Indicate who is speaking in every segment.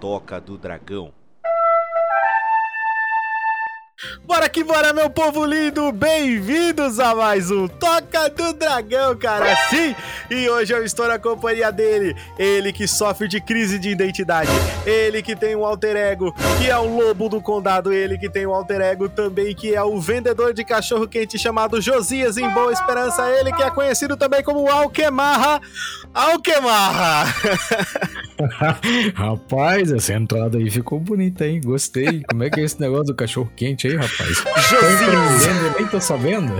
Speaker 1: Toca do Dragão.
Speaker 2: Bora que bora, meu povo lindo! Bem-vindos a mais um Toca do Dragão, cara! Sim! E hoje eu estou na companhia dele, ele que sofre de crise de identidade, ele que tem um alter ego, que é o lobo do condado, ele que tem um alter ego também, que é o vendedor de cachorro quente chamado Josias em Boa Esperança, ele que é conhecido também como Alquemarra. Alquemarra!
Speaker 3: Rapaz, essa entrada aí ficou bonita, hein? Gostei. Como é que é esse negócio do cachorro quente aí, rapaz?
Speaker 2: Josias!
Speaker 3: nem tô sabendo.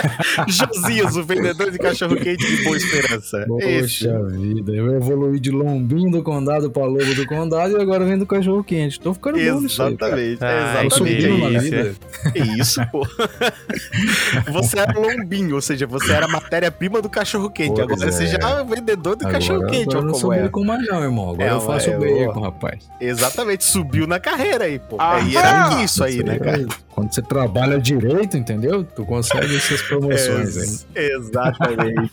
Speaker 2: Josias, o vendedor de cachorro quente de Boa Esperança.
Speaker 3: Poxa
Speaker 2: Esse.
Speaker 3: vida, eu evoluí de lombinho do condado pra lobo do condado e agora vem do cachorro quente. Tô ficando bom nisso aí, cara.
Speaker 2: Exatamente,
Speaker 1: Ah,
Speaker 3: Tô
Speaker 2: exatamente.
Speaker 3: subindo na
Speaker 1: isso,
Speaker 3: vida.
Speaker 2: É isso, pô. Você era lombinho, ou seja, você era matéria-prima do cachorro quente.
Speaker 3: Pois
Speaker 2: Agora você
Speaker 3: é.
Speaker 2: já é mais do cachorro quente,
Speaker 3: agora eu não sou
Speaker 2: é.
Speaker 3: bacon mais não, irmão. Agora
Speaker 2: É,
Speaker 3: eu faço
Speaker 2: é,
Speaker 3: bacon, rapaz.
Speaker 2: Exatamente, subiu na carreira aí, pô.
Speaker 1: Ah,
Speaker 2: é hierarquia isso aí, né, cara?
Speaker 3: Quando você trabalha direito, entendeu? Tu consegue essas promoções aí.
Speaker 2: Ex- Exatamente.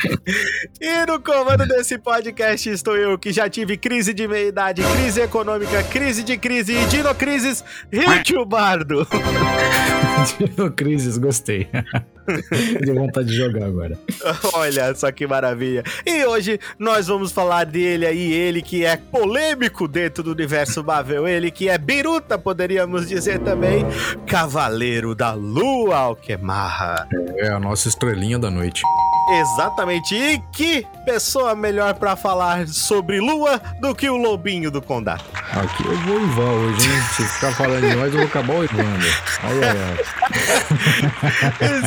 Speaker 2: e no comando desse podcast estou eu, que já tive crise de meia-idade, crise econômica, crise de crise e dinocrises, Ritio Bardo.
Speaker 3: Tirou crises, gostei. De vontade de jogar agora.
Speaker 2: Olha só que maravilha. E hoje nós vamos falar dele aí, ele que é polêmico dentro do universo Marvel, ele que é biruta, poderíamos dizer também, Cavaleiro da Lua, Alquemarra.
Speaker 3: É a nossa estrelinha da noite.
Speaker 2: Exatamente. E que pessoa melhor pra falar sobre Lua do que o Lobinho do Condado?
Speaker 3: Aqui eu vou uivar hoje, hein? Se ficar falando demais, eu vou acabar uivando. Olha aí,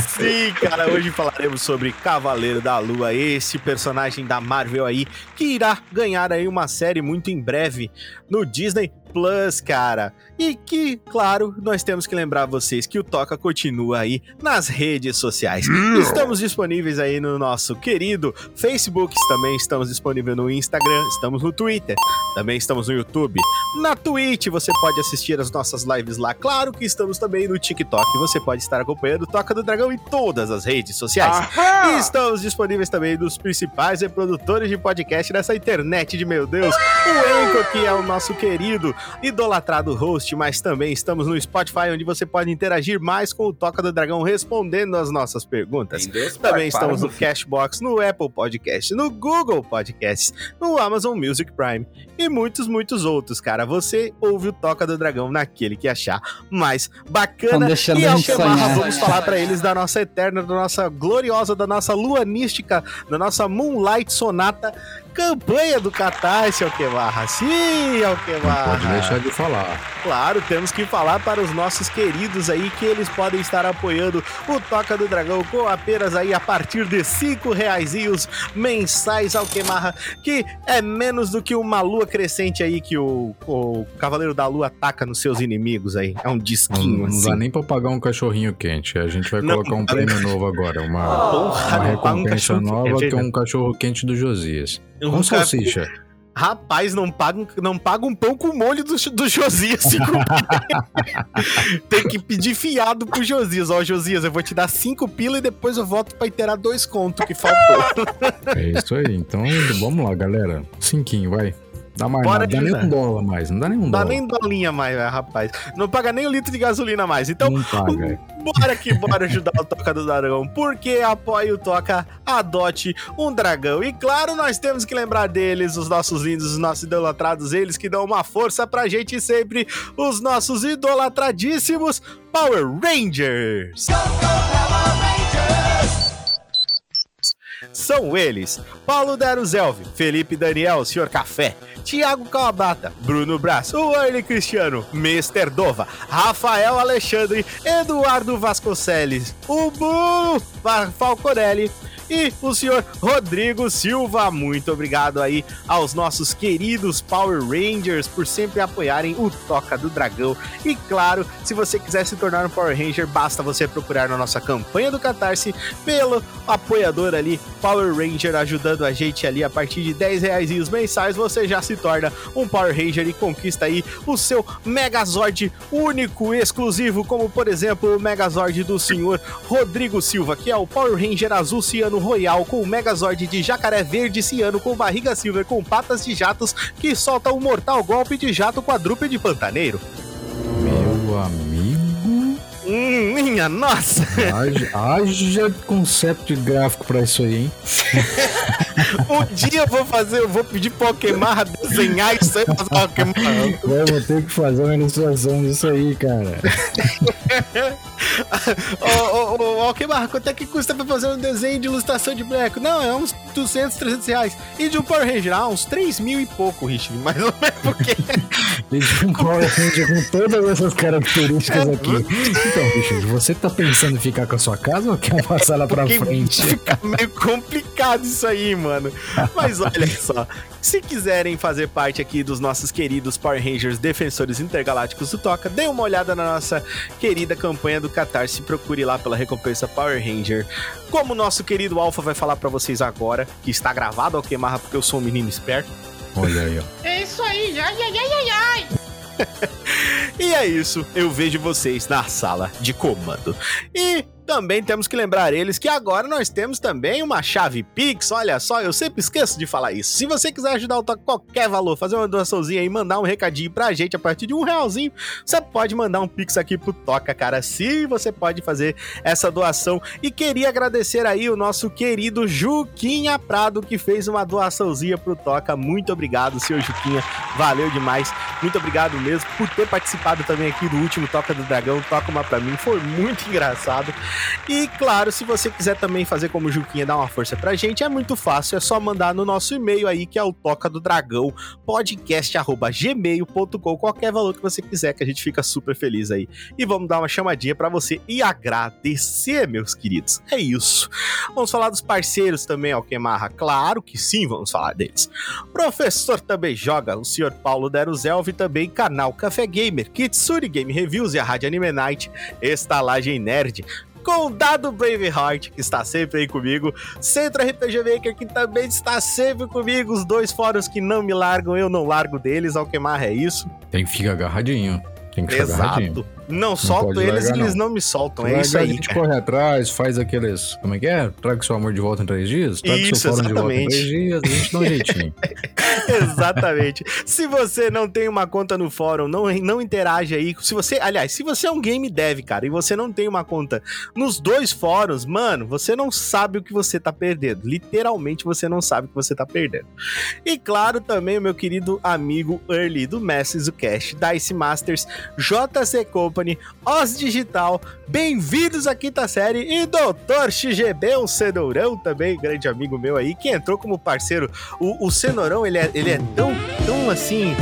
Speaker 2: Sim, cara, hoje falaremos sobre Cavaleiro da Lua, esse personagem da Marvel aí que irá ganhar aí uma série muito em breve no Disney Plus, cara. E que, claro, nós temos que lembrar vocês que o Toca continua aí nas redes sociais. Estamos disponíveis aí no nosso querido Facebook, também estamos disponíveis no Instagram, estamos no Twitter, também estamos no YouTube. Na Twitch você pode assistir as nossas lives lá. Claro que estamos também no TikTok. Você pode estar acompanhando o Toca do Dragão em todas as redes sociais. E estamos disponíveis também nos principais reprodutores de podcast dessa internet de meu Deus. O Enco, que é o nosso querido, idolatrado host, mas também estamos no Spotify, onde você pode interagir mais com o Toca do Dragão respondendo as nossas perguntas. Também estamos no Cashbox, no Apple Podcast, no Google Podcasts, no Amazon Music Prime e muitos, muitos outros, cara. Você ouve o Toca do Dragão naquele que achar mais bacana. E ao
Speaker 4: sonhar.
Speaker 2: vamos falar pra eles da nossa eterna, da nossa gloriosa, da nossa luanística, da nossa Moonlight Sonata, campanha do Catarse, Alquemarra. Sim,
Speaker 3: Não
Speaker 2: Alquemarra.
Speaker 3: pode deixar de falar.
Speaker 2: Claro, temos que falar para os nossos queridos aí que eles podem estar apoiando o Toca do Dragão com apenas aí a partir de cinco reaisinhos mensais ao Quemarra, que é menos do que uma lua crescente aí que o, o Cavaleiro da Lua ataca nos seus inimigos aí. É um
Speaker 3: Não,
Speaker 2: disquinho
Speaker 3: não
Speaker 2: assim.
Speaker 3: dá nem pra pagar um cachorrinho quente. A gente vai
Speaker 2: Não,
Speaker 3: colocar um
Speaker 2: não.
Speaker 3: prêmio novo agora. Uma,
Speaker 2: Porra,
Speaker 3: uma
Speaker 2: não um
Speaker 3: recompensa
Speaker 2: quente,
Speaker 3: nova
Speaker 2: é
Speaker 3: que é um cachorro quente do Josias.
Speaker 2: Um
Speaker 3: Com salsicha.
Speaker 2: Rapaz, não paga, um- não paga um pão com molho do, do Josias. Tem que pedir fiado pro Josias. Ó, Josias, eu vou te dar cinco pila e depois eu volto pra inteirar dois contos que faltou.
Speaker 3: É isso aí. Então, vamos lá, galera. Cinquinho, vai. Dá mais
Speaker 2: Bora
Speaker 3: nada. Dá nem um dólar mais. Não dá nem um
Speaker 2: Não dá
Speaker 3: dólar.
Speaker 2: nem dolinha mais, né, rapaz. Não paga nem um litro de gasolina mais. Então,
Speaker 3: Não paga.
Speaker 2: bora que bora ajudar o Toca do Dragão. Porque apoie o Toca, adote um dragão. E claro, nós temos que lembrar deles, os nossos lindos, os nossos idolatrados, eles que dão uma força pra gente sempre. Os nossos idolatradíssimos Power Rangers. São eles: Paulo Daruzelv, Felipe Daniel, Senhor Café, Thiago Kawabata, Bruno Braz, Wayne Cristiano, Mr. Dova, Rafael Alexandre, Eduardo Vasconceles, o Bu Falcorelli e o senhor Rodrigo Silva. Muito obrigado aí aos nossos queridos Power Rangers por sempre apoiarem o Toca do Dragão. E claro, se você quiser se tornar um Power Ranger, basta você procurar na nossa campanha do Catarse pelo apoiador ali, Power Ranger, ajudando a gente ali a partir de 10 reais mensais, você já se torna um Power Ranger e conquista aí o seu Megazord único, exclusivo, como por exemplo o Megazord do senhor Rodrigo Silva, que é o Power Ranger azul ciano Royal com o Megazord de Jacaré Verde Ciano com barriga Silver com patas de jatos que solta um mortal golpe de jato quadrúpede pantaneiro.
Speaker 3: Meu amigo.
Speaker 2: Hum, minha nossa!
Speaker 3: Haja, conceito gráfico pra isso aí, hein?
Speaker 2: um dia eu vou fazer, eu vou pedir Pokémon desenhar isso aí, fazer Pokémon.
Speaker 3: Eu vou ter que fazer uma ilustração disso aí, cara.
Speaker 2: ô, ô, ô, Alquemar, quanto é que custa pra fazer um desenho de ilustração de boneco? Não, é uns 200, 300 reais. E de um Power Ranger? Ah, uns 3 mil e pouco, Richard. Mais ou menos porque...
Speaker 3: e de um Power Ranger com todas essas características aqui. Então, Richard, você tá pensando em ficar com a sua casa ou quer passar lá pra frente?
Speaker 2: Fica meio complicado isso aí, mano. Mas olha só, se quiserem fazer parte aqui dos nossos queridos Power Rangers Defensores Intergalácticos do Toca, dê uma olhada na nossa querida campanha do Catarse, procure lá pela recompensa Power Ranger. Como o nosso querido Alpha vai falar para vocês agora, que está gravado ao queimar porque eu sou um menino esperto.
Speaker 3: Olha aí, ó.
Speaker 4: É isso aí, ai, ai, ai, ai, ai.
Speaker 2: E é isso, eu vejo vocês na sala de comando. E também temos que lembrar eles que agora nós temos também uma chave Pix. Olha só, eu sempre esqueço de falar isso. Se você quiser ajudar o Toca qualquer valor, fazer uma doaçãozinha e mandar um recadinho pra gente a partir de um realzinho, você pode mandar um Pix aqui pro Toca, cara. Se você pode fazer essa doação. E queria agradecer aí o nosso querido Juquinha Prado, que fez uma doaçãozinha pro Toca. Muito obrigado, senhor Juquinha. Valeu demais. Muito obrigado mesmo por ter participado também aqui do último Toca do Dragão. Toca uma pra mim. Foi muito engraçado. E claro, se você quiser também fazer como o Juquinha, dar uma força pra gente, é muito fácil, é só mandar no nosso e-mail aí, que é o toca do dragão, podcast@gmail.com, qualquer valor que você quiser, que a gente fica super feliz aí. E vamos dar uma chamadinha para você e agradecer, meus queridos. É isso. Vamos falar dos parceiros também, Alquemarra. Claro que sim, vamos falar deles. Professor também joga, o senhor Paulo Deruzelv também canal Café Gamer, Kitsuri Game Reviews e a Rádio Anime Night, Estalagem Nerd. Condado Braveheart, que está sempre aí comigo, Centro RPG Maker, que também está sempre comigo, os dois fóruns que não me largam, eu não largo deles, Alquemar é isso.
Speaker 3: Tem que ficar agarradinho. Tem que ficar
Speaker 2: Exato.
Speaker 3: agarradinho.
Speaker 2: Não, solto eles e eles não. não me soltam. É isso aí.
Speaker 3: A gente cara. corre atrás, faz aqueles. Como é que é? Traga seu amor de volta em três dias? Traga
Speaker 2: isso,
Speaker 3: seu
Speaker 2: fórum
Speaker 3: exatamente.
Speaker 2: de
Speaker 3: volta em três dias, a gente dá um jeitinho.
Speaker 2: exatamente. Se você não tem uma conta no fórum, não, não interage aí. Se você, aliás, se você é um game dev, cara, e você não tem uma conta nos dois fóruns, mano, você não sabe o que você tá perdendo. Literalmente você não sabe o que você tá perdendo. E claro, também o meu querido amigo Early do Messes do Cash, Dice Masters, JC Company, Os Digital, bem-vindos à quinta série e Doutor XGB, um cenourão também, grande amigo meu aí, que entrou como parceiro. O, o cenourão, ele é, ele é tão, tão assim,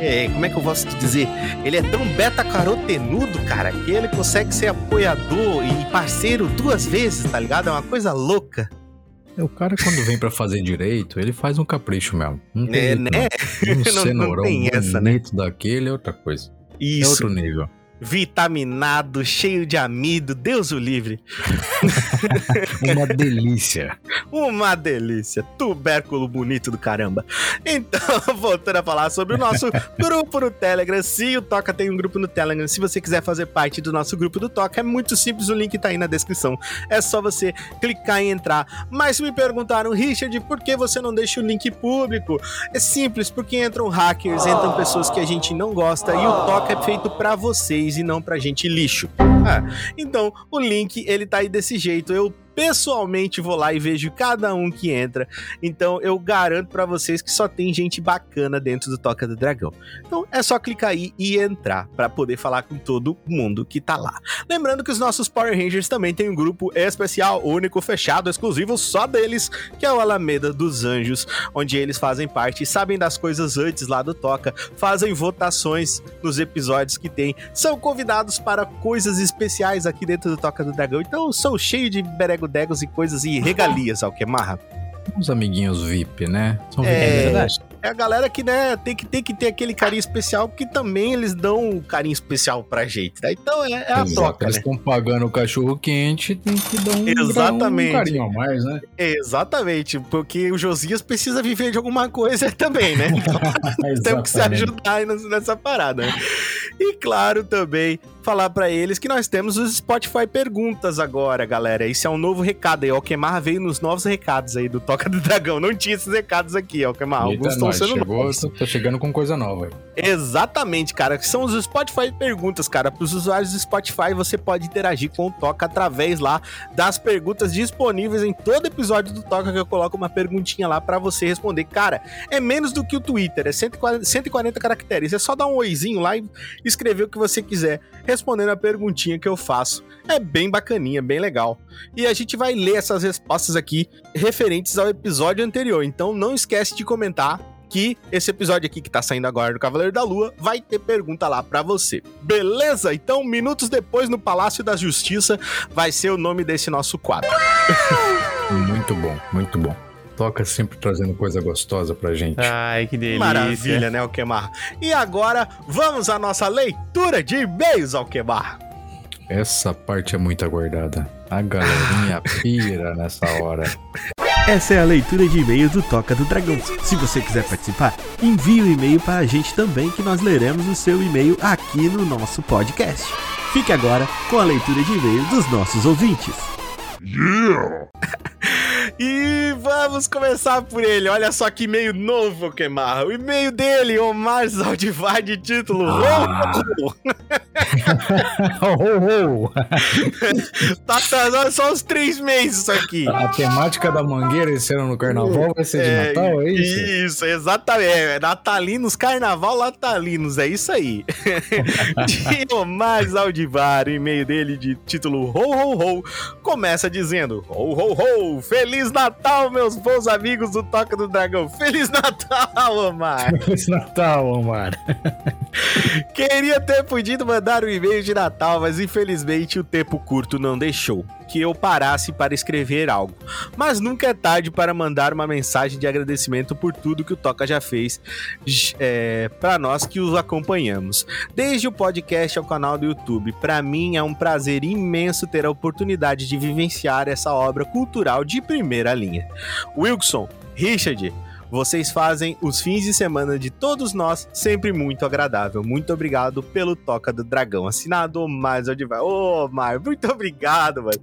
Speaker 2: é, como é que eu posso te dizer? Ele é tão beta-carotenudo, cara, que ele consegue ser apoiador e parceiro duas vezes, tá ligado? É uma coisa louca.
Speaker 3: O cara, quando vem para fazer direito, ele faz um capricho mesmo. Não tem
Speaker 2: É,
Speaker 3: jeito,
Speaker 2: né?
Speaker 3: não. Um
Speaker 2: Não- não
Speaker 3: cenourão
Speaker 2: tem essa, né?
Speaker 3: daquele é outra coisa. É
Speaker 2: Isso,
Speaker 3: outro nível.
Speaker 2: Vitaminado, cheio de amido, Deus o livre.
Speaker 3: Uma delícia.
Speaker 2: Uma delícia, tubérculo bonito do caramba. Então, voltando a falar sobre o nosso grupo no Telegram. Se o Toca tem um grupo no Telegram, se você quiser fazer parte do nosso grupo do Toca, é muito simples, o link tá aí na descrição. É só você clicar e entrar. Mas me perguntaram, Richard, por que você não deixa o link público? É simples, porque entram hackers, entram pessoas que a gente não gosta e o Toca é feito pra vocês e não pra gente lixo. Ah, então, o link, ele tá aí desse jeito. Eu pessoalmente vou lá e vejo cada um que entra. Então, eu garanto pra vocês que só tem gente bacana dentro do Toca do Dragão. Então, é só clicar aí e entrar pra poder falar com todo mundo que tá lá. Lembrando que os nossos Power Rangers também tem um grupo especial, único, fechado, exclusivo só deles, que é o Alameda dos Anjos, onde eles fazem parte e sabem das coisas antes lá do Toca, fazem votações nos episódios que tem, são convidados para coisas especiais aqui dentro do Toca do Dragão. Então, sou cheio de berego-degos e coisas e regalias, Alquemarra.
Speaker 3: Uns amiguinhos VIP, né? São
Speaker 2: É,
Speaker 3: VIPs.
Speaker 2: É a galera que, né, tem que, tem que ter aquele carinho especial, porque também eles dão um carinho especial pra gente, né? Então é, é a
Speaker 3: Exato,
Speaker 2: troca,
Speaker 3: Eles
Speaker 2: né?
Speaker 3: estão pagando o cachorro quente, tem que dar um,
Speaker 2: Exatamente.
Speaker 3: um carinho a mais, né?
Speaker 2: Exatamente, porque o Josias precisa viver de alguma coisa também, né? Então temos que se ajudar nessa parada. né? E claro, também falar pra eles que nós temos os Spotify Perguntas agora, galera. Isso é um novo recado aí. O Alquemar veio nos novos recados aí do Toca do Dragão. Não tinha esses recados aqui, Alquemar.
Speaker 3: Eita,
Speaker 2: Alguns estão sendo
Speaker 3: chegou,
Speaker 2: novos.
Speaker 3: Tá chegando com coisa nova.
Speaker 2: Exatamente, cara. Que são os Spotify Perguntas, cara. Para os usuários do Spotify, você pode interagir com o Toca através lá das perguntas disponíveis em todo episódio do Toca que eu coloco uma perguntinha lá para você responder. Cara, é menos do que o Twitter, é 140, 140 caracteres. É só dar um oizinho lá e escrever o que você quiser, respondendo a perguntinha que eu faço. É bem bacaninha, bem legal. E a gente vai ler essas respostas aqui referentes ao episódio anterior. Então não esquece de comentar que esse episódio aqui que tá saindo agora do Cavaleiro da Lua vai ter pergunta lá pra você. Beleza? Então, minutos depois no Palácio da Justiça vai ser o nome desse nosso quadro.
Speaker 3: Muito bom, muito bom. Toca sempre trazendo coisa gostosa pra gente.
Speaker 5: Ai, que delícia.
Speaker 2: Maravilha, né, Alquemar? E agora, vamos à nossa leitura de e-mails, Alquemar.
Speaker 3: Essa parte é muito aguardada. A galerinha pira nessa hora.
Speaker 1: Essa é a leitura de e-mails do Toca do Dragão. Se você quiser participar, envie o e-mail para a gente também, que nós leremos o seu e-mail aqui no nosso podcast. Fique agora com a leitura de e-mails dos nossos ouvintes.
Speaker 2: E vamos começar por ele. Olha só que e-mail novo, Alquemar. O e-mail dele, Omar Zaldivar, de título.
Speaker 3: Ah. oh, oh,
Speaker 2: Tá atrasado só uns três meses isso aqui.
Speaker 3: A temática da mangueira esse ano no carnaval vai ser de Natal, é isso?
Speaker 2: Isso, exatamente. É, natalinos, carnaval natalinos, é isso aí. de Omar Zaldivar, o e-mail dele de título Ho Ho Ho, começa dizendo: Ho Ho Ho, Feliz Natal, meus bons amigos do Toca do Dragão. Feliz Natal, Omar.
Speaker 3: Feliz Natal, Omar.
Speaker 2: Queria ter podido mandar um e-mail de Natal, mas infelizmente o tempo curto não deixou que eu parasse para escrever algo. Mas nunca é tarde para mandar uma mensagem de agradecimento por tudo que o Toca já fez é, para nós que os acompanhamos. Desde o podcast ao canal do YouTube, para mim é um prazer imenso ter a oportunidade de vivenciar essa obra cultural de primeira linha. Wilson, Richard, vocês fazem os fins de semana de todos nós sempre muito agradável. Muito obrigado pelo Toca do Dragão. Assinado Omar Zaldivar. Ô, Omar, muito obrado, mano.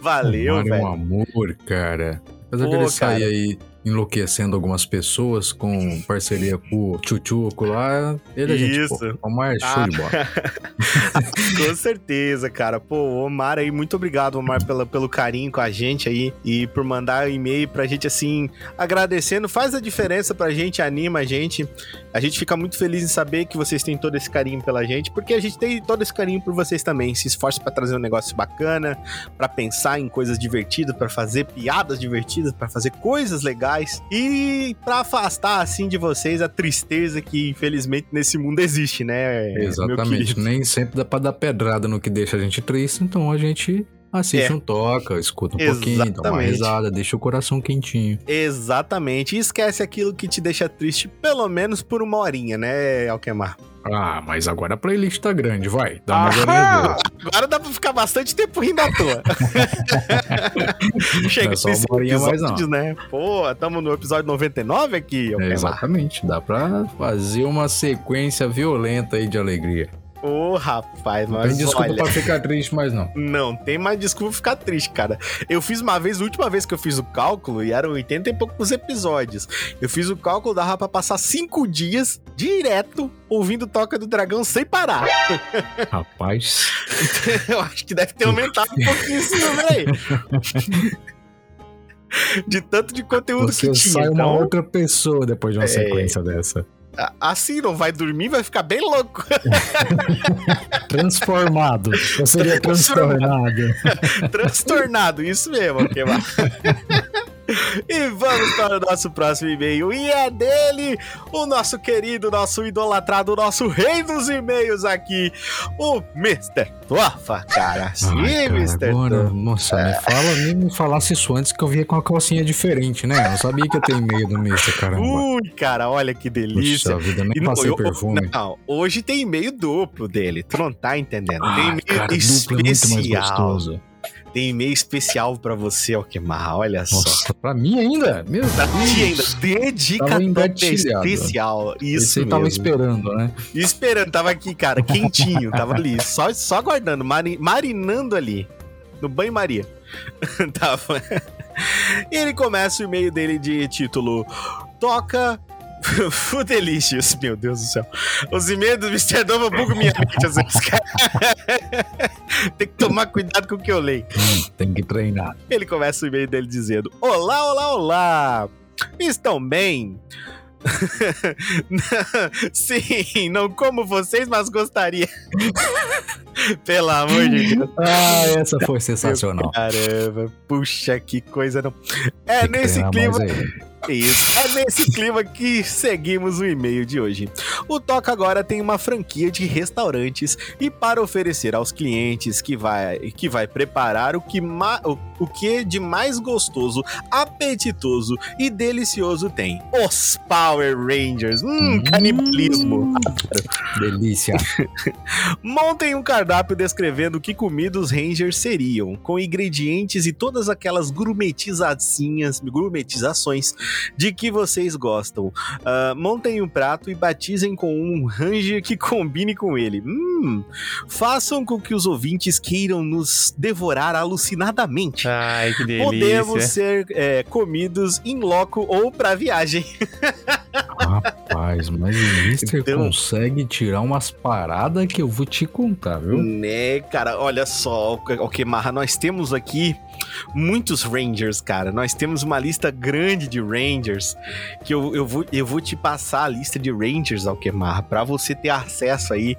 Speaker 2: Valeu,
Speaker 3: Omar é um
Speaker 2: velho.
Speaker 3: amor, cara. Apesar
Speaker 2: Pô,
Speaker 3: que ele
Speaker 2: cara.
Speaker 3: sair aí enlouquecendo algumas pessoas com parceria com o Tchutchuco lá, ele é gente
Speaker 2: Isso.
Speaker 3: boa. Omar é show
Speaker 2: Ah.
Speaker 3: de bola.
Speaker 2: Com certeza, cara. Pô, Omar aí, muito obrigado, Omar, pela, pelo carinho com a gente aí e por mandar um e-mail pra gente, assim, agradecendo. Faz a diferença pra gente, anima a gente. A gente fica muito feliz em saber que vocês têm todo esse carinho pela gente, porque a gente tem todo esse carinho por vocês também. Se esforça pra trazer um negócio bacana, pra pensar em coisas divertidas, pra fazer piadas divertidas, pra fazer coisas legais e pra afastar, assim, de vocês a tristeza que, infelizmente, nesse mundo existe, né? meu
Speaker 3: Exatamente. Nem sempre dá pra dar pedrada no que deixa a gente triste, então a gente assiste
Speaker 2: É.
Speaker 3: um toca, escuta um pouquinho, dá uma
Speaker 2: Exatamente.
Speaker 3: risada, deixa o coração quentinho.
Speaker 2: Exatamente. E esquece aquilo que te deixa triste, pelo menos por uma horinha, né, Alquemar?
Speaker 3: Ah, mas agora a playlist tá grande, vai. Dá uma
Speaker 2: Ah. Agora dá pra ficar bastante tempo rindo à toa. Chega
Speaker 3: é só uma horinha mais, não.
Speaker 2: né? Pô, tamo no episódio 99 aqui,
Speaker 3: É, exatamente, dá pra fazer uma sequência violenta aí de alegria.
Speaker 2: Ô, rapaz,
Speaker 3: Não
Speaker 2: mas
Speaker 3: tem desculpa
Speaker 2: olha...
Speaker 3: pra ficar triste mais não.
Speaker 2: Não, tem mais desculpa ficar triste, cara. Eu fiz uma vez, a última vez que eu fiz o cálculo, e eram 80 e poucos episódios. Eu fiz o cálculo, dava pra passar cinco dias direto ouvindo Toca do Dragão sem parar.
Speaker 3: Rapaz,
Speaker 2: Eu acho que deve ter aumentado um pouquinho esse número aí. De tanto de conteúdo
Speaker 3: você
Speaker 2: que tinha.
Speaker 3: sai uma
Speaker 2: Então,
Speaker 3: outra pessoa depois de uma
Speaker 2: É.
Speaker 3: sequência dessa.
Speaker 2: Assim, não vai dormir, vai ficar bem louco.
Speaker 3: Transformado. Eu seria transtornado.
Speaker 2: Transtornado, isso mesmo, ok, Mar? E vamos para o nosso próximo e-mail. E é dele, o nosso querido, nosso idolatrado, nosso rei dos e-mails aqui, o Mr. Tofa, cara. Sim,
Speaker 3: Ai, cara,
Speaker 2: Mr.
Speaker 3: agora,
Speaker 2: Tofa.
Speaker 3: nossa, me fala, nem me falasse isso antes que eu via com a calcinha diferente, né? Eu não sabia que eu tenho e-mail do Mister, caramba.
Speaker 2: Ui, cara, olha que delícia.
Speaker 3: Puxa vida, nem
Speaker 2: E não-
Speaker 3: passei
Speaker 2: eu-
Speaker 3: perfume.
Speaker 2: Não, hoje tem e-mail duplo dele. Tu não tá entendendo. tem
Speaker 3: Ah,
Speaker 2: e-mail
Speaker 3: cara, duplo é muito mais
Speaker 2: especial.
Speaker 3: gostoso.
Speaker 2: Tem e-mail especial pra você, Alquemar. Olha só.
Speaker 3: Nossa, pra mim ainda? Meu
Speaker 2: Pra ti ainda, dedicatória especial.
Speaker 3: Esse
Speaker 2: Isso
Speaker 3: tava
Speaker 2: mesmo.
Speaker 3: esperando, né?
Speaker 2: Esperando, tava aqui, cara, quentinho, tava ali, só, só aguardando, mari- marinando ali, no banho-maria. tava. E ele começa o e-mail dele de título Toca Fudelicious, meu Deus do céu. Os e-mails do Mr. Nova bugam minha mente às vezes, cara. Tem que tomar cuidado com o que eu leio.
Speaker 3: Hum, tem que treinar.
Speaker 2: Ele começa o e-mail dele dizendo: Olá, olá, olá! Estão bem? Sim, não como vocês, mas gostaria. Pelo amor de Deus.
Speaker 3: Ah, essa foi sensacional.
Speaker 2: Caramba, puxa, que coisa não. É nesse clima. Isso. É nesse clima que seguimos o e-mail de hoje. O Toca agora tem uma franquia de restaurantes e para oferecer aos clientes que vai, que vai preparar o que, ma, o, o que de mais gostoso, apetitoso e delicioso tem. Os Power Rangers. Hum, canibalismo.
Speaker 3: Delícia.
Speaker 2: Montem um cardápio descrevendo que comida os Rangers seriam, com ingredientes e todas aquelas gourmetizacinhas, gourmetizações de que vocês gostam. Ah, montem um prato e batizem com um Ranger que combine com ele. Hum, façam com que os ouvintes queiram nos devorar alucinadamente.
Speaker 5: Ai, que delícia.
Speaker 2: Podemos ser é, comidos em loco ou pra viagem.
Speaker 3: Rapaz, mas o Mister
Speaker 2: Então-
Speaker 3: consegue tirar umas paradas que eu vou te contar, viu?
Speaker 2: Né, cara, olha só, o que Marra, nós temos aqui muitos Rangers, cara. Nós temos uma lista grande de Rangers que eu, eu, vou, eu vou te passar a lista de Rangers, Alquemar, pra você ter acesso aí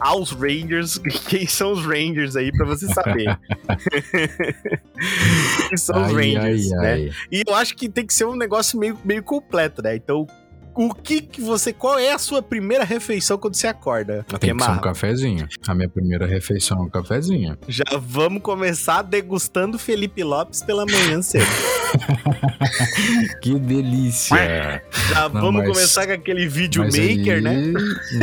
Speaker 2: aos Rangers, quem são os Rangers aí pra você saber. quem são os
Speaker 3: Ai,
Speaker 2: Rangers,
Speaker 3: ai,
Speaker 2: né?
Speaker 3: ai.
Speaker 2: E eu acho que tem que ser um negócio meio, meio completo, né? Então, o que que você, qual é a sua primeira refeição quando você acorda,
Speaker 3: Tem que ser um cafezinho. A minha primeira refeição é um cafezinho.
Speaker 2: Já vamos começar degustando Felipe Lopes pela manhã cedo.
Speaker 3: Que delícia!
Speaker 2: Já
Speaker 3: Não,
Speaker 2: vamos
Speaker 3: mas-
Speaker 2: começar com aquele vídeo
Speaker 3: Mas
Speaker 2: maker,
Speaker 3: aí-
Speaker 2: né?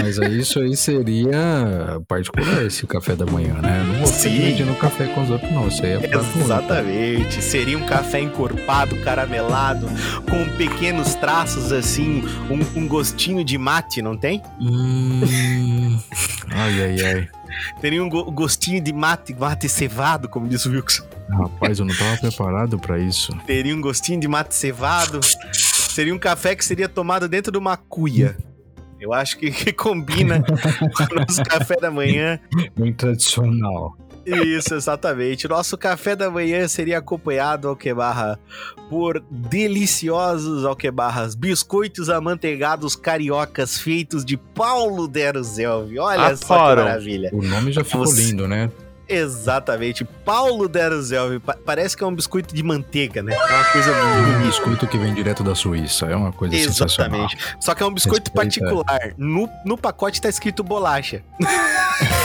Speaker 3: Mas aí isso aí seria particular esse café da manhã, né? Não vou
Speaker 2: Sim.
Speaker 3: dividindo café com os outros, não. Isso aí é pra
Speaker 2: Exatamente. Seria um café encorpado, caramelado, com pequenos traços assim, um, um gostinho de mate, não tem?
Speaker 3: Hum... Ai, ai, ai.
Speaker 2: Teria um go- gostinho de mate, mate cevado, como diz o Wilson.
Speaker 3: Rapaz, eu não tava preparado pra isso.
Speaker 2: Teria um gostinho de mate cevado. Seria um café que seria tomado dentro de uma cuia. Eu acho que, que combina com o nosso café da manhã.
Speaker 3: Bem tradicional.
Speaker 2: Isso, exatamente. Nosso café da manhã seria acompanhado, Alquebarra, por deliciosos, Alquebarras, biscoitos amanteigados cariocas feitos de Paulo Deruzelvi. Olha só que
Speaker 5: Adoro.
Speaker 2: maravilha.
Speaker 3: O nome já ficou
Speaker 2: Você-
Speaker 3: lindo, né?
Speaker 2: Exatamente. Paulo Deruzelvi. Pa- parece que é um biscoito de manteiga, né? É uma coisa
Speaker 3: Um
Speaker 2: bonita.
Speaker 3: biscoito que vem direto da Suíça. É uma coisa sensacional.
Speaker 2: Exatamente. Só que é um biscoito
Speaker 3: Respeita.
Speaker 2: particular. No, no pacote tá escrito bolacha.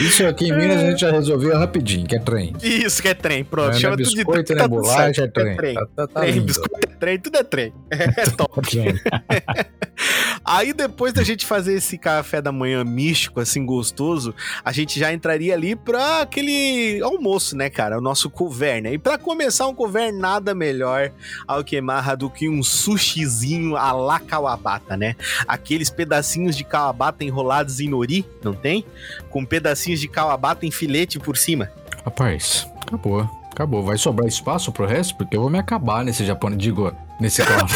Speaker 3: Isso aqui em Minas a gente já resolveu rapidinho, que é trem.
Speaker 2: Isso que é trem, pronto.
Speaker 3: Não é
Speaker 2: Chama tudo de
Speaker 3: biscoito,
Speaker 2: trem.
Speaker 3: né?
Speaker 2: tá tudo
Speaker 3: Bolacha, é trem.
Speaker 2: trem.
Speaker 3: Tá, tá, tá
Speaker 2: Trem, biscoito é trem, tudo é trem. É top.
Speaker 3: Trem.
Speaker 2: Aí depois da gente fazer esse café da manhã místico, assim, gostoso, a gente já entraria ali pra aquele almoço, né, cara? O nosso couvert, né? E pra começar um couvert, nada melhor ao que marra do que um sushizinho a la kawabata, né? Aqueles pedacinhos de kawabata enrolados em nori, não tem? Com pedacinhos de kawabata em filete por cima.
Speaker 3: Rapaz, acabou. Acabou. Vai sobrar espaço pro resto? Porque eu vou me acabar nesse japonês. Digo, nesse carro.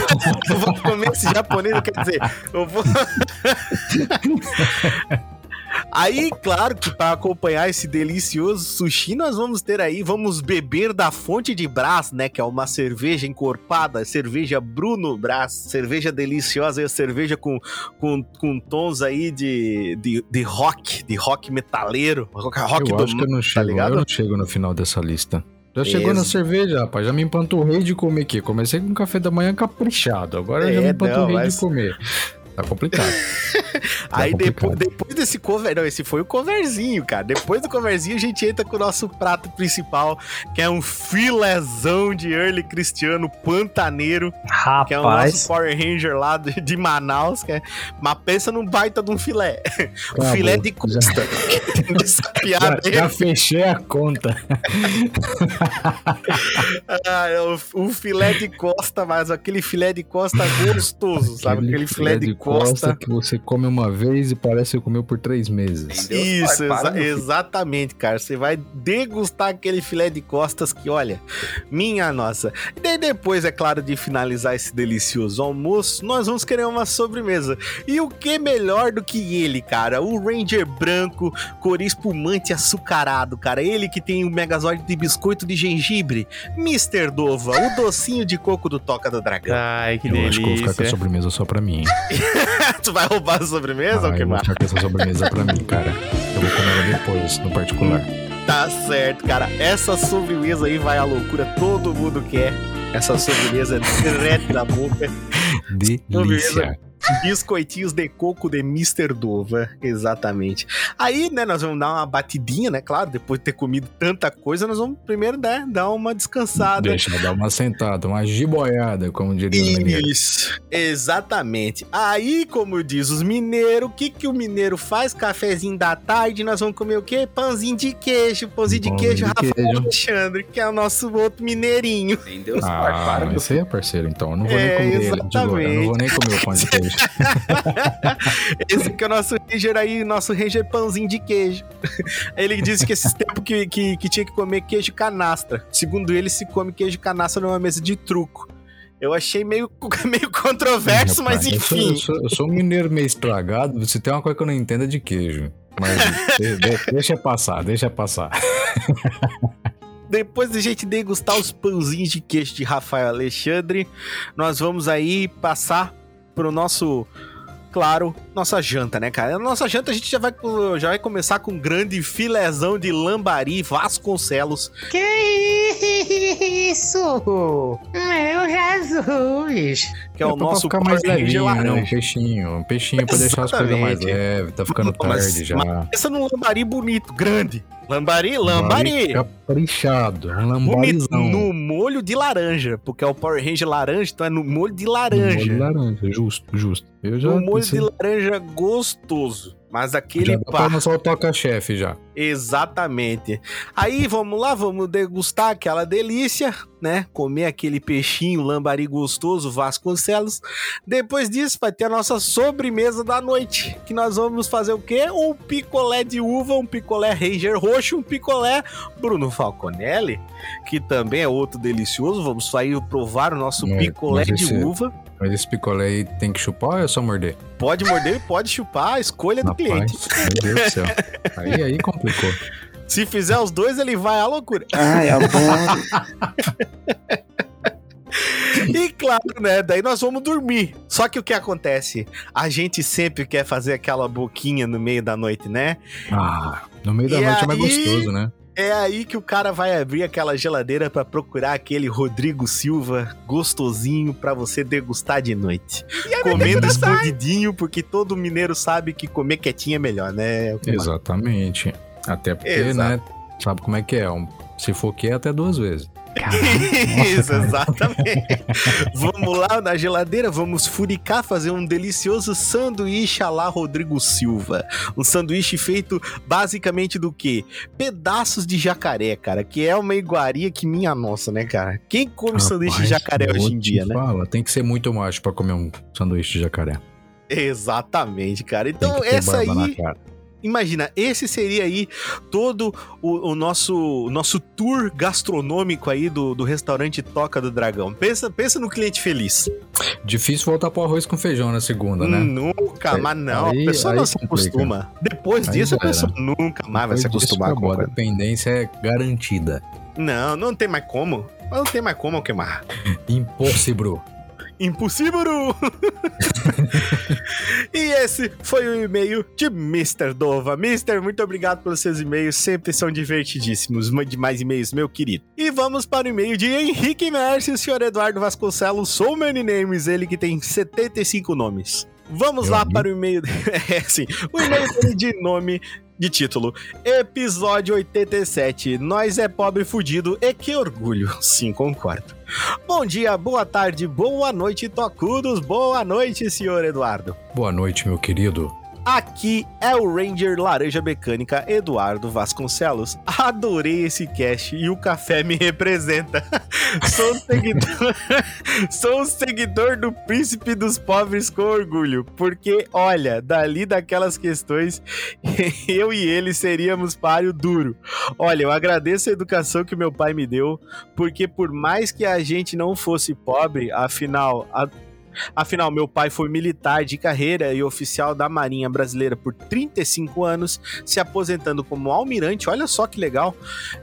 Speaker 2: Eu vou comer esse japonês, quer dizer, eu vou. Aí, claro que para acompanhar esse delicioso sushi, nós vamos ter aí, vamos beber da fonte de Brás, né? Que é uma cerveja encorpada, cerveja Bruno Brás, cerveja deliciosa, e cerveja com, com, com tons aí de, de, de rock, de rock metaleiro, rock, rock
Speaker 3: eu
Speaker 2: do
Speaker 3: acho que eu não chego.
Speaker 2: ligado?
Speaker 3: eu não chego no final dessa lista. Já chegou na cerveja, rapaz. Já me empanturrei de comer aqui. Comecei com café da manhã caprichado. Agora eu já
Speaker 2: É,
Speaker 3: me empanturrei
Speaker 2: não, mas-
Speaker 3: de comer. Tá complicado.
Speaker 2: Aí
Speaker 3: complicado.
Speaker 2: depois, depois desse cover. Não, esse foi o coverzinho, cara. Depois do coverzinho, a gente entra com o nosso prato principal, que é um filézão de early cristiano pantaneiro, que é o nosso
Speaker 5: Rapaz,
Speaker 2: Power Ranger lá de, de Manaus. Que é, mas pensa num baita de um filé. o
Speaker 3: Acabou.
Speaker 2: filé de costa. Essa
Speaker 3: Já,
Speaker 2: piada aí.
Speaker 3: já fechei a conta.
Speaker 2: Ah, é o, o filé de costa, mas aquele filé de costa gostoso, sabe? Aquele filé de, costa.
Speaker 3: Que você come uma vez e parece que comeu por três meses.
Speaker 2: Isso,
Speaker 5: pai,
Speaker 2: exa- exatamente, cara. Você vai degustar aquele filé de costas que, olha, minha nossa. E daí depois, é claro, de finalizar esse delicioso almoço, nós vamos querer uma sobremesa. E o que melhor do que ele, cara? O Ranger branco, cor espumante açucarado, cara. Ele que tem o Megazord de biscoito de gengibre. Mr. Dova, o docinho de coco do Toca do Dragão.
Speaker 5: Ai, que
Speaker 3: Eu acho que eu vou ficar com a
Speaker 5: delícia.
Speaker 3: sobremesa só pra mim.
Speaker 2: tu vai roubar a sobremesa ou
Speaker 3: Ah,
Speaker 2: que
Speaker 3: eu vou
Speaker 2: mais?
Speaker 3: ficar com essa sobremesa pra mim, cara. Eu vou comer ela depois, no particular.
Speaker 2: Tá certo, cara. Essa sobremesa aí vai à loucura. Todo mundo quer. Essa sobremesa é direto da boca.
Speaker 3: Delícia.
Speaker 2: Biscoitinhos de coco de Mr. Dova. Exatamente. Aí, né, nós vamos dar uma batidinha, né? Claro, depois de ter comido tanta coisa, nós vamos primeiro né, dar uma descansada.
Speaker 3: Deixa eu dar uma sentada, uma jiboiada, como diria o mineiro.
Speaker 2: Isso, exatamente. Aí, como diz os mineiros, o que, que o mineiro faz? Cafezinho da tarde, nós vamos comer o quê? Pãozinho de queijo, pãozinho de queijo,
Speaker 3: de
Speaker 2: Rafael
Speaker 3: queijo.
Speaker 2: Alexandre, que é o nosso outro mineirinho.
Speaker 5: Pai,
Speaker 3: Ah, mas você é parceiro, então. Eu não vou
Speaker 2: É,
Speaker 3: nem comer ele. de novo. Eu
Speaker 2: exatamente.
Speaker 3: não vou nem comer o pão de queijo.
Speaker 2: Esse que é o nosso Ranger aí, nosso Ranger pãozinho de queijo. Ele disse que esses tempos que, que, que tinha que comer queijo canastra. Segundo ele, se come queijo canastra numa mesa de truco. Eu achei meio, meio controverso, mas
Speaker 3: Rapaz, eu sou-
Speaker 2: enfim.
Speaker 3: Eu sou, eu sou um mineiro meio estragado. Se tem uma coisa que eu não entendo é de queijo. Mas de- de- deixa passar, deixa passar.
Speaker 2: Depois de a gente degustar os pãozinhos de queijo de Rafael Alexandre, nós vamos aí passar pro nosso, claro, nossa janta, né, cara? A nossa janta a gente já vai, já vai começar com um grande filézão de lambari Vasconcelos.
Speaker 4: Que isso? Meu Jesus!
Speaker 2: Que é, o
Speaker 3: pra
Speaker 2: nosso
Speaker 3: ficar mais levinho, né? Um peixinho. Um peixinho pra deixar as coisas mais leves. Tá ficando
Speaker 2: Mas-
Speaker 3: tarde já.
Speaker 2: Pensa num lambari bonito, grande. Lambari, lambari.
Speaker 3: Caprichado. Um
Speaker 2: Bonito,
Speaker 3: lambarizão.
Speaker 2: no molho de laranja, porque é o Power Ranger laranja, então é no molho de laranja.
Speaker 3: Molho de laranja, justo, justo. Eu já
Speaker 2: Um molho de
Speaker 3: pensei-
Speaker 2: laranja gostoso. Mas
Speaker 3: já
Speaker 2: aquele
Speaker 3: dá
Speaker 2: pá.
Speaker 3: pra lançar o toca-chefe já.
Speaker 2: Exatamente. Aí vamos lá, vamos degustar aquela delícia, né? Comer aquele peixinho lambari gostoso Vasconcelos. Depois disso, vai ter a nossa sobremesa da noite, que nós vamos fazer o quê? Um picolé de uva, um picolé Ranger roxo, um picolé Bruno Falconelli, que também é outro delicioso. Vamos sair provar o nosso
Speaker 3: Mas-
Speaker 2: picolé de
Speaker 3: esse-
Speaker 2: uva.
Speaker 3: Mas esse picolé aí tem que chupar ou é só morder?
Speaker 2: Pode morder e pode chupar, a escolha do cliente.
Speaker 3: Meu Deus do céu. Aí, aí complicou.
Speaker 2: Se fizer os dois, ele vai à loucura.
Speaker 5: Ai, amor.
Speaker 2: E claro, né? Daí nós vamos dormir. Só que o que acontece? A gente sempre quer fazer aquela boquinha no meio da noite, né?
Speaker 3: Ah, no meio da
Speaker 2: E
Speaker 3: noite é mais
Speaker 2: aí-
Speaker 3: gostoso, né?
Speaker 2: É aí que o cara vai abrir aquela geladeira pra procurar aquele Rodrigo Silva gostosinho pra você degustar de noite. Comendo escondidinho, porque todo mineiro sabe que comer quietinho é melhor, né?
Speaker 3: Exatamente. Até porque,
Speaker 2: Exato.
Speaker 3: né? Sabe como é que é? Um- se for que é até duas vezes.
Speaker 2: Isso, exatamente. vamos lá na geladeira, vamos furicar, fazer um delicioso sanduíche à la Rodrigo Silva. Um sanduíche feito basicamente do quê? Pedaços de jacaré, cara, que é uma iguaria que minha nossa, né, cara? Quem come sanduíche de
Speaker 3: Rapaz,
Speaker 2: jacaré hoje em dia, né?
Speaker 3: Fala, tem que ser muito macho pra comer um sanduíche de jacaré.
Speaker 2: Exatamente, cara. Então, essa aí. Imagina, esse seria aí todo o, o nosso, o nosso tour gastronômico aí do, do restaurante Toca do Dragão. Pensa, pensa no cliente feliz.
Speaker 3: Difícil voltar pro arroz com feijão na segunda, né?
Speaker 2: Nunca,
Speaker 3: Aí-
Speaker 2: mas não.
Speaker 3: aí-
Speaker 2: a pessoa não se acostuma. Depois
Speaker 3: Aí
Speaker 2: disso, a pessoa nunca mais vai se
Speaker 3: Depois
Speaker 2: acostumar com.
Speaker 3: A dependência é garantida.
Speaker 2: Não, não tem mais como. Não tem mais como queimar.
Speaker 3: Impossível.
Speaker 2: Impossível! e esse foi o e-mail de Mr. Dova. Mr., muito obrigado pelos seus e-mails, sempre são divertidíssimos. Mande mais e-mails, meu querido. E vamos para o e-mail de Henrique Mercy, o senhor Eduardo Vasconcelos, So Many Names, ele que tem 75 nomes. Vamos
Speaker 3: Eu
Speaker 2: lá
Speaker 3: vi.
Speaker 2: para o e-mail. É assim, o e-mail dele de nome de título. Episódio 87. Nós é pobre fudido e que orgulho. Sim, concordo. Bom dia, boa tarde, boa noite, tocudos. Boa noite, senhor Eduardo.
Speaker 3: Boa noite, meu querido.
Speaker 2: Aqui é o Ranger Laranja Mecânica Eduardo Vasconcelos. Adorei esse cast e o café me representa. Sou um seguidor, sou um seguidor do Príncipe dos Pobres com orgulho, porque olha, dali daquelas questões, eu e ele seríamos páreo duro. Olha, eu agradeço a educação que meu pai me deu, porque por mais que a gente não fosse pobre, afinal, a- Afinal, meu pai foi militar de carreira e oficial da Marinha Brasileira por 35 anos, se aposentando como almirante. Olha só que legal.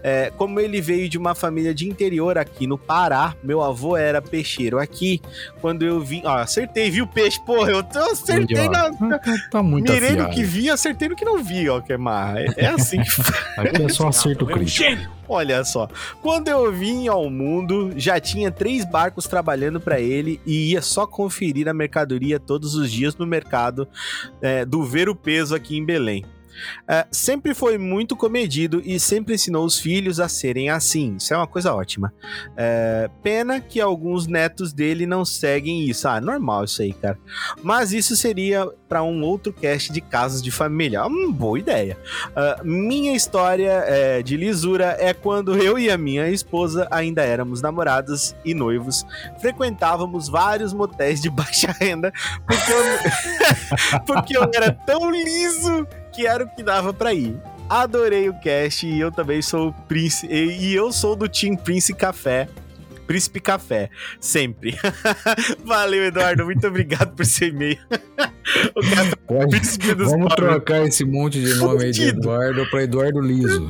Speaker 2: É, como ele veio de uma família de interior aqui no Pará, meu avô era peixeiro aqui. Quando eu vim. Ó, acertei, viu, peixe? Porra, eu, acertei na.
Speaker 3: Tá, tá muito
Speaker 2: Mirei no que vi, acertei no que não vi, ó, Kemar. É, é assim que
Speaker 3: Aqui é só acerto crítico.
Speaker 2: Olha só, quando eu vim ao mundo, já tinha três barcos trabalhando para ele e ia só conferir a mercadoria todos os dias no mercado é, do Ver o Peso aqui em Belém. É, sempre foi muito comedido e sempre ensinou os filhos a serem assim. Isso é uma coisa ótima. É, pena que alguns netos dele não seguem isso. Ah, normal isso aí, cara. Mas isso seria para um outro cast de casos de família. Uma boa ideia. Minha história de lisura é quando eu e a minha esposa ainda éramos namorados e noivos, frequentávamos vários motéis de baixa renda, porque eu, porque eu era tão liso que era o que dava pra ir. Adorei o cast e eu também sou o príncipe. E e eu sou do Team Prince Café. Príncipe Café, sempre. Valeu, Eduardo. Muito obrigado por seu e-mail. o cara é o
Speaker 3: Pode-
Speaker 2: príncipe dos
Speaker 3: Vamos
Speaker 2: pobres.
Speaker 3: trocar esse monte de nome aí de. Eduardo pra Eduardo Liso.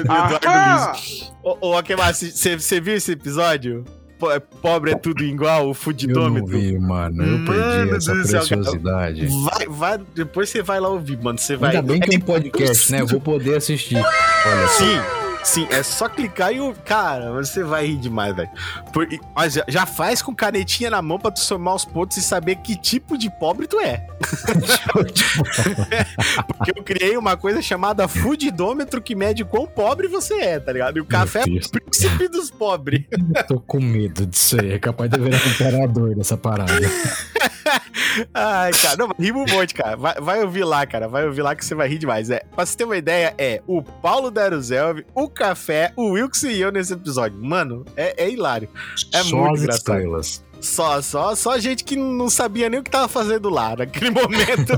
Speaker 2: Eduardo! Liso. Ô, ô Akemar, você viu esse episódio? É, Pobre é tudo igual, o
Speaker 3: Eu não
Speaker 2: fudidômetro.
Speaker 3: vi, mano. Eu perdi essa
Speaker 2: céu,
Speaker 3: preciosidade.
Speaker 2: Vai, vai, depois você vai lá ouvir, mano. Você vai.
Speaker 3: Ainda bem que é
Speaker 2: É
Speaker 3: um podcast, né? Eu vou poder assistir. Olha só.
Speaker 2: Sim, sim, é só clicar e o. Cara, você vai rir demais, velho. Por- Mas já, faz com canetinha na mão pra tu somar os pontos e saber que tipo de pobre tu é. Porque eu criei uma coisa chamada fudidômetro que mede quão pobre você é, tá ligado? E o café é o príncipe dos pobres.
Speaker 3: Tô com medo disso aí. É capaz de virar imperador dessa parada.
Speaker 2: Ai, cara, não, rimo um monte, cara. Vai, vai ouvir lá, cara. Vai ouvir lá que você vai rir demais. É, pra você ter uma ideia, é o Paulo Daruzelv, o Café, o Wilkes e eu nesse episódio. Mano, é, é hilário. É
Speaker 3: Só
Speaker 2: muito engraçado.
Speaker 3: estrelas.
Speaker 2: Só, só, só gente que não sabia nem o que tava fazendo lá naquele momento.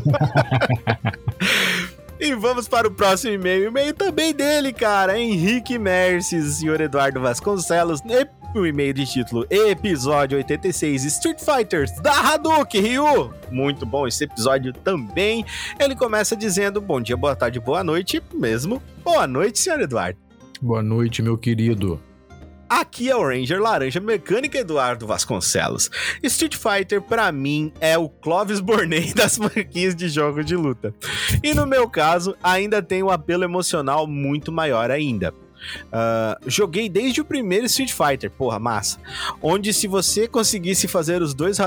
Speaker 2: E vamos para o próximo e-mail. E-mail também dele, cara. Henrique Merces, senhor Eduardo Vasconcelos. O e-mail de título: Episódio 86 Street Fighters da Hadouken, Ryu. Muito bom esse episódio também. Ele começa dizendo: Bom dia, boa tarde, boa noite. Mesmo. Boa noite, senhor Eduardo.
Speaker 3: Boa noite, meu querido.
Speaker 2: Aqui é o Ranger Laranja Mecânica Eduardo Vasconcelos. Street Fighter, pra mim, é o Clovis Bornei das franquias de jogo de luta. E no meu caso, ainda tem um apelo emocional muito maior ainda. Ah, joguei desde o primeiro Street Fighter, porra, massa. Onde se você conseguisse fazer os dois,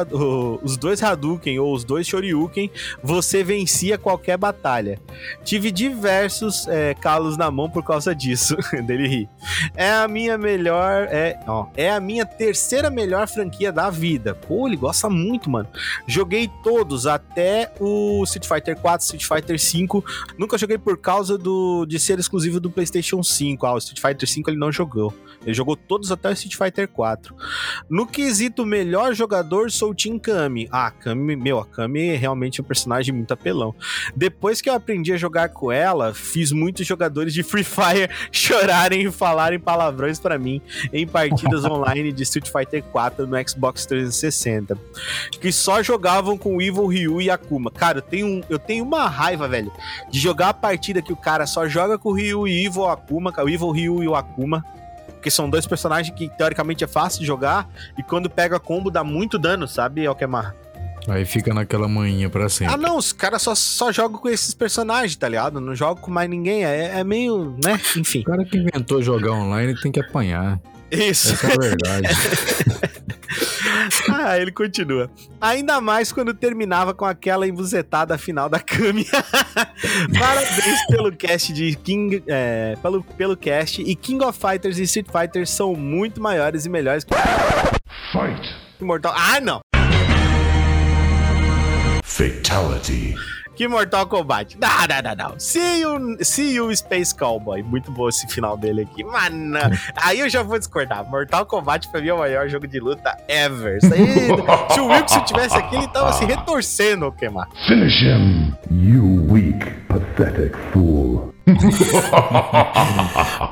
Speaker 2: os dois Hadouken ou os dois Shoryuken, você vencia qualquer batalha. Tive diversos é, calos na mão por causa disso. Dele ri. É a minha melhor. É, ó, é a minha terceira melhor franquia da vida. Pô, ele gosta muito, mano. Joguei todos até o Street Fighter 4, Street Fighter 5. Nunca joguei por causa do, de ser exclusivo do PlayStation 5. Ah, Street Fighter 5 ele não jogou. Ele jogou todos até o Street Fighter 4. No quesito melhor jogador, sou o Team Kami. Ah, Kami, meu, a Kami é realmente um personagem muito apelão. Depois que eu aprendi a jogar com ela, fiz muitos jogadores de Free Fire chorarem e falarem palavrões pra mim em partidas online de Street Fighter 4 no Xbox 360. Que só jogavam com o Evil Ryu e Akuma. Cara, eu tenho, um- eu tenho uma raiva, velho, de jogar a partida que o cara só joga com o Ryu e Evil Akuma, o Evil Ryu e o Akuma. Porque são dois personagens que teoricamente é fácil de jogar e quando pega combo dá muito dano, sabe, Alkemar?
Speaker 3: Aí fica naquela manhinha pra
Speaker 2: Ah,
Speaker 3: sempre.
Speaker 2: não, os caras só, só jogam com esses personagens, tá ligado? Não jogam com mais ninguém. É, é meio, né? Enfim.
Speaker 3: O cara que inventou jogar online tem que apanhar.
Speaker 2: Isso.
Speaker 3: Essa é a verdade.
Speaker 2: ah, ele continua. Ainda mais quando terminava com aquela embuzetada final da Kami. Parabéns pelo cast de King. É, pelo, pelo cast. E King of Fighters e Street Fighters são muito maiores e melhores que. Fight! Mortal. Ah, não!
Speaker 5: Fatality.
Speaker 2: Que Mortal Kombat. Não, não, não, não. See you, see you Space Cowboy. Muito bom esse final dele aqui. Mano, aí eu já vou discordar. Mortal Kombat mim é o maior jogo de luta ever. Isso aí, se o Wilson tivesse aqui, ele tava se retorcendo, o queimar.
Speaker 5: Finish him, you weak, pathetic fool.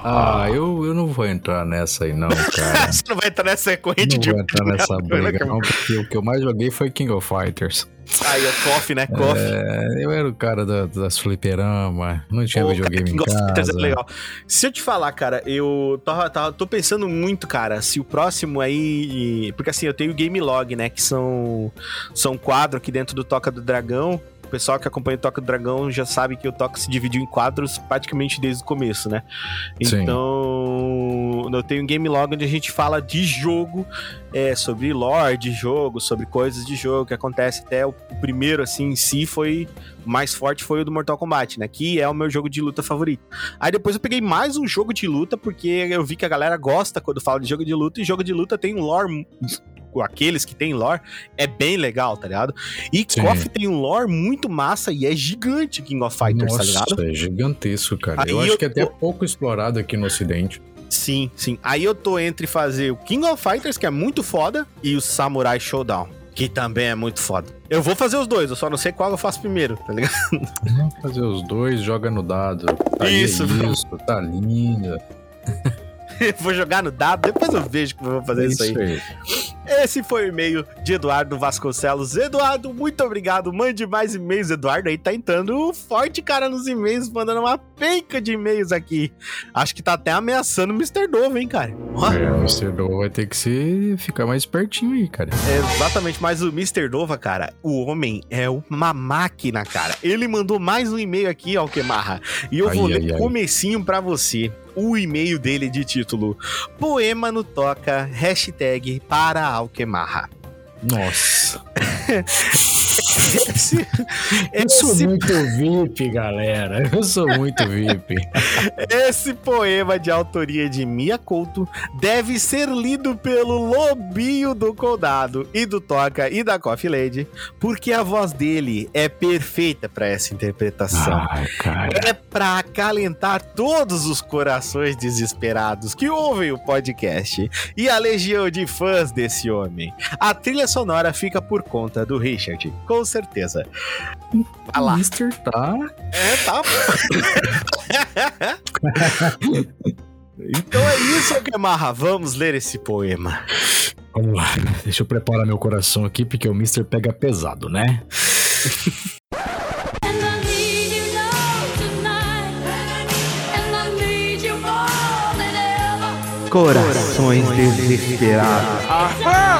Speaker 3: Ah, eu, eu não vou entrar nessa aí, não, cara.
Speaker 2: Você não vai entrar nessa corrente
Speaker 3: não
Speaker 2: de.
Speaker 3: Não vou entrar nessa briga, não, porque o que eu mais joguei foi King of Fighters.
Speaker 2: Aí, o Coffee, né? Coffee.
Speaker 3: É, eu era o cara da, das fliperama, não tinha Pô, videogame cara, em casa. Fighters é legal.
Speaker 2: Se eu te falar, cara, eu tô, tô, tô, pensando muito, cara, se o próximo aí. Porque assim, eu tenho o Game Log, né? Que são, são quadro aqui dentro do Toca do Dragão pessoal que acompanha o Toca do Dragão já sabe que o Toca se dividiu em quadros praticamente desde o começo, né? Então, Sim. eu tenho um game log onde a gente fala de jogo, é, sobre lore de jogo, sobre coisas de jogo que acontece até o, primeiro, assim, em si foi mais forte foi o do Mortal Kombat, né? Que é o meu jogo de luta favorito. Aí depois eu peguei mais um jogo de luta, porque eu vi que a galera gosta quando fala de jogo de luta, e jogo de luta tem um lore aqueles que tem lore, é bem legal, tá ligado? E Sim. KOF tem um lore muito massa e é gigante King of Fighters,
Speaker 3: tá
Speaker 2: Nossa, tá ligado?
Speaker 3: é gigantesco, cara. Aí eu acho eu que é até pouco explorado aqui no ocidente.
Speaker 2: Sim, sim. Aí eu tô entre fazer o King of Fighters, que é muito foda, e o Samurai Showdown, que também é muito foda. Eu vou fazer os dois, eu só não sei qual eu faço primeiro, tá ligado?
Speaker 3: Vamos fazer os dois, joga no dado. Tá isso, isso, tá linda.
Speaker 2: vou jogar no dado, depois eu vejo como eu vou fazer é isso, isso aí. aí. Esse foi o e-mail de Eduardo Vasconcelos. Eduardo, muito obrigado. Mande mais e-mails, Eduardo. Aí tá entrando forte, cara, nos e-mails, mandando uma penca de e-mails aqui. Acho que tá até ameaçando o Mr. Dove, hein, cara?
Speaker 3: É, o Mr. Dove vai ter que se ficar mais pertinho aí, cara.
Speaker 2: É, exatamente, mas o Mr. Dova, cara, o homem é uma máquina, cara. Ele mandou mais um e-mail aqui, ó, Kemarra. E eu ai, vou ai, ler ai. comecinho pra você o e-mail dele de título Poema no Toca, hashtag para Alquemarra.
Speaker 3: Nossa. Esse, eu sou muito VIP, galera. Eu sou muito VIP.
Speaker 2: Esse poema de autoria de Mia Couto deve ser lido pelo lobinho do Condado e do Toca e da Coffee Lady, porque a voz dele é perfeita para essa interpretação.
Speaker 3: Ai,
Speaker 2: é para acalentar todos os corações desesperados que ouvem o podcast e a legião de fãs desse homem. A trilha sonora fica por conta do Richard. Com certeza.
Speaker 3: Vai lá. Mister tá.
Speaker 2: É, tá. então é isso, Kemarra. Vamos ler esse poema.
Speaker 3: Vamos lá. Deixa eu preparar meu coração aqui, porque o Mister pega pesado, né?
Speaker 1: Corações desesperados. Aham!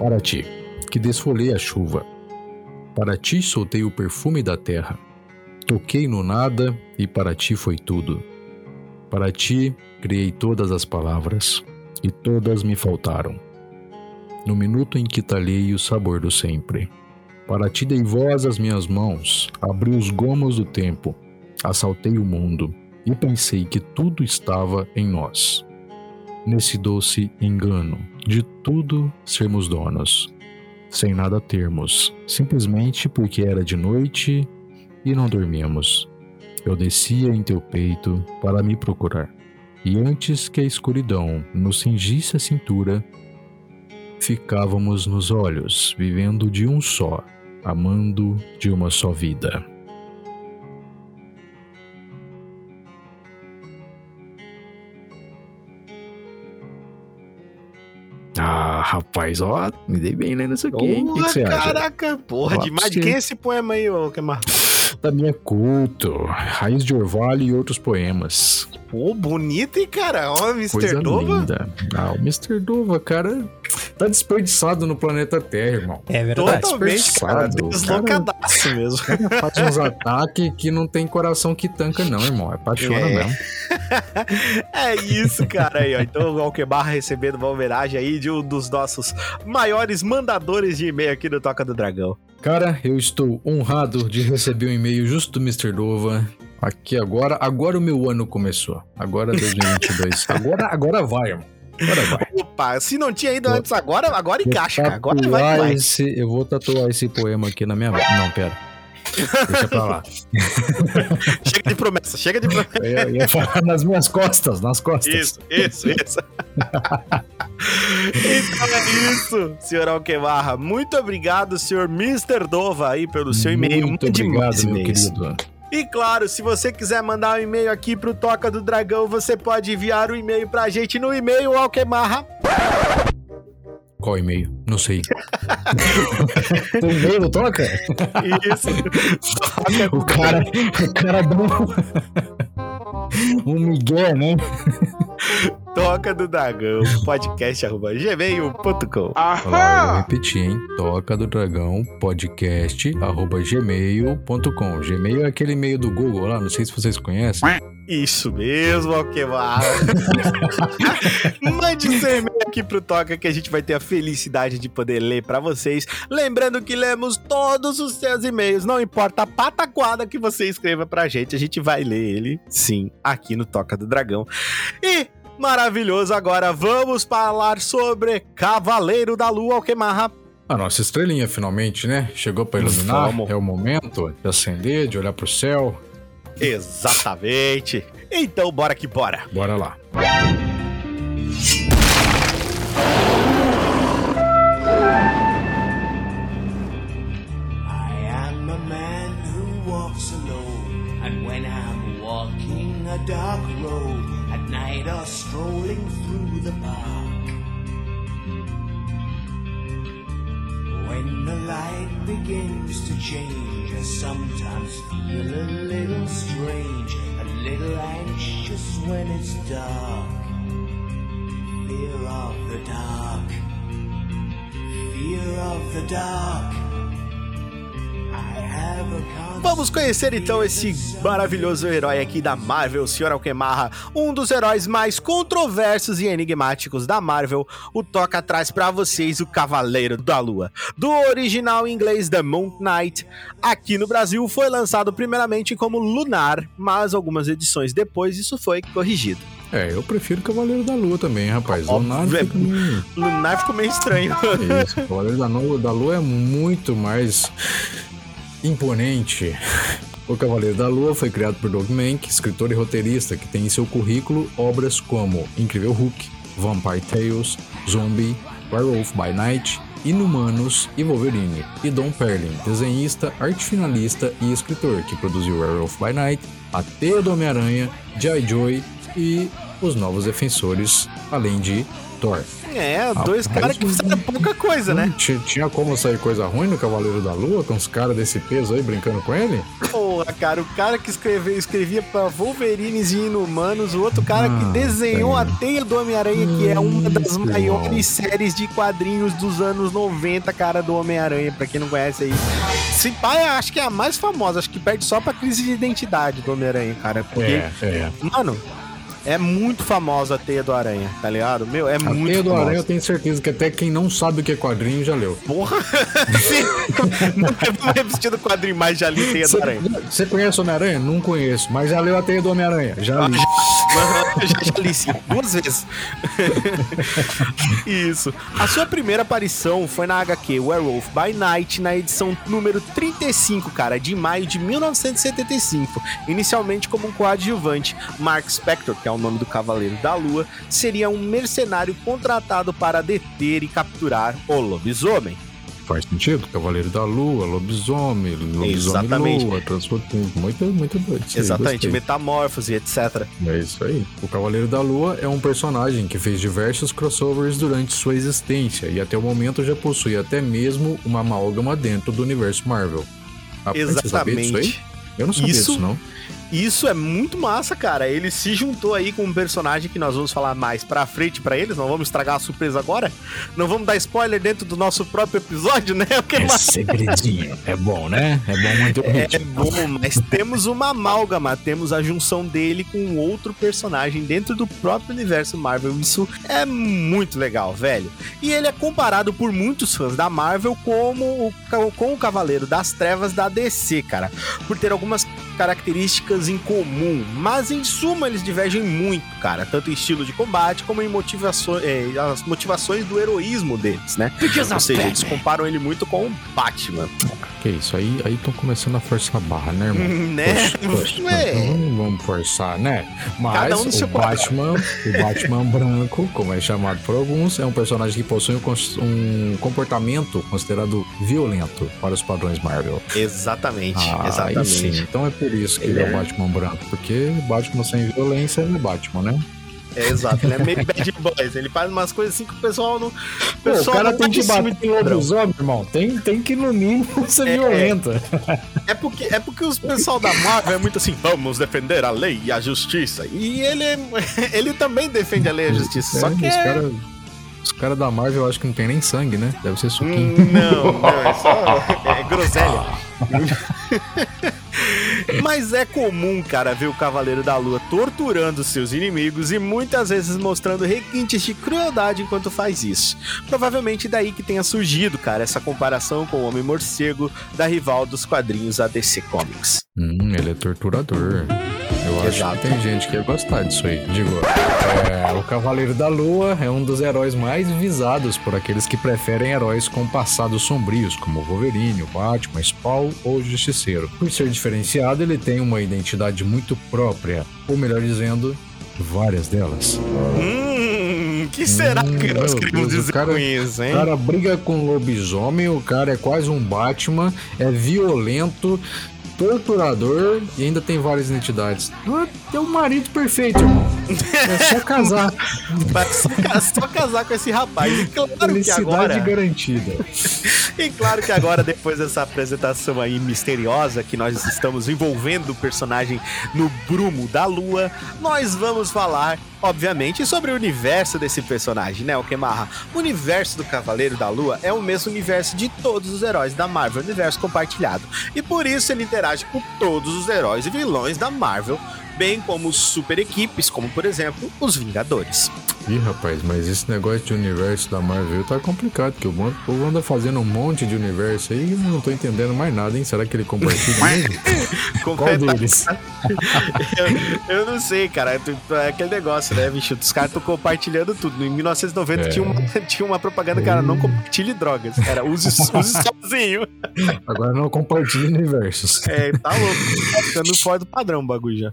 Speaker 3: Para ti, que desfolhei a chuva. Para ti soltei o perfume da terra. Toquei no nada e para ti foi tudo. Para ti criei todas as palavras e todas me faltaram. No minuto em que talhei o sabor do sempre. Para ti dei voz às minhas mãos, abri os gomos do tempo, assaltei o mundo e pensei que tudo estava em nós nesse doce engano de tudo sermos donos, sem nada termos, simplesmente porque era de noite e não dormíamos. Eu descia em teu peito para me procurar, e antes que a escuridão nos cingisse a cintura, ficávamos nos olhos, vivendo de um só, amando de uma só vida. Rapaz, ó, me dei bem né, nisso aqui? O que, que você
Speaker 2: acha? Caraca, porra, ó, demais. De quem é esse poema aí, ô Kemar?
Speaker 3: Da minha culto, Raiz de Orvalho e outros poemas.
Speaker 2: Pô, bonito, hein, cara? Ó, Mr. Coisa Dova. Linda.
Speaker 3: Ah, o Mr. Dova, cara, tá desperdiçado no planeta Terra, irmão.
Speaker 6: É verdade.
Speaker 2: Totalmente, cara.
Speaker 3: desperdiçado,
Speaker 2: Deslocadaço mesmo.
Speaker 3: Cara faz uns ataques que não tem coração que tanca, não, irmão. É paixona
Speaker 2: É.
Speaker 3: mesmo.
Speaker 2: É isso, cara. Aí, ó. Então o Alquebarra recebendo uma homenagem aí de um dos nossos maiores mandadores de e-mail aqui do Toca do Dragão.
Speaker 3: Cara, eu estou honrado de receber um e-mail justo do Mr. Dova. Aqui agora, agora o meu ano começou. Agora 2022. agora, agora vai, irmão.
Speaker 2: Opa, se não tinha ido antes agora, agora encaixa, cara. Agora vai, vai.
Speaker 3: esse, eu vou tatuar esse poema aqui na minha. Não, pera. Deixa pra lá.
Speaker 2: Chega de promessa, chega de promessa.
Speaker 3: Eu ia, falar nas minhas costas, nas costas.
Speaker 2: Isso, isso, isso. então é isso, senhor Alquemarra. Muito obrigado, senhor Mr. Dova, aí, pelo seu e-mail.
Speaker 3: Muito obrigado, meu querido.
Speaker 2: E claro, se você quiser mandar um e-mail aqui pro Toca do Dragão, você pode enviar o e-mail pra gente no e-mail alquemarra.
Speaker 3: Qual e-mail? Não sei. Tem e-mail, não toca?
Speaker 2: Isso.
Speaker 3: O cara, o cara dá um, um migué, né?
Speaker 2: Toca do Dragão, podcast arroba gmail.com.
Speaker 3: Eu vou repetir, hein? Toca do Dragão, podcast, arroba gmail.com. Gmail é aquele e-mail do Google lá, não sei se vocês conhecem.
Speaker 2: Isso mesmo, Alquemarra. Mande seu e-mail aqui pro Toca que a gente vai ter a felicidade de poder ler pra vocês. Lembrando que lemos todos os seus e-mails, não importa a pataquada que você escreva pra gente, a gente vai ler ele, sim, aqui no Toca do Dragão. E maravilhoso, agora vamos falar sobre Cavaleiro da Lua, Alquemarra.
Speaker 3: A nossa estrelinha, finalmente, né? Chegou pra iluminar.
Speaker 2: Vamos.
Speaker 3: É o momento de acender, de olhar pro céu.
Speaker 2: Exatamente. Então, bora que bora.
Speaker 3: Bora lá.
Speaker 7: I strolling through the park, when the light begins to change, I sometimes feel a little strange, a little anxious when it's dark. Fear of the dark, fear of the dark.
Speaker 2: Vamos conhecer então esse maravilhoso herói aqui da Marvel, o Sr. Alquemarra, um dos heróis mais controversos e enigmáticos da Marvel. O Toca traz pra vocês o Cavaleiro da Lua. Do original em inglês The Moon Knight, aqui no Brasil foi lançado primeiramente como Lunar, mas algumas edições depois isso foi corrigido.
Speaker 3: É, eu prefiro Cavaleiro da Lua também, rapaz.
Speaker 2: Óbvio, é-
Speaker 3: fica meio...
Speaker 2: Lunar ficou meio estranho.
Speaker 3: É isso, Cavaleiro da Lua, da Lua é muito mais imponente. O Cavaleiro da Lua foi criado por Doug Mank, escritor e roteirista, que tem em seu currículo obras como Incrível Hulk, Vampire Tales, Zombie, Werewolf by Night, Inumanos e Wolverine. E Don Perlin, desenhista, arte finalista e escritor, que produziu Werewolf by Night, A Teia do Homem-Aranha, G.I. Joy e Os Novos Defensores, além de Thor.
Speaker 2: É, dois caras que fizeram pouca coisa, né?
Speaker 3: Ti- Tinha como sair coisa ruim no Cavaleiro da Lua, com os caras desse peso aí brincando com ele?
Speaker 2: Porra, cara, o cara que escreveu, escrevia pra Wolverines e Inumanos, o outro cara que
Speaker 3: Ah,
Speaker 2: desenhou a teia do Homem-Aranha, que é uma das
Speaker 3: Isso,
Speaker 2: maiores
Speaker 3: irmão.
Speaker 2: séries de quadrinhos dos anos 90, cara, do Homem-Aranha, pra quem não conhece aí. Se pai, acho que é a mais famosa, acho que perde só pra crise de identidade do Homem-Aranha, cara. Porque,
Speaker 3: É, é.
Speaker 2: mano, é muito famosa a teia do Aranha, tá ligado? Meu, é
Speaker 3: A
Speaker 2: muito
Speaker 3: Teia do
Speaker 2: famosa.
Speaker 3: Aranha eu tenho certeza que até quem não sabe o que é quadrinho já leu.
Speaker 2: Porra! Nunca vi revistido quadrinho mais já li teia do Aranha.
Speaker 3: Você conhece o Homem-Aranha? Não conheço, mas já leu a Teia do Homem-Aranha? Já li.
Speaker 2: Eu já, já li sim, duas vezes. Isso. A sua primeira aparição foi na HQ Werewolf by Night, na edição número 35, cara, de maio de 1975. Inicialmente como um coadjuvante, Mark Spector, que é o nome do Cavaleiro da Lua, seria um mercenário contratado para deter e capturar o lobisomem.
Speaker 3: Faz sentido? Cavaleiro da Lua, lobisomem, lobisomem
Speaker 2: Exatamente.
Speaker 3: lua, transporte. Muito, muito doido. isso aí,
Speaker 2: Exatamente,
Speaker 3: gostei.
Speaker 2: metamorfose, etc.
Speaker 3: É isso aí. O Cavaleiro da Lua é um personagem que fez diversos crossovers durante sua existência e até o momento já possui até mesmo uma amálgama dentro do universo Marvel. Ah, sabia disso aí?
Speaker 2: Exatamente.
Speaker 3: Eu não sabia
Speaker 2: Isso-
Speaker 3: disso, não.
Speaker 2: Isso é muito massa, cara. Ele se juntou aí com um personagem que nós vamos falar mais pra frente pra eles. Não vamos estragar a surpresa agora. Não vamos dar spoiler dentro do nosso próprio episódio, né? Porque
Speaker 3: É segredinho. É bom, né? É bom muito
Speaker 2: É bom, mas temos uma amálgama, temos a junção dele com outro personagem dentro do próprio universo Marvel. Isso é muito legal, velho. E ele é comparado por muitos fãs da Marvel como o, com o Cavaleiro das Trevas da DC, cara, por ter algumas características em comum, mas em suma eles divergem muito, cara, tanto em estilo de combate como em motivações, é, as motivações do heroísmo deles, né? Ou seja, eles comparam ele muito com o Batman,
Speaker 3: Que isso, aí aí estão começando a forçar a barra, né, irmão?
Speaker 2: né?
Speaker 3: Poxa, poxa,
Speaker 2: É.
Speaker 3: Não vamos forçar, né? Mas
Speaker 2: um
Speaker 3: o
Speaker 2: seu
Speaker 3: Batman, o Batman branco, como é chamado por alguns, é um personagem que possui um, um comportamento considerado violento para os padrões Marvel.
Speaker 2: Exatamente,
Speaker 3: Ah, aí
Speaker 2: exatamente.
Speaker 3: sim. Então é por isso que
Speaker 2: Ele
Speaker 3: ele, é
Speaker 2: é-
Speaker 3: o Batman branco, porque Batman sem violência é Batman, né?
Speaker 2: É, exato, ele é meio bad boys. Ele faz umas coisas assim que o pessoal não. O
Speaker 3: Pô, o
Speaker 2: pessoal
Speaker 3: cara
Speaker 2: não
Speaker 3: tem que bater em lobisomem, irmão. Tem, tem que, no mínimo, ser
Speaker 2: É.
Speaker 3: violenta.
Speaker 2: É porque, é porque os pessoal da Marvel é muito assim, vamos defender a lei e a justiça. E ele, é- ele também defende a lei e a justiça. Só
Speaker 3: É,
Speaker 2: que
Speaker 3: os
Speaker 2: é...
Speaker 3: caras os cara da Marvel eu acho que não tem nem sangue, né? Deve ser suquinho.
Speaker 2: Hum, Não, não, é só é groselha. Mas é comum, cara, ver o Cavaleiro da Lua torturando seus inimigos e muitas vezes mostrando requintes de crueldade enquanto faz isso. Provavelmente daí que tenha surgido, cara, essa comparação com o Homem-Morcego da rival dos quadrinhos ADC Comics.
Speaker 3: Hum, ele é torturador. Eu acho
Speaker 2: Exato.
Speaker 3: que tem gente que ia gostar disso aí. Digo, é, o Cavaleiro da Lua é um dos heróis mais visados por aqueles que preferem heróis com passados sombrios, como o Wolverine, o Batman, Spawn ou o Justiceiro. Por ser diferenciado, ele tem uma identidade muito própria, ou melhor dizendo, várias delas.
Speaker 2: Hum, que será
Speaker 3: Hum,
Speaker 2: que nós queremos
Speaker 3: Deus, o
Speaker 2: dizer
Speaker 3: cara-
Speaker 2: com isso,
Speaker 3: O
Speaker 2: hein?
Speaker 3: cara briga com lobisomem, o cara é quase um Batman, é violento, torturador e ainda tem várias identidades. É o marido perfeito, irmão. É só casar.
Speaker 2: Só, só casar com esse rapaz. E claro que
Speaker 3: Felicidade
Speaker 2: agora.
Speaker 3: garantida.
Speaker 2: E claro que agora, depois dessa apresentação aí misteriosa que nós estamos envolvendo o personagem no brumo da lua, nós vamos falar, obviamente, sobre o universo desse personagem, né, Alquemarra? O universo do Cavaleiro da Lua é o mesmo universo de todos os heróis da Marvel, universo compartilhado. E por isso ele interage com todos os heróis e vilões da Marvel, bem como super equipes, como por exemplo os Vingadores.
Speaker 3: Ih, rapaz, mas esse negócio de universo da Marvel tá complicado, porque o povo anda fazendo um monte de universo aí e não tô entendendo mais nada, hein? Será que ele compartilha mesmo? Qual deles?
Speaker 2: eu, eu não sei, cara. É aquele negócio, né, bicho? Os caras estão compartilhando tudo. Em 1990
Speaker 3: É.
Speaker 2: tinha, uma, tinha uma propaganda, cara, não compartilhe drogas. Era use, use sozinho.
Speaker 3: Agora não compartilha universos.
Speaker 2: É, tá louco. Tá ficando fora do padrão o bagulho já.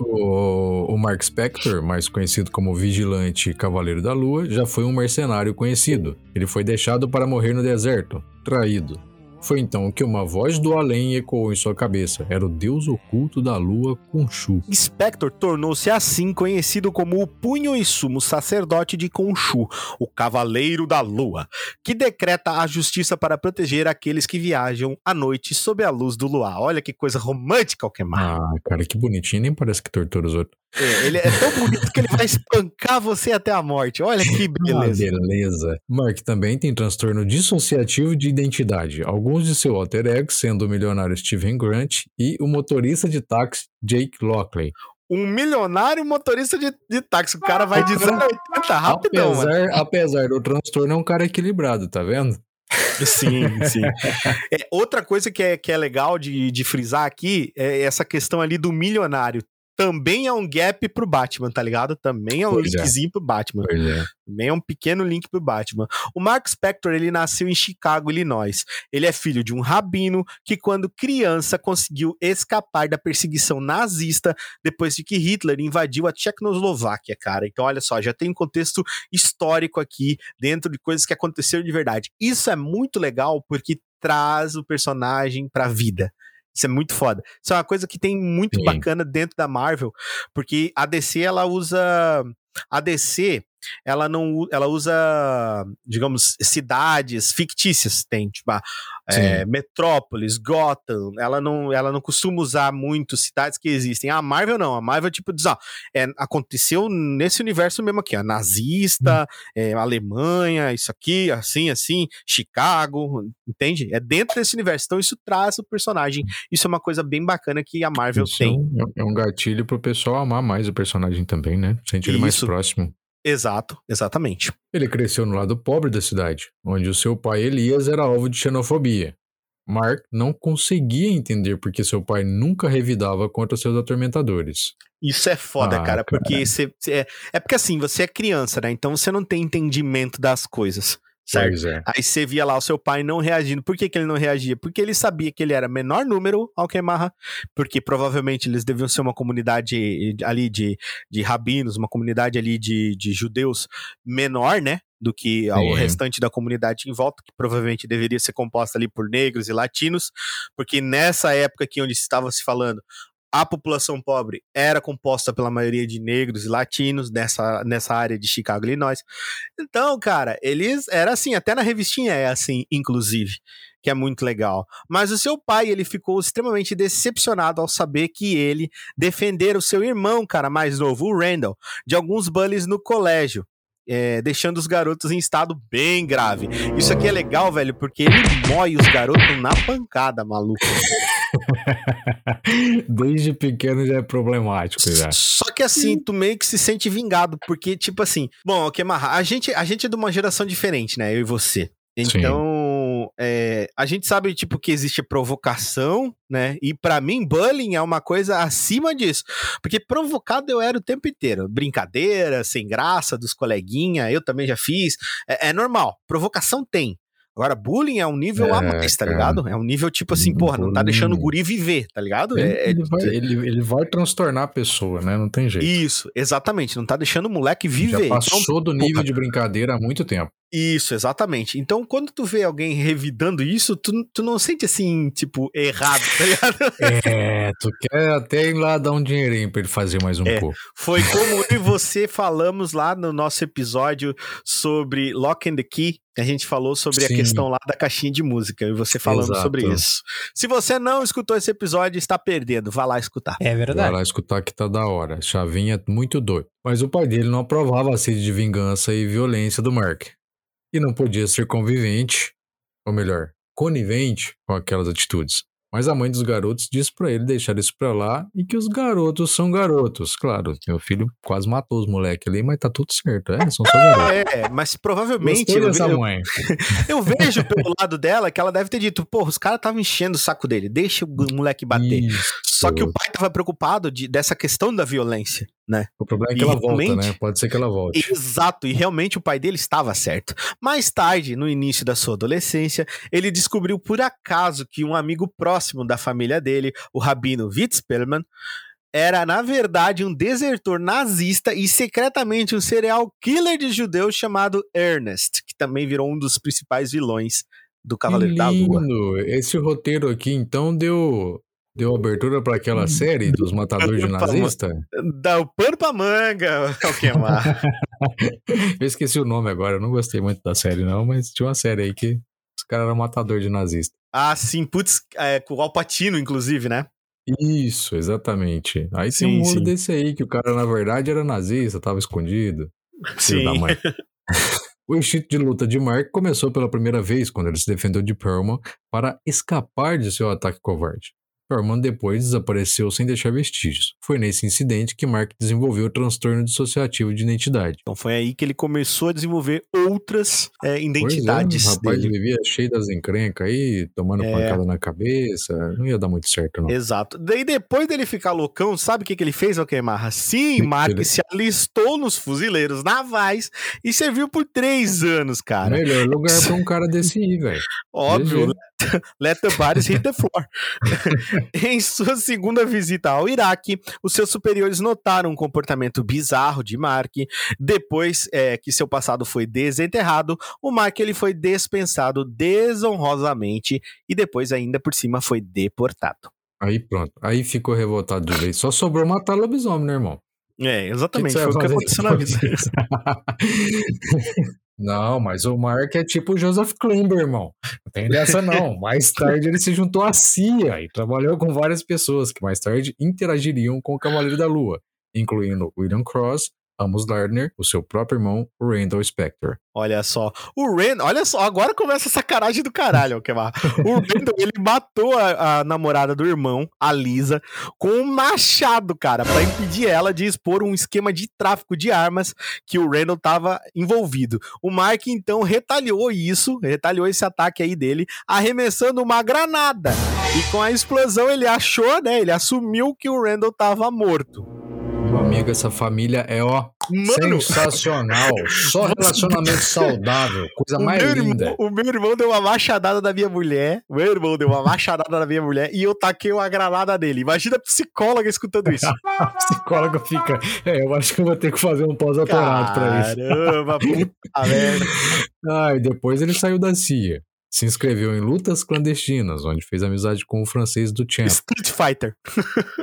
Speaker 3: O, o Mark Spector, mais conhecido como Vigilante Cavaleiro da Lua, já foi um mercenário conhecido. Ele foi deixado para morrer no deserto, traído. Foi então que uma voz do além ecoou em sua cabeça. Era o deus oculto da lua, Khonshu.
Speaker 2: Spector tornou-se assim conhecido como o punho e sumo sacerdote de Khonshu, o Cavaleiro da Lua, que decreta a justiça para proteger aqueles que viajam à noite sob a luz do luar. Olha que coisa romântica, Alquemar.
Speaker 3: Ah, cara, que bonitinho. Nem parece que tortura os outros.
Speaker 2: É, ele é tão bonito que ele vai espancar você até a morte. Olha que beleza.
Speaker 3: Ah, beleza. Mark também tem transtorno dissociativo de identidade. Alguns de seu alter ego, sendo o milionário Steven Grant e o motorista de táxi Jake Lockley.
Speaker 2: Um milionário motorista de, de táxi. O cara vai de 0 a 80 rapidão, mano.
Speaker 3: apesar, apesar do transtorno, é um cara equilibrado, tá vendo?
Speaker 2: Sim, sim. É, outra coisa que é, que é legal de, de frisar aqui é essa questão ali do milionário. Também é um gap pro Batman, tá ligado? Também é um
Speaker 3: Pois é.
Speaker 2: linkzinho pro Batman.
Speaker 3: Pois é.
Speaker 2: Também é um pequeno link pro Batman. O Mark Spector, ele nasceu em Chicago, Illinois. Ele é filho de um rabino que, quando criança, conseguiu escapar da perseguição nazista depois de que Hitler invadiu a Tchecoslováquia, cara. Então, olha só, já tem um contexto histórico aqui, dentro de coisas que aconteceram de verdade. Isso é muito legal porque traz o personagem pra vida. Isso é muito foda. Isso é uma coisa que tem muito
Speaker 3: Sim.
Speaker 2: bacana dentro da Marvel, porque a DC ela usa a DC, ela não ela usa, digamos, cidades fictícias, tem tipo a, é, Metrópolis, Gotham, ela não, ela não costuma usar muito cidades que existem. A Marvel não, a Marvel tipo diz, ó, é, aconteceu nesse universo mesmo aqui, ó, nazista, é, Alemanha, isso aqui, assim, assim, Chicago, entende? É dentro desse universo, então isso traz o personagem. Isso é uma coisa bem bacana que a Marvel
Speaker 3: Isso
Speaker 2: tem.
Speaker 3: É um, é um gatilho pro pessoal amar mais o personagem também, né? Sentir ele mais
Speaker 2: Isso.
Speaker 3: próximo.
Speaker 2: Exato, exatamente.
Speaker 3: Ele cresceu no lado pobre da cidade, onde o seu pai Elias era alvo de xenofobia. Mark não conseguia entender porque seu pai nunca revidava contra seus atormentadores.
Speaker 2: Isso é foda,
Speaker 3: Ah,
Speaker 2: cara, porque você, você é, é porque assim, você é criança, né? Então você não tem entendimento das coisas, certo?
Speaker 3: Pois é.
Speaker 2: Aí você via lá o seu pai não reagindo. Por que, que ele não reagia? Porque ele sabia que ele era menor número ao Kemarra, porque provavelmente eles deviam ser uma comunidade ali de, de rabinos, uma comunidade ali de, de judeus menor, né? Do que ao
Speaker 3: Sim.
Speaker 2: restante da comunidade em volta, que provavelmente deveria ser composta ali por negros e latinos, porque nessa época aqui onde estava se falando, a população pobre era composta pela maioria de negros e latinos nessa, nessa área de Chicago, Illinois. Então, cara, eles era assim, até na revistinha é assim, inclusive, que é muito legal. Mas o seu pai, ele ficou extremamente decepcionado ao saber que ele defender o seu irmão, cara, mais novo, o Randall, de alguns bullies no colégio. é, deixando os garotos em estado bem grave. Isso aqui é legal, velho, porque ele mói os garotos na pancada, maluco.
Speaker 3: Desde pequeno já é problemático já.
Speaker 2: Só que assim, tu meio que se sente vingado, porque, tipo assim, bom, ok, Marra, a gente, a gente é de uma geração diferente, né? Eu e você. Então, é, a gente sabe, tipo, que existe provocação, né? E pra mim, bullying é uma coisa acima disso. Porque provocado eu era o tempo inteiro. Brincadeira, sem graça, dos coleguinha, eu também já fiz. É, é normal. Provocação tem. Agora, bullying é um nível
Speaker 3: É,
Speaker 2: a mais, tá
Speaker 3: cara.
Speaker 2: ligado? É um nível, tipo assim, porra, não tá deixando o guri viver, tá ligado?
Speaker 3: Ele,
Speaker 2: É- é-
Speaker 3: ele vai, ele- ele vai transtornar a pessoa, né? Não tem jeito.
Speaker 2: Isso, exatamente. Não tá deixando o moleque
Speaker 3: Já
Speaker 2: viver. Então,
Speaker 3: passou do nível
Speaker 2: porra.
Speaker 3: de brincadeira há muito tempo.
Speaker 2: Isso, exatamente. Então, quando tu vê alguém revidando isso, tu, tu não sente assim, tipo, errado, tá ligado?
Speaker 3: É, tu quer até ir lá dar um dinheirinho pra ele fazer mais um
Speaker 2: É.
Speaker 3: pouco.
Speaker 2: Foi como eu e você falamos lá no nosso episódio sobre Lock and the Key, que a gente falou sobre
Speaker 3: Sim.
Speaker 2: a questão lá da caixinha de música, eu e você falando
Speaker 3: Exato.
Speaker 2: sobre isso. Se você não escutou esse episódio, está perdendo. Vá lá escutar.
Speaker 4: É
Speaker 3: Vai
Speaker 4: verdade.
Speaker 3: lá escutar que tá da hora. Chavinha muito doido. Mas o pai dele não aprovava a sede de vingança e violência do Mark. E não podia ser convivente, ou melhor, conivente com aquelas atitudes. Mas a mãe dos garotos disse pra ele deixar isso pra lá e que os garotos são garotos. Claro, meu filho quase matou os moleques ali, mas tá tudo certo. É, são só garotos.
Speaker 2: É, mas provavelmente eu,
Speaker 3: dessa
Speaker 2: eu-
Speaker 3: mãe.
Speaker 2: eu vejo pelo lado dela que ela deve ter dito, porra, os caras estavam enchendo o saco dele, deixa o moleque bater.
Speaker 3: Isso.
Speaker 2: Só que o pai tava preocupado de, dessa questão da violência, né?
Speaker 3: O problema é que
Speaker 2: E
Speaker 3: ela volta, né? Pode ser que ela volte.
Speaker 2: Exato, e realmente o pai dele estava certo. Mais tarde, no início da sua adolescência, ele descobriu por acaso que um amigo próximo da família dele, o rabino Witz Perlman, era na verdade um desertor nazista e secretamente um serial killer de judeus chamado Ernest, que também virou um dos principais vilões do Cavaleiro da Lua.
Speaker 3: Esse roteiro aqui, então, deu, deu abertura para aquela série dos matadores de nazista?
Speaker 2: Dá o pano pra manga, Alquemar.
Speaker 3: Eu esqueci o nome agora, eu não gostei muito da série, não, mas tinha uma série aí que os caras eram matador de nazista.
Speaker 2: ah, sim, putz, é, com o Alpatino, inclusive, né?
Speaker 3: Isso, exatamente. Aí
Speaker 2: Sim,
Speaker 3: tem um
Speaker 2: sim.
Speaker 3: desse aí, que o cara, na verdade, era nazista, tava escondido. Filho da mãe. O instinto de luta de Mark começou pela primeira vez quando ele se defendeu de Perlman para escapar de seu ataque covarde. Perlman depois desapareceu sem deixar vestígios. Foi nesse incidente que Mark desenvolveu o transtorno dissociativo de identidade.
Speaker 2: Então foi aí que ele começou a desenvolver outras é, identidades
Speaker 3: Pois é, o rapaz
Speaker 2: dele.
Speaker 3: vivia cheio das encrencas aí, tomando
Speaker 2: É.
Speaker 3: pancada na cabeça. Não ia dar muito certo, não.
Speaker 2: Exato. Daí depois dele ficar loucão, sabe o que, que ele fez, Alquemarra? Sim, Mark
Speaker 3: ele-
Speaker 2: se alistou nos fuzileiros navais e serviu por três anos, cara.
Speaker 3: Melhor lugar pra um cara desse ir, velho.
Speaker 2: Óbvio. let the bodies hit the floor. em sua segunda visita ao Iraque, os seus superiores notaram um comportamento bizarro de Mark. Depois é, que seu passado foi desenterrado, o Mark ele foi dispensado desonrosamente e depois ainda por cima foi deportado.
Speaker 3: Aí pronto. Aí ficou revoltado de vez. Só sobrou matar lobisomem, né, irmão?
Speaker 2: É, exatamente.
Speaker 3: Que que
Speaker 2: foi o que aconteceu na vida.
Speaker 3: Não, mas o Mark é tipo o Joseph Klimber, irmão. Não tem dessa não. Mais tarde ele se juntou à CIA e trabalhou com várias pessoas que mais tarde interagiriam com o Cavaleiro da Lua, incluindo William Cross, Amos Lardner, o seu próprio irmão, Randall Spector.
Speaker 2: Olha só. O Randall, olha só, agora começa a sacanagem do caralho, Alquemar. O Randall, ele matou a, a namorada do irmão, a Lisa, com um machado, cara, pra impedir ela de expor um esquema de tráfico de armas que o Randall tava envolvido. O Mark, então, retalhou isso, retalhou esse ataque aí dele, arremessando uma granada. E com a explosão, ele achou, né, ele assumiu que o Randall tava morto.
Speaker 3: Amigo, essa família é, ó,
Speaker 2: Mano,
Speaker 3: sensacional. Só relacionamento saudável. Coisa
Speaker 2: O
Speaker 3: mais linda.
Speaker 2: irmão, o meu irmão deu uma machadada na minha mulher. O meu irmão deu uma machadada na minha mulher e eu taquei uma granada nele. Imagina a psicóloga escutando isso.
Speaker 3: A psicóloga fica. É, eu acho que eu vou ter que fazer um pós-doutorado pra isso.
Speaker 2: Caramba, puta merda.
Speaker 3: Ah, e depois ele saiu da CIA. Se inscreveu em lutas clandestinas, onde fez amizade com o francês do Champ.
Speaker 2: Street Fighter.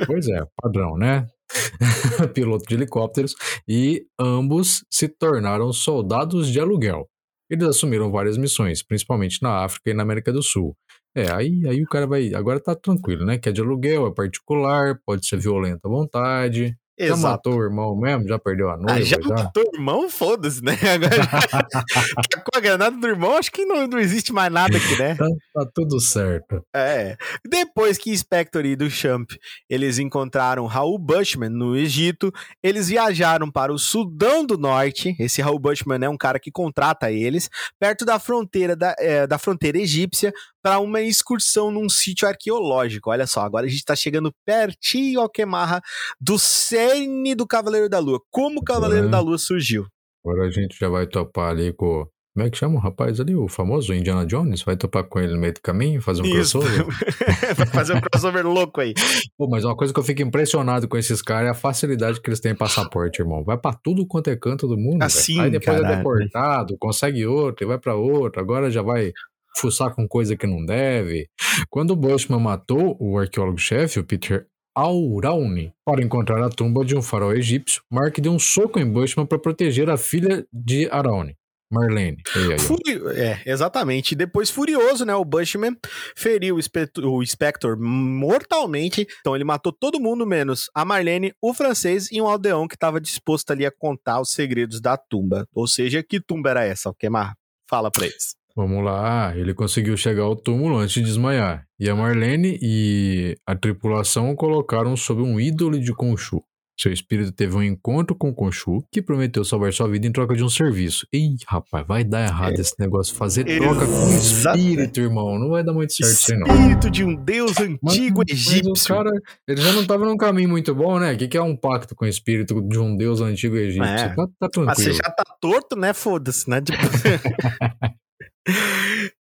Speaker 3: Pois é, padrão, né? Piloto de helicópteros. E ambos se tornaram soldados de aluguel. Eles assumiram várias missões, principalmente na África e na América do Sul. É, aí, aí o cara vai. Agora tá tranquilo, né? Que é de aluguel, é particular, pode ser violento à vontade. Já
Speaker 2: Exato.
Speaker 3: matou o irmão mesmo? Já perdeu a noiva?
Speaker 2: Ah, já
Speaker 3: já?
Speaker 2: matou o irmão? Foda-se, né? Agora tacou a granada do irmão, acho que não, não existe mais nada aqui, né?
Speaker 3: Tá, tá tudo certo.
Speaker 2: É. Depois que Spector e do Champ eles encontraram Raul Bushman no Egito, eles viajaram para o Sudão do Norte. Esse Raul Bushman é um cara que contrata eles, perto da fronteira da, é, da fronteira egípcia, para uma excursão num sítio arqueológico. Olha só, agora a gente tá chegando pertinho ao Quemarra do cerne do Cavaleiro da Lua. Como o Cavaleiro
Speaker 3: É.
Speaker 2: da Lua surgiu?
Speaker 3: Agora a gente já vai topar ali com. Como é que chama o rapaz ali? O famoso Indiana Jones? Vai topar com ele no meio do caminho, fazer um
Speaker 2: Isso.
Speaker 3: crossover?
Speaker 2: Vai fazer um crossover louco aí.
Speaker 3: Pô, mas uma coisa que eu fico impressionado com esses caras é a facilidade que eles têm em passaporte, irmão. Vai pra tudo quanto é canto do mundo.
Speaker 2: Assim,
Speaker 3: Aí depois é
Speaker 2: caralho.
Speaker 3: deportado, consegue outro, e vai pra outro, agora já vai fuçar com coisa que não deve. Quando o Bushman matou o arqueólogo-chefe, o Peter Aurauni, para encontrar a tumba de um faraó egípcio, Mark deu um soco em Bushman para proteger a filha de Arauni, Marlene. Aí.
Speaker 2: Furi- É, exatamente. Depois, furioso, né? O Bushman feriu o, Spect- o Spector mortalmente. Então, ele matou todo mundo, menos a Marlene, o francês e um aldeão que estava disposto ali a contar os segredos da tumba. Ou seja, que tumba era essa, Alquemar? Fala pra eles.
Speaker 3: Vamos lá, ele conseguiu chegar ao túmulo antes de desmaiar. E a Marlene e a tripulação o colocaram sob um ídolo de Khonshu. Seu espírito teve um encontro com Khonshu, que prometeu salvar sua vida em troca de um serviço. Ih, rapaz, vai dar errado esse negócio. Fazer troca com espírito, irmão. Não vai dar muito certo isso não.
Speaker 2: Espírito de um deus
Speaker 3: Mas-
Speaker 2: antigo
Speaker 3: mas
Speaker 2: egípcio.
Speaker 3: o cara, ele já não tava num caminho muito bom, né? O que, que é um pacto com o espírito de um deus antigo egípcio?
Speaker 2: É.
Speaker 3: Tá, tá tranquilo.
Speaker 2: Mas você já tá torto, né? Foda-se, né? Tipo-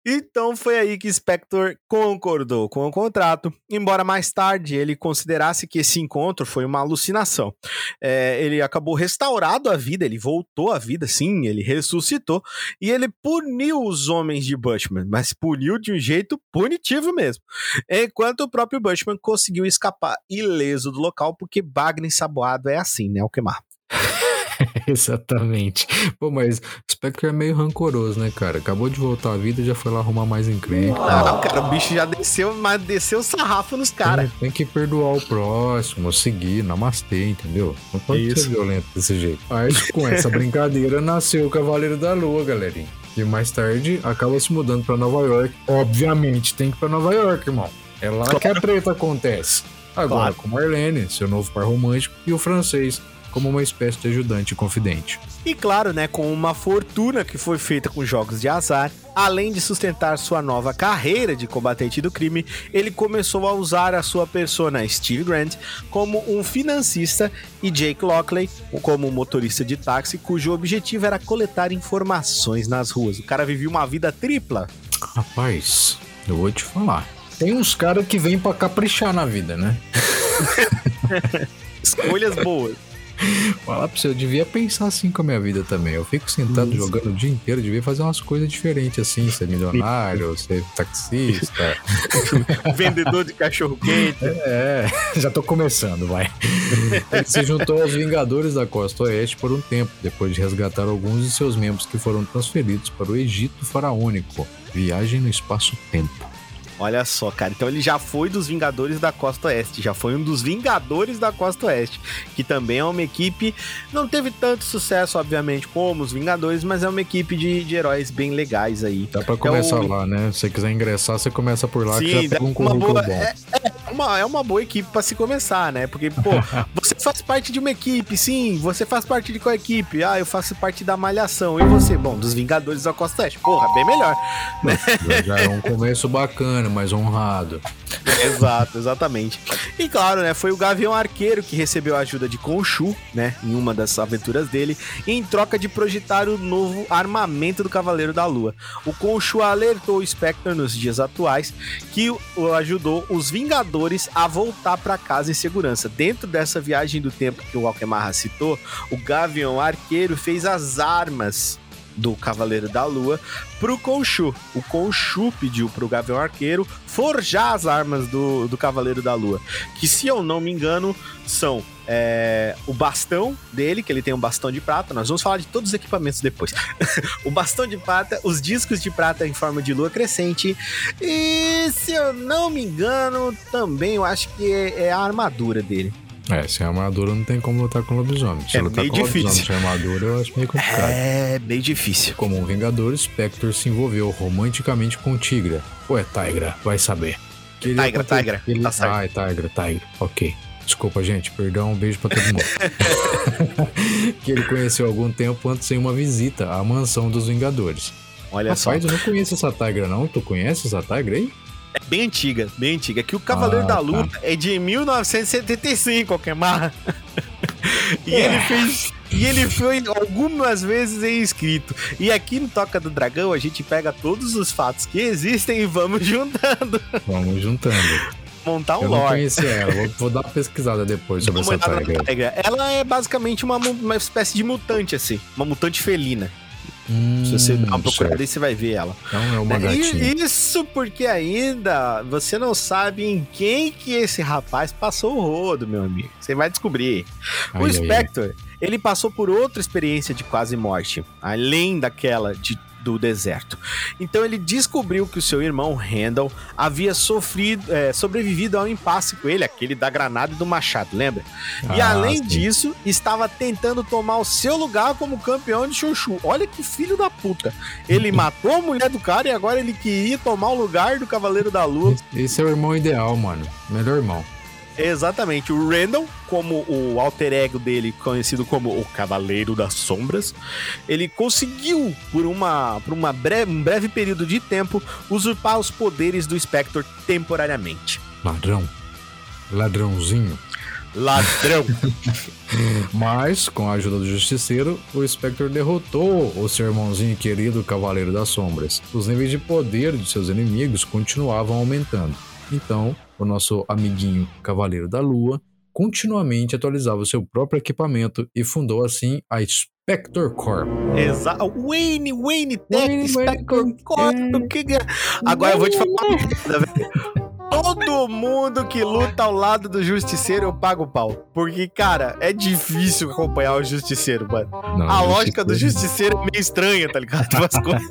Speaker 2: então foi aí que Spector concordou com o contrato, embora mais tarde ele considerasse que esse encontro foi uma alucinação. É, ele acabou restaurado a vida, ele voltou à vida, sim, ele ressuscitou, e ele puniu os homens de Bushman, mas puniu de um jeito punitivo mesmo. Enquanto o próprio Bushman conseguiu escapar ileso do local, porque Bagre ensaboado é assim, né, Alquemar?
Speaker 3: Exatamente. Pô, mas o Spectre é meio rancoroso, né, cara? Acabou de voltar à vida e já foi lá arrumar mais encrenca.
Speaker 2: Não, cara, o bicho já desceu, mas desceu o sarrafo nos caras.
Speaker 3: Tem, tem que perdoar o próximo, seguir, namastê, entendeu? Não pode
Speaker 2: Isso.
Speaker 3: ser violento desse jeito. Mas com essa brincadeira nasceu o Cavaleiro da Lua, galerinha. E mais tarde acaba se mudando pra Nova York. Obviamente tem que ir pra Nova York, irmão. É lá que a treta acontece. Agora
Speaker 2: Claro.
Speaker 3: com Marlene, seu novo par romântico, e o francês, como uma espécie de ajudante confidente.
Speaker 2: E claro, né, com uma fortuna que foi feita com jogos de azar, além de sustentar sua nova carreira de combatente do crime, ele começou a usar a sua persona Steve Grant como um financista e Jake Lockley como um motorista de táxi, cujo objetivo era coletar informações nas ruas. O cara vivia uma vida tripla.
Speaker 3: Rapaz, eu vou te falar. Tem uns caras que vêm pra caprichar na vida, né?
Speaker 2: Escolhas boas.
Speaker 3: Falar pra você, eu devia pensar assim com a minha vida também. Eu fico sentado
Speaker 2: Isso.
Speaker 3: jogando o dia inteiro, devia fazer umas coisas diferentes assim, ser milionário, ser taxista.
Speaker 2: Vendedor de cachorro quente.
Speaker 3: É, já tô começando, vai. Ele se juntou aos Vingadores da Costa Oeste por um tempo, depois de resgatar alguns de seus membros que foram transferidos para o Egito Faraônico. Viagem no espaço-tempo.
Speaker 2: Olha só, cara. Então ele já foi dos Vingadores da Costa Oeste. Já foi um dos Vingadores da Costa Oeste. Que também é uma equipe. Não teve tanto sucesso, obviamente, como os Vingadores, mas é uma equipe de, de heróis bem legais aí.
Speaker 3: Dá pra começar
Speaker 2: o-
Speaker 3: lá, né? Se você quiser ingressar, você começa por lá, que
Speaker 2: Sim,
Speaker 3: já pega um currículo
Speaker 2: boa,
Speaker 3: bom.
Speaker 2: é, é uma, é uma boa equipe pra se começar, né? Porque, pô, você faz parte de uma equipe, sim. Você faz parte de qual equipe? Ah, eu faço parte da Malhação. E você? Bom, dos Vingadores da Costa Oeste. Porra, bem melhor.
Speaker 3: Já, já é um começo bacana, mais honrado.
Speaker 2: Exato, exatamente. E claro, né, foi o Gavião Arqueiro que recebeu a ajuda de Khonshu, né, em uma das aventuras dele, em troca de projetar o novo armamento do Cavaleiro da Lua. O Khonshu alertou o Spectre nos dias atuais que o- ajudou os Vingadores a voltar para casa em segurança. Dentro dessa viagem do tempo que o Alquemarra citou, o Gavião Arqueiro fez as armas do Cavaleiro da Lua pro Khonshu. O Khonshu pediu pro Gavião Arqueiro forjar as armas do, do Cavaleiro da Lua. Que, se eu não me engano, são é, o bastão dele, que ele tem um bastão de prata. Nós vamos falar de todos os equipamentos depois. o bastão de prata, os discos de prata em forma de lua crescente. E, se eu não me engano, também eu acho que é, é a armadura dele.
Speaker 3: É, sem armadura não tem como lutar com lobisomem. Se
Speaker 2: É
Speaker 3: lutar
Speaker 2: meio
Speaker 3: com lobisomem
Speaker 2: difícil.
Speaker 3: sem armadura, eu acho meio complicado.
Speaker 2: É bem difícil.
Speaker 3: Como um Vingador, Spectre se envolveu romanticamente com Tigra. Ou é Tigra? Vai saber. Queria
Speaker 2: Tigra,
Speaker 3: conter-
Speaker 2: Tigra,
Speaker 3: Ele...
Speaker 2: tá.
Speaker 3: Ah, é Tigra, Tigra. Ok. Desculpa, gente. Perdão, um beijo pra todo mundo. que ele conheceu algum tempo antes em uma visita à mansão dos Vingadores.
Speaker 2: Olha só.
Speaker 3: Rapaz, eu não conheço essa Tigra, não. Tu conhece essa Tigra aí?
Speaker 2: É bem antiga, bem antiga. Que o Cavaleiro
Speaker 3: Ah,
Speaker 2: da
Speaker 3: tá.
Speaker 2: Lua é de 1975, Alquemar. e
Speaker 3: É.
Speaker 2: ele fez. E ele foi algumas vezes em escrito. E aqui no Toca do Dragão a gente pega todos os fatos que existem e vamos juntando.
Speaker 3: Vamos juntando.
Speaker 2: Montar um
Speaker 3: eu não
Speaker 2: lore.
Speaker 3: conhecia ela. Vou, vou dar uma pesquisada depois sobre essa Tigra.
Speaker 2: Ela é basicamente uma, uma espécie de mutante, assim. Uma mutante felina. Se você dar uma
Speaker 3: Hum,
Speaker 2: procurada
Speaker 3: certo.
Speaker 2: aí, você vai ver ela.
Speaker 3: Então é uma gatinha.
Speaker 2: E isso porque ainda você não sabe em quem que esse rapaz passou o rodo, meu amigo. Você vai descobrir.
Speaker 3: Ai,
Speaker 2: o
Speaker 3: ai, ai.
Speaker 2: Spectre, ele passou por outra experiência de quase morte, além daquela de- do deserto. Então ele descobriu que o seu irmão Randall havia sofrido, é, sobrevivido ao impasse com ele, aquele da granada e do machado, lembra? e
Speaker 3: Ah,
Speaker 2: além
Speaker 3: sim.
Speaker 2: disso, estava tentando tomar o seu lugar como campeão de Chuchu. Olha que filho da puta. Ele matou a mulher do cara e agora ele queria tomar o lugar do Cavaleiro da Lua.
Speaker 3: Esse é o irmão ideal, mano. Melhor irmão.
Speaker 2: Exatamente. O Randall, como o alter ego dele, conhecido como o Cavaleiro das Sombras, ele conseguiu, por, uma, por uma breve, um breve período de tempo, usurpar os poderes do Spectre temporariamente.
Speaker 3: Ladrão. Ladrãozinho.
Speaker 2: Ladrão!
Speaker 3: Mas, com a ajuda do Justiceiro, o Spectre derrotou o seu irmãozinho querido, Cavaleiro das Sombras. Os níveis de poder de seus inimigos continuavam aumentando. Então, o nosso amiguinho Cavaleiro da Lua continuamente atualizava o seu próprio equipamento e fundou assim a Spectre Corp.
Speaker 2: Exato. Wayne, Wayne Tech,
Speaker 3: Wayne, Wayne,
Speaker 2: Corp, o que é? Agora eu vou te falar velho. Todo mundo que luta ao lado do Justiceiro eu pago o pau. Porque, cara, é difícil acompanhar o Justiceiro, mano.
Speaker 3: Não,
Speaker 2: A lógica do
Speaker 3: Justiceiro
Speaker 2: Justiceiro é meio estranha, tá ligado? As coisas.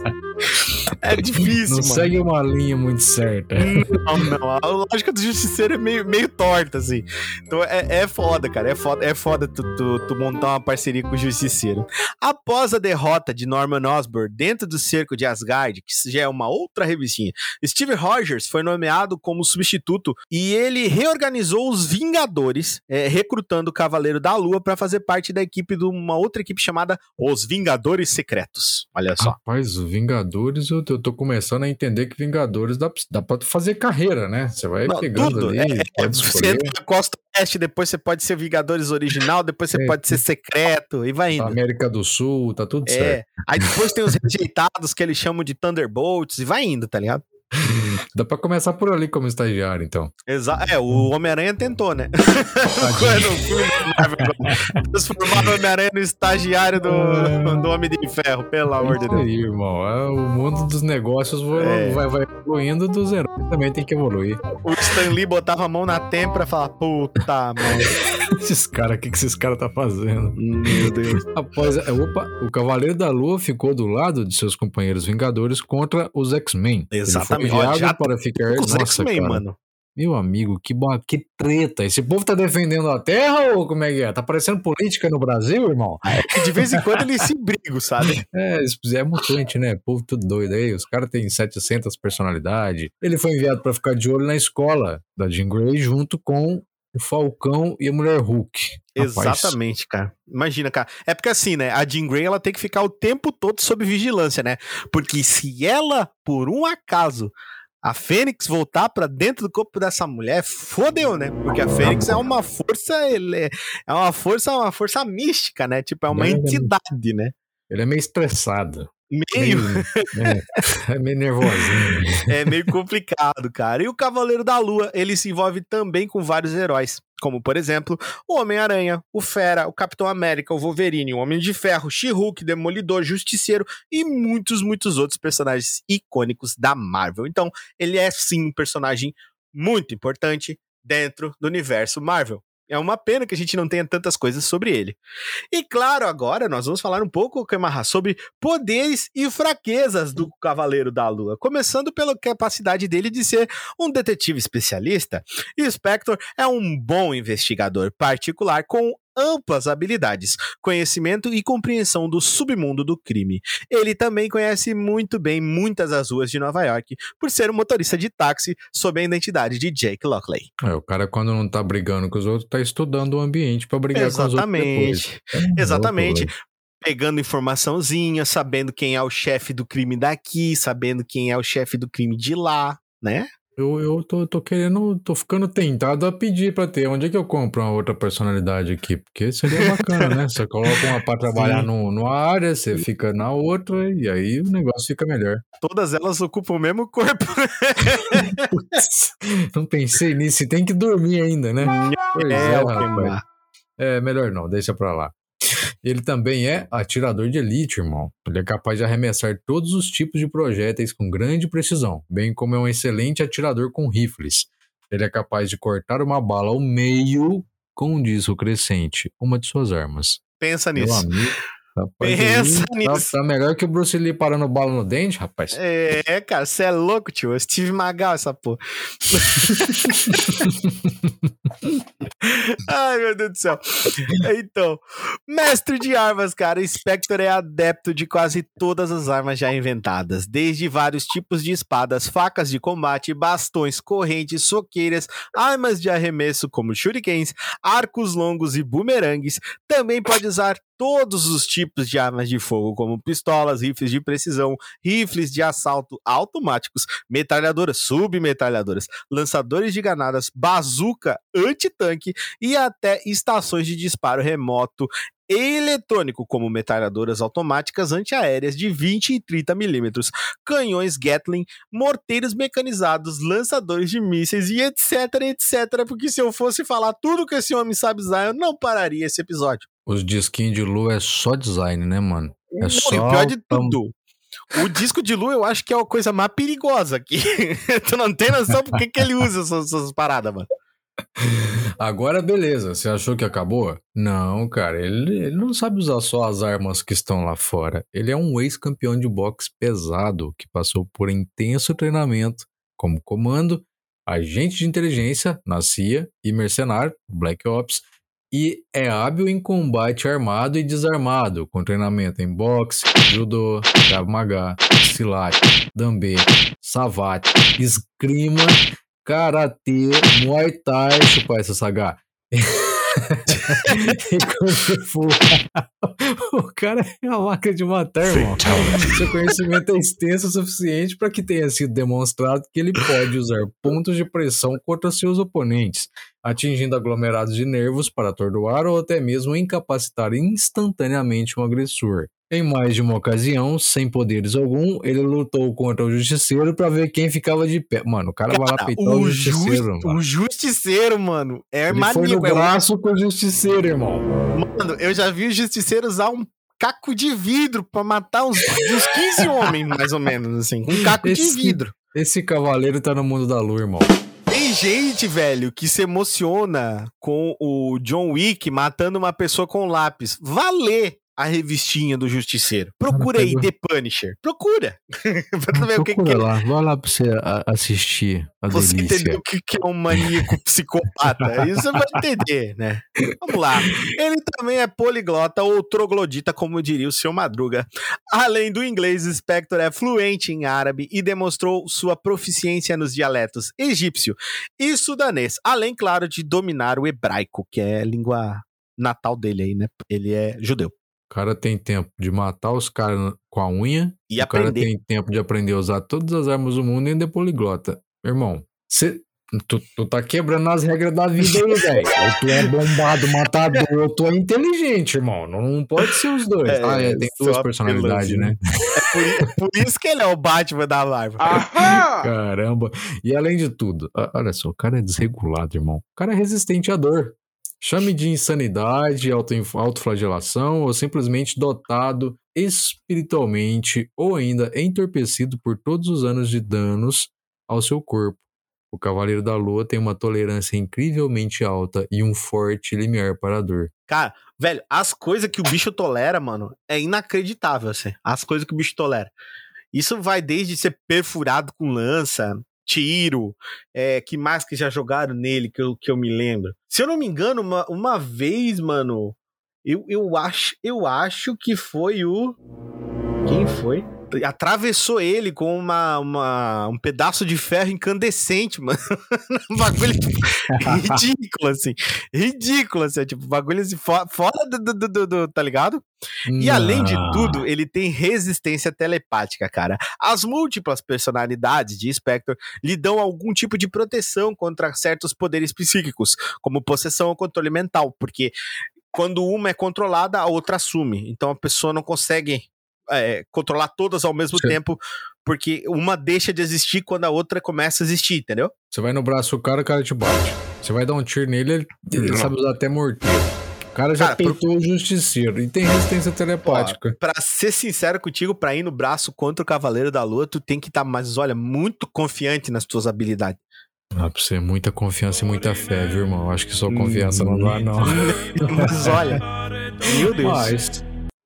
Speaker 2: É difícil,
Speaker 3: Não
Speaker 2: mano.
Speaker 3: segue uma linha muito certa.
Speaker 2: Não, não. A lógica do Justiceiro é meio, meio torta, assim. Então é, é foda, cara. É foda, é foda tu, tu, tu montar uma parceria com o Justiceiro. Após a derrota de Norman Osborn dentro do cerco de Asgard, que já é uma outra revistinha, Steve Rogers foi nomeado como substituto e ele reorganizou os Vingadores, é, recrutando o Cavaleiro da Lua para fazer parte da equipe de uma outra equipe chamada Os Vingadores Secretos. Olha só.
Speaker 3: Rapaz, o Vingadores, eu, eu tô começando a entender que Vingadores dá, dá pra fazer carreira, né? Você vai
Speaker 2: Não,
Speaker 3: pegando
Speaker 2: tudo.
Speaker 3: ali,
Speaker 2: É, é,
Speaker 3: pode
Speaker 2: você entra na Costa Oeste, depois você pode ser Vingadores original, depois você
Speaker 3: É.
Speaker 2: pode ser secreto, e vai indo.
Speaker 3: América do Sul, tá tudo
Speaker 2: É.
Speaker 3: certo.
Speaker 2: Aí depois tem os rejeitados que eles chamam de Thunderbolts, e vai indo, tá ligado?
Speaker 3: Dá pra começar por ali como estagiário, então.
Speaker 2: Exa é, o Homem-Aranha tentou, né? Quando o Homem-Aranha no estagiário do, do Homem de Ferro, pelo amor de
Speaker 3: Isso
Speaker 2: Deus.
Speaker 3: aí, irmão. É, o mundo dos negócios vai,
Speaker 2: É.
Speaker 3: vai, vai evoluindo, dos heróis também tem que evoluir.
Speaker 2: O Stan Lee botava a mão na têmpora e falava, puta, mano.
Speaker 3: Esses caras, o que, que esses caras tá fazendo?
Speaker 2: Meu Deus.
Speaker 3: Após. é, Opa, o Cavaleiro da Lua ficou do lado de seus companheiros Vingadores contra os X-Men. Ele foi
Speaker 2: Já
Speaker 3: para ficar.
Speaker 2: Os X-Men, mano.
Speaker 3: Meu amigo, que, ba- que treta. Esse povo tá defendendo a Terra ou como é que é? Tá parecendo política no Brasil, irmão?
Speaker 2: Que de vez em quando eles se brigam, sabe?
Speaker 3: É, é mutante, né? Povo tudo doido aí. Os caras têm 700 personalidades. Ele foi enviado para ficar de olho na escola da Jean Grey junto com o Falcão e a Mulher Hulk. Rapaz,
Speaker 2: Exatamente, cara. Imagina, cara. É porque assim, né? A Jean Grey ela tem que ficar o tempo todo sob vigilância, né? Porque se ela, por um acaso, a Fênix voltar pra dentro do corpo dessa mulher, fodeu, né? Porque a Fênix é uma força, ele é é uma força, uma força mística, né? Tipo, é uma
Speaker 3: É.
Speaker 2: entidade, né?
Speaker 3: Ele é meio estressado.
Speaker 2: Meio,
Speaker 3: é, é meio nervosinho.
Speaker 2: é meio complicado, cara. E o Cavaleiro da Lua, ele se envolve também com vários heróis, como por exemplo, o Homem-Aranha, o Fera, o Capitão América, o Wolverine, o Homem de Ferro, She-Hulk, Demolidor, Justiceiro e muitos, muitos outros personagens icônicos da Marvel. Então, ele é sim um personagem muito importante dentro do universo Marvel. É uma pena que a gente não tenha tantas coisas sobre ele. E claro, agora nós vamos falar um pouco, sobre poderes e fraquezas do Cavaleiro da Lua. Começando pela capacidade dele de ser um detetive especialista. E Spector é um bom investigador particular com amplas habilidades, conhecimento e compreensão do submundo do crime. Ele também conhece muito bem muitas das ruas de Nova York por ser um motorista de táxi sob a identidade de Jake Lockley.
Speaker 3: É, o cara, quando não tá brigando com os outros, tá estudando o ambiente pra brigar com os outros.
Speaker 2: Exatamente.
Speaker 3: É,
Speaker 2: Exatamente. pegando informaçãozinha, sabendo quem é o chefe do crime daqui, sabendo quem é o chefe do crime de lá, né?
Speaker 3: Eu, eu tô, tô querendo, tô ficando tentado a pedir pra ter. Onde é que eu compro uma outra personalidade aqui? Porque seria bacana, né? Você coloca uma pra trabalhar
Speaker 2: Sim.
Speaker 3: no, numa área, você fica na outra, e aí o negócio fica melhor.
Speaker 2: Todas elas ocupam o mesmo corpo.
Speaker 3: Putz, não pensei nisso, e tem que dormir ainda, né? Pois é,
Speaker 2: mais?
Speaker 3: É, melhor não, deixa pra lá. Ele também é atirador de elite, irmão. Ele é capaz de arremessar todos os tipos de projéteis com grande precisão, bem como é um excelente atirador com rifles. Ele é capaz de cortar uma bala ao meio com um disco crescente, uma de suas armas.
Speaker 2: Pensa
Speaker 3: Meu
Speaker 2: nisso.
Speaker 3: amigo, rapaz,
Speaker 2: Pensa
Speaker 3: aí tá-
Speaker 2: nisso.
Speaker 3: Tá, melhor que o Bruce Lee parando bala no dente, rapaz.
Speaker 2: É, cara, você é louco, tio. É Steve Magal essa porra. Ai, meu Deus do céu. Então, mestre de armas, cara. Spectre é adepto de quase todas as armas já inventadas, desde vários tipos de espadas, facas de combate, bastões, correntes, soqueiras, armas de arremesso como shurikens, arcos longos e bumerangues. Também pode usar todos os tipos de armas de fogo, como pistolas, rifles de precisão, rifles de assalto automáticos, metralhadoras, submetralhadoras, lançadores de granadas, bazuca, antitanque e até estações de disparo remoto eletrônico, como metralhadoras automáticas antiaéreas de 20 e 30 milímetros, canhões Gatling, morteiros mecanizados, lançadores de mísseis e etc, etc, porque se eu fosse falar tudo que esse homem sabe usar, eu não pararia esse episódio.
Speaker 3: Os disquinhos de lua é só design, né, mano? É
Speaker 2: Não,
Speaker 3: só
Speaker 2: e o pior de tudo. O disco de lua eu acho que é a coisa mais perigosa aqui. tu não tem noção por que, que ele usa essas, essas paradas, mano.
Speaker 3: Agora, beleza. Você achou que acabou? Não, cara. Ele, ele não sabe usar só as armas que estão lá fora. Ele é um ex-campeão de boxe pesado que passou por intenso treinamento como comando, agente de inteligência na CIA e mercenário, Black Ops, e é hábil em combate armado e desarmado, com treinamento em boxe, judô, Krav Maga, silat, dambê, savate, esgrima, karatê, muay thai, chupa essa saga. e o cara é a máquina de matar, irmão. Seu conhecimento é extenso o suficiente para que tenha sido demonstrado que ele pode usar pontos de pressão contra seus oponentes, atingindo aglomerados de nervos para atordoar ou até mesmo incapacitar instantaneamente um agressor. Em mais de uma ocasião, sem poderes algum, ele lutou contra o justiceiro pra ver quem ficava de pé. Mano, o cara, vai lá peitar o,
Speaker 2: o,
Speaker 3: justiceiro,
Speaker 2: just-
Speaker 3: mano.
Speaker 2: o justiceiro, mano, é
Speaker 3: Ele foi
Speaker 2: maníaco.
Speaker 3: no
Speaker 2: é
Speaker 3: braço com o justiceiro, irmão.
Speaker 2: Mano, eu já vi o justiceiro usar um caco de vidro pra matar uns, uns 15 homens, mais ou menos, assim. Um caco
Speaker 3: Esse-
Speaker 2: de vidro.
Speaker 3: Esse cavaleiro tá no mundo da lua, irmão.
Speaker 2: Tem gente, velho, que se emociona com o John Wick matando uma pessoa com lápis. Valer a revistinha do Justiceiro. Procura aí. The Punisher. Procura. pra tu ver o que, que é.
Speaker 3: lá, vai lá pra você assistir
Speaker 2: Você
Speaker 3: delícia.
Speaker 2: entendeu o que, que é um maníaco psicopata. Isso você vai entender, né? Vamos lá. Ele também é poliglota ou troglodita, como diria o seu Madruga. Além do inglês, Spector é fluente em árabe e demonstrou sua proficiência nos dialetos egípcio e sudanês. Além, claro, de dominar o hebraico, que é a língua natal dele aí, né? Ele é judeu.
Speaker 3: O cara tem tempo de matar os caras com a unha.
Speaker 2: E
Speaker 3: o cara
Speaker 2: aprender.
Speaker 3: tem tempo de aprender a usar todas as armas do mundo e ainda é poliglota. Irmão, você. Tu, tu tá quebrando as regras da vida aí, velho. Tu é bombado, matador, tu é inteligente, irmão. Não, não pode ser os dois.
Speaker 2: É,
Speaker 3: ah, é, tem duas
Speaker 2: a
Speaker 3: personalidades,
Speaker 2: pelanzinha.
Speaker 3: né?
Speaker 2: Por, i- por isso que ele é o Batman da Marvel.
Speaker 4: Aham!
Speaker 3: Caramba. E além de tudo, olha só, o cara é desregulado, irmão. O cara é resistente à dor. Chame de insanidade, auto- autoflagelação ou simplesmente dotado espiritualmente ou ainda entorpecido por todos os anos de danos ao seu corpo. O Cavaleiro da Lua tem uma tolerância incrivelmente alta e um forte limiar para a dor.
Speaker 2: Cara, velho, as coisas que o bicho tolera, mano, é inacreditável, assim. As coisas que o bicho tolera. Isso vai desde ser perfurado com lança, tiro, é, que mais que já jogaram nele, que eu, que eu me lembro. Se eu não me engano, uma, uma vez, mano, eu, eu, acho, eu acho que foi o... Quem foi? Atravessou ele com uma, uma, um pedaço de ferro incandescente, mano. um bagulho ridículo, assim. Ridículo, assim. Tipo, bagulho assim, fo- fora do, do- do- do- Tá ligado? E além de tudo, ele tem resistência telepática, cara. As múltiplas personalidades de Spectre lhe dão algum tipo de proteção contra certos poderes psíquicos, como possessão ou controle mental, porque quando uma é controlada, a outra assume. Então a pessoa não consegue é, controlar todas ao mesmo
Speaker 3: Sim.
Speaker 2: tempo, porque uma deixa de existir quando a outra começa a existir, entendeu?
Speaker 3: Você vai no braço do cara, o cara te bate. Você vai dar um tiro nele, ele, ele sabe usar até morteiro. O cara já
Speaker 2: Cara, pro-
Speaker 3: peitou o justiceiro e tem resistência telepática.
Speaker 2: Pra ser sincero contigo, pra ir no braço contra o Cavaleiro da Lua, tu tem que estar, mas olha, muito confiante nas tuas habilidades.
Speaker 3: Ah, pra você, muita confiança e muita fé, viu, irmão? Acho que só confiança não dá, não.
Speaker 2: Mas olha, meu Deus.
Speaker 3: Mas,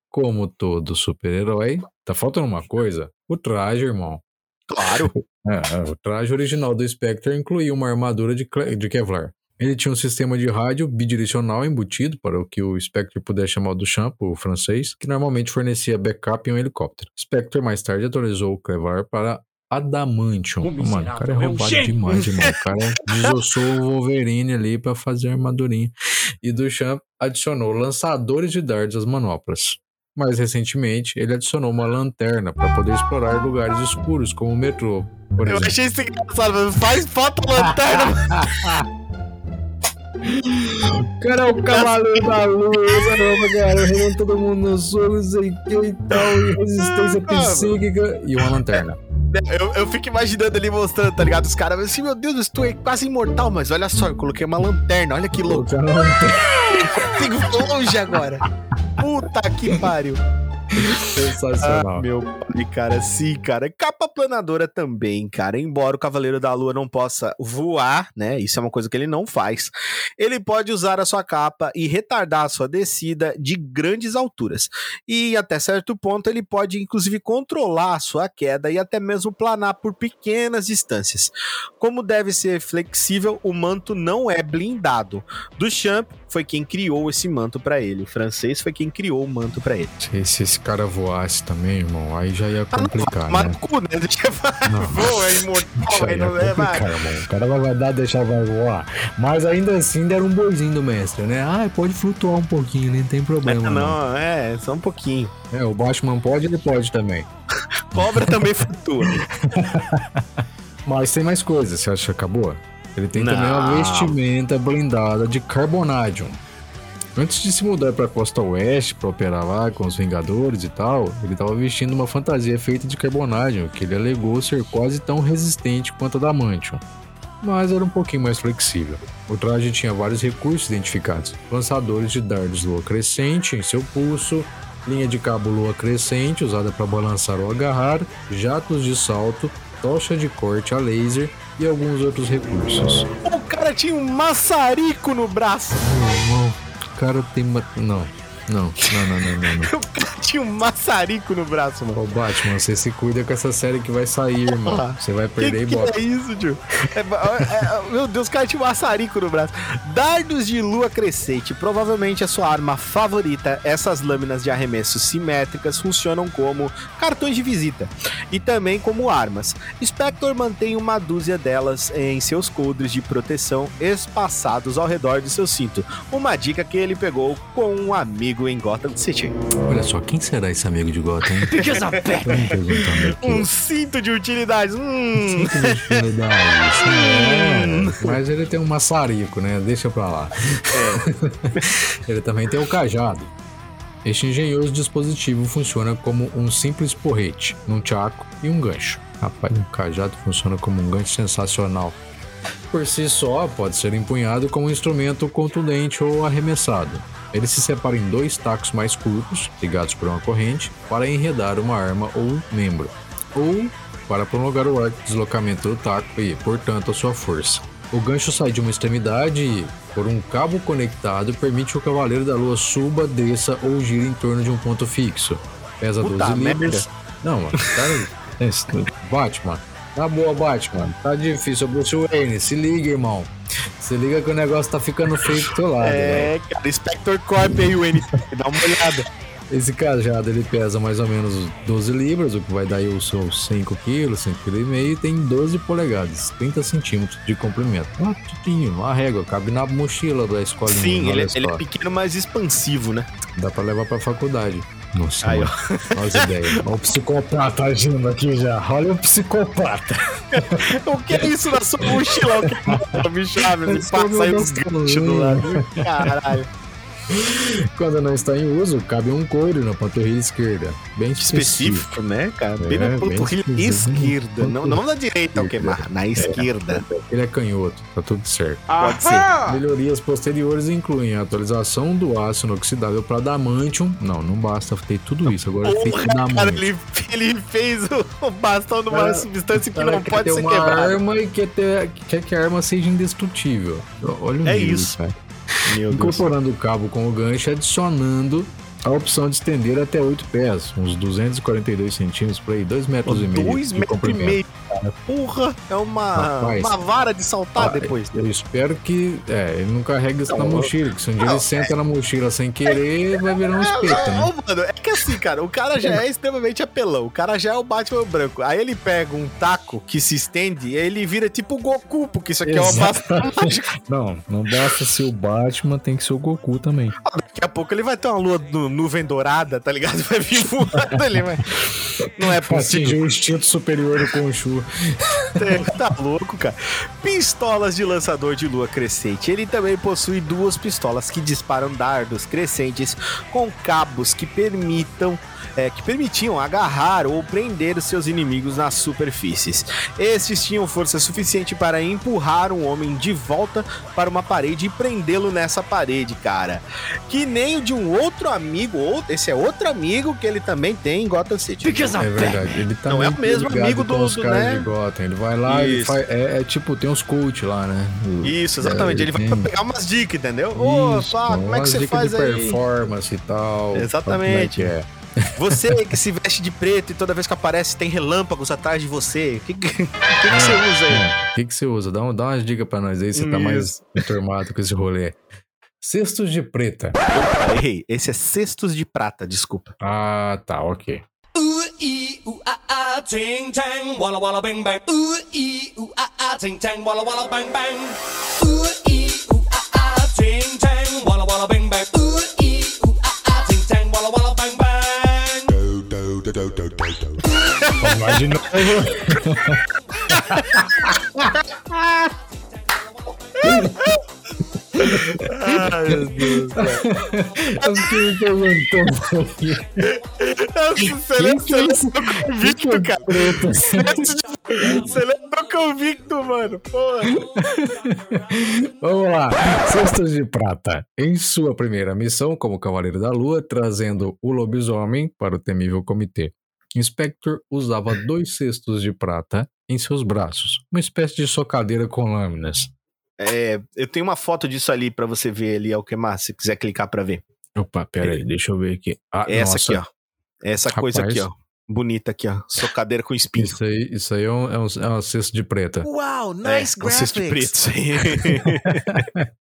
Speaker 3: como todo super-herói, tá faltando uma coisa: o traje, irmão.
Speaker 2: Claro.
Speaker 3: É, o traje original do Spectre incluía uma armadura de, de Kevlar. Ele tinha um sistema de rádio bidirecional embutido para o que o Spectre pudesse chamar do shampoo francês, que normalmente fornecia backup em um helicóptero. Spectre mais tarde atualizou o Kevlar para Adamantium. Mano, o cara é roubado demais, irmão. O cara desossou o Wolverine ali para fazer a armadurinha. E do Champ adicionou lançadores de dardos às manoplas. Mais recentemente, ele adicionou uma lanterna para poder explorar lugares escuros, como o metrô, por
Speaker 2: Eu
Speaker 3: exemplo.
Speaker 2: achei isso engraçado, mas faz foto lanterna.
Speaker 3: O cara é o cavaleiro da lua, caramba, cara. Reunindo todo mundo no sul, não sei o que e tal, e resistência psíquica e uma lanterna.
Speaker 2: Eu, eu fico imaginando ali mostrando, tá ligado? Os caras assim, meu Deus, tu é quase imortal, mas olha só, eu coloquei uma lanterna, olha que louco. Ver longe agora. Puta que pariu.
Speaker 3: Sensacional.
Speaker 2: Ah, meu pai, cara, sim, cara. Capa planadora também, cara. Embora o Cavaleiro da Lua não possa voar, né? Isso é uma coisa que ele não faz. Ele pode usar a sua capa e retardar a sua descida de grandes alturas. E até certo ponto ele pode, inclusive, controlar a sua queda e até mesmo planar por pequenas distâncias. Como deve ser flexível, o manto não é blindado. Duchamp foi quem criou esse manto pra ele. O francês foi quem criou o manto pra ele.
Speaker 3: Se, se esse cara voasse também, irmão, aí já ia complicar, né?
Speaker 2: no cu, né? Deixa eu
Speaker 3: Não.
Speaker 2: voa, é imortal, aí não é,
Speaker 3: complicar, irmão. O cara vai vai dar, deixar, vai voar. Mas ainda assim, deram um boizinho do mestre, né? Ah, pode flutuar um pouquinho, nem tem problema, não.
Speaker 2: Não, é, só um pouquinho.
Speaker 3: É, o Batman pode, ele pode também.
Speaker 2: Cobra também flutua.
Speaker 3: Mas tem mais coisas, você acha que acabou? Ele tem também uma
Speaker 2: Não.
Speaker 3: vestimenta blindada de Carbonadium. Antes de se mudar pra costa oeste pra operar lá com os Vingadores e tal, ele tava vestindo uma fantasia feita de carbonádio, que ele alegou ser quase tão resistente quanto a da Mantion. Mas era um pouquinho mais flexível. O traje tinha vários recursos identificados: lançadores de dardos lua crescente em seu pulso, linha de cabo lua crescente usada para balançar ou agarrar, jatos de salto, tocha de corte a laser e alguns outros recursos.
Speaker 2: O cara tinha um maçarico no braço.
Speaker 3: Irmão, o cara tem uma. Não, não, não, não, não, não. não.
Speaker 2: O cara tinha um maçarico no braço, mano.
Speaker 3: Ô Batman, você se cuida com essa série que vai sair, irmão. Você vai
Speaker 2: Que,
Speaker 3: perder
Speaker 2: que
Speaker 3: e bota.
Speaker 2: é isso, tio? É, é, meu Deus, o cara tinha um maçarico no braço. Dardos de lua crescente, provavelmente a sua arma favorita. Essas lâminas de arremesso simétricas funcionam como cartões de visita e também como armas. Spector mantém uma dúzia delas em seus coldres de proteção espaçados ao redor do seu cinto. Uma dica que ele pegou com um amigo em Gotham City.
Speaker 3: Olha só, quem será esse amigo de Gotham? aqui.
Speaker 2: Um cinto de utilidades. Hum.
Speaker 3: Cinco de utilidade, isso é. Mas ele tem um maçarico, né? Deixa pra lá. ele também tem o cajado. Este engenhoso dispositivo funciona como um simples porrete, um tchaco e um gancho. Rapaz, um cajado funciona como um gancho sensacional. Por si só, pode ser empunhado como um instrumento contundente ou arremessado. Ele se separa em dois tacos mais curtos, ligados por uma corrente, para enredar uma arma ou membro, ou para prolongar o arco de deslocamento do taco e, portanto, a sua força. O gancho sai de uma extremidade e, por um cabo conectado, permite que o Cavaleiro da Lua suba, desça ou gire em torno de um ponto fixo. Pesa
Speaker 2: Puta
Speaker 3: 12
Speaker 2: merda.
Speaker 3: libras. Não, mano, cara. esse- Batman. Tá boa, Batman. Tá difícil. Bruce Wayne, se liga, irmão. Se liga que o negócio tá ficando feio do teu lado.
Speaker 2: É, cara, Spector Corp aí, o N. Dá uma olhada.
Speaker 3: Esse cajado ele pesa mais ou menos 12 libras, o que vai dar aí os seus 5 quilos, 5 kg e meio, e tem 12 polegadas, 30 centímetros de comprimento. Ah, titinho, uma régua, cabe na mochila da escolinha.
Speaker 2: Sim, ele, é- ele é pequeno, mas expansivo, né?
Speaker 3: Dá pra levar pra faculdade. Nossa,
Speaker 2: Aí,
Speaker 3: olha as ideias. Olha o psicopata agindo aqui já. Olha o psicopata.
Speaker 2: O que é isso na sua mochila? O que é bicho abre, ele
Speaker 3: Esse
Speaker 2: passa aí
Speaker 3: é
Speaker 2: os ganchos do lado. Caralho.
Speaker 3: Quando não está em uso, cabe um couro na panturrilha esquerda. Bem específico.
Speaker 2: Específico, né, cara? Bem
Speaker 3: É,
Speaker 2: na
Speaker 3: bem
Speaker 2: panturrilha
Speaker 3: específico.
Speaker 2: esquerda. Não, não na direita, o que mais? Na esquerda.
Speaker 3: Ele é canhoto, tá tudo certo.
Speaker 2: Pode ser.
Speaker 3: Melhorias posteriores incluem a atualização do aço inoxidável para Adamantium. Não, não basta ter tudo isso. Agora é feito
Speaker 2: Porra, cara,
Speaker 3: Adamantium.
Speaker 2: ele, ele fez o, o bastão numa
Speaker 3: Cara,
Speaker 2: substância que
Speaker 3: Cara,
Speaker 2: não pode ser
Speaker 3: uma
Speaker 2: quebrada.
Speaker 3: arma e quer, ter, quer que a arma seja indestrutível. Olha o
Speaker 2: É
Speaker 3: nível,
Speaker 2: isso.
Speaker 3: cara.
Speaker 2: Meu Deus.
Speaker 3: Incorporando o cabo com o gancho, adicionando a opção de estender até 8 pés, uns 242 centímetros por aí, 2 metros e meio.
Speaker 2: Dois
Speaker 3: de
Speaker 2: metros e meio, cara. Porra, é uma,
Speaker 3: Rapaz.
Speaker 2: uma vara de saltar
Speaker 3: Ah,
Speaker 2: depois.
Speaker 3: Eu espero que é, ele não carregue isso na
Speaker 2: Não,
Speaker 3: mochila, que se um dia
Speaker 2: não,
Speaker 3: ele senta na mochila sem querer, vai virar um espeto, né?
Speaker 2: Mano, é que assim, cara, o cara já é extremamente apelão. O cara já é o Batman branco. Aí ele pega um taco que se estende e aí ele vira tipo o Goku, porque isso aqui é uma
Speaker 3: Exatamente.
Speaker 2: mágica.
Speaker 3: Não, não basta ser o Batman, tem que ser o Goku também.
Speaker 2: Daqui a pouco ele vai ter uma lua nu- nuvem dourada, tá ligado? Vai vir voando ali, mas. Não é possível.
Speaker 3: Atingir o instinto superior do Conchu.
Speaker 2: É, tá louco, cara. Pistolas de lançador de lua crescente. Ele também possui duas pistolas que disparam dardos crescentes com cabos que permitam. é, que permitiam agarrar ou prender seus inimigos nas superfícies. Estes tinham força suficiente para empurrar um homem de volta para uma parede e prendê-lo nessa parede, cara. Que nem o de um outro amigo, ou esse é outro amigo que ele também tem em Gotham City.
Speaker 3: É verdade. Ele tá
Speaker 2: Não é o mesmo amigo do-
Speaker 3: os
Speaker 2: do,
Speaker 3: caras
Speaker 2: né?
Speaker 3: de Gotham. Ele vai lá e
Speaker 2: Isso.
Speaker 3: faz. É, é tipo, tem uns coach lá, né? O-
Speaker 2: Isso, exatamente.
Speaker 3: É,
Speaker 2: ele vai
Speaker 3: tem-
Speaker 2: pegar umas dicas, entendeu? Ô,
Speaker 3: Isso,
Speaker 2: pá, como é que você faz
Speaker 3: de
Speaker 2: aí?
Speaker 3: performance e tal.
Speaker 2: Exatamente.
Speaker 3: Como é que é?
Speaker 2: Você que se veste de preto e toda vez que aparece tem relâmpagos atrás de você. O que, que, que que você usa aí?
Speaker 3: É, O que, que você usa? Dá, um- dá umas dicas pra nós aí, você tá mais enturmado com esse rolê. Cestos de preta.
Speaker 2: Opa, errei. Esse é cestos de prata, desculpa.
Speaker 3: Ah, tá, ok. Vamos lá de novo.
Speaker 2: Ai, meu Deus.
Speaker 3: Eu fiquei me perguntando aqui.
Speaker 2: Você lembra convicto, cara? Você lembra convicto, mano? Porra.
Speaker 3: Vamos lá. Cestos de Prata. Em sua primeira missão como Cavaleiro da Lua, trazendo o lobisomem para o temível comitê. Inspector usava dois cestos de prata em seus braços, uma espécie de socadeira com lâminas.
Speaker 2: É, eu tenho uma foto disso ali pra você ver ali, Alquemar, se quiser clicar pra ver.
Speaker 3: Opa, pera aí, deixa eu ver aqui. Ah,
Speaker 2: Essa
Speaker 3: nossa,
Speaker 2: aqui, ó. Essa coisa
Speaker 3: Rapaz.
Speaker 2: aqui, ó. Bonita aqui, ó. Socadeira com espinho.
Speaker 3: Isso aí, isso aí é um, é um, é um cesto de preta.
Speaker 1: Uau,
Speaker 2: É,
Speaker 1: nice
Speaker 2: um cesto de
Speaker 1: graphics.
Speaker 2: preto, isso aí.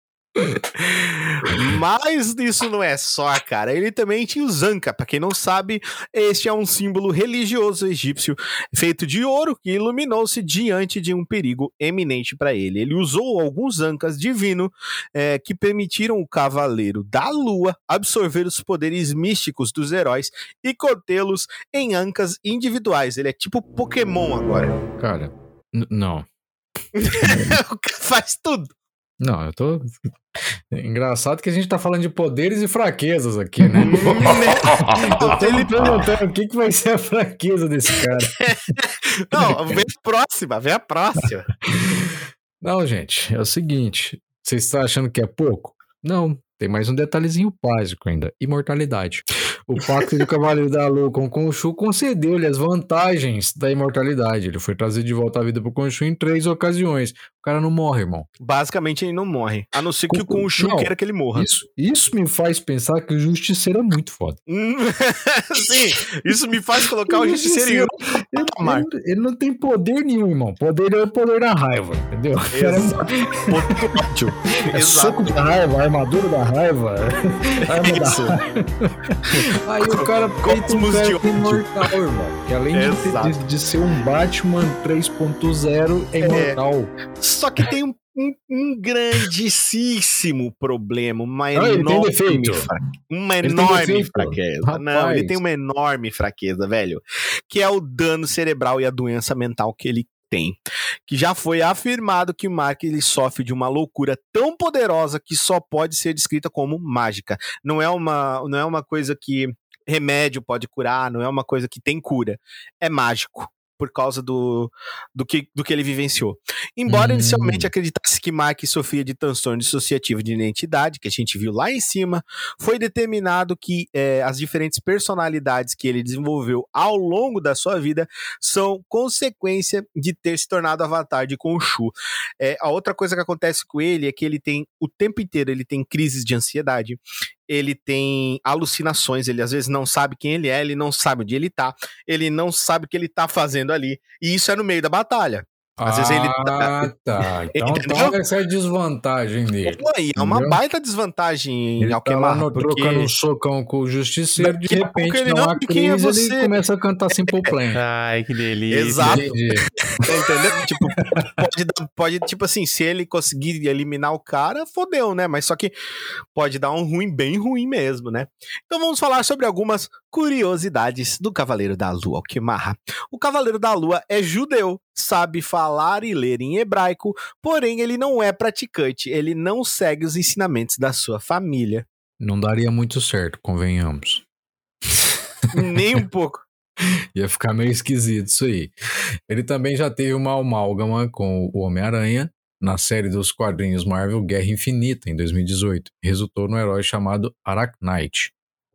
Speaker 2: Mas isso não é só, cara. Ele também tinha o Zanca. Pra quem não sabe, este é um símbolo religioso egípcio feito de ouro que iluminou-se diante de um perigo eminente para ele. Ele usou alguns Zancas divinos eh, que permitiram o Cavaleiro da Lua absorver os poderes místicos dos heróis e contê-los em Ancas individuais. Ele é tipo Pokémon agora.
Speaker 3: Cara, não.
Speaker 2: faz tudo.
Speaker 3: Não, eu tô. Engraçado que a gente tá falando de poderes e fraquezas aqui, né? eu tô me perguntando o que, que vai ser a fraqueza desse cara.
Speaker 2: Não, vem a próxima, vem a próxima.
Speaker 3: Não, gente, é o seguinte: vocês estão achando que é pouco? Não, tem mais um detalhezinho básico ainda: imortalidade. O Pacto do Cavaleiro da Lua com Khonshu concedeu-lhe as vantagens da imortalidade. Ele foi trazido de volta à vida por Khonshu em três ocasiões. O cara não morre, irmão.
Speaker 2: Basicamente, ele não morre. A não ser que o
Speaker 3: Com-
Speaker 2: Khonshu
Speaker 3: não.
Speaker 2: queira que ele morra.
Speaker 3: Isso, isso me faz pensar que o Justiceiro é muito foda.
Speaker 2: Sim, isso me faz colocar o Justiceiro em outro
Speaker 3: Ele, ele- não tem poder nenhum, irmão. Poder é o poder da raiva, entendeu? O cara é-. É soco da raiva, armadura da raiva, arma da
Speaker 2: Isso.
Speaker 3: Aí o cara peita um
Speaker 2: Cosmos de
Speaker 3: cara
Speaker 2: ódio.
Speaker 3: imortal, irmão. Que além de,
Speaker 2: Exato.
Speaker 3: de- de ser um Batman 3.0, é imortal.
Speaker 2: Só que tem um, um- um grandíssimo problema, uma
Speaker 3: Ah, ele tem
Speaker 2: enorme, uma enorme fraqueza. Não,
Speaker 3: Rapaz.
Speaker 2: ele tem uma enorme fraqueza, velho, que é o dano cerebral e a doença mental que ele tem. Que já foi afirmado que o Mark ele sofre de uma loucura tão poderosa que só pode ser descrita como mágica. Não é uma, não é uma coisa que remédio pode curar, não é uma coisa que tem cura. É mágico. Por causa do, do, que, do que ele vivenciou. Embora
Speaker 3: Hum.
Speaker 2: inicialmente acreditasse que Mark sofria de transtorno dissociativo de identidade, que a gente viu lá em cima, foi determinado que eh, as diferentes personalidades que ele desenvolveu ao longo da sua vida são consequência de ter se tornado avatar de Khonshu. Eh, a outra coisa que acontece com ele é que ele tem o tempo inteiro ele tem crises de ansiedade, ele tem alucinações, ele às vezes não sabe quem ele é, ele não sabe onde ele tá, ele não sabe o que ele tá fazendo ali, e isso é no meio da batalha. Às vezes ele
Speaker 3: Ah, tá. Então,
Speaker 2: Entendeu?
Speaker 3: então essa é a desvantagem dele.
Speaker 2: Pô, e é uma
Speaker 3: Entendeu?
Speaker 2: baita desvantagem
Speaker 3: Ele
Speaker 2: ao
Speaker 3: tá no,
Speaker 2: porque...
Speaker 3: trocando um socão com o justiceiro, de repente
Speaker 2: ele, "Não, é
Speaker 3: crise ele
Speaker 2: você?"
Speaker 3: começa a cantar Simple Plan.
Speaker 1: Ai, que delícia.
Speaker 2: Exato.
Speaker 3: Entendi.
Speaker 2: Tá entendendo? tipo, pode, dar- pode, tipo assim, se ele conseguir eliminar o cara, fodeu, né? Mas só que pode dar um ruim bem ruim mesmo, né? Então vamos falar sobre algumas curiosidades do Cavaleiro da Lua, Alquimarra. O Cavaleiro da Lua é judeu, sabe falar e ler em hebraico, porém ele não é praticante, ele não segue os ensinamentos da sua família.
Speaker 3: Não daria muito certo, convenhamos.
Speaker 2: Nem um pouco.
Speaker 3: Ia ficar meio esquisito isso aí. Ele também já teve uma amálgama com o Homem-Aranha na série dos quadrinhos Marvel Guerra Infinita, em 2018. Resultou no herói chamado Arachnite.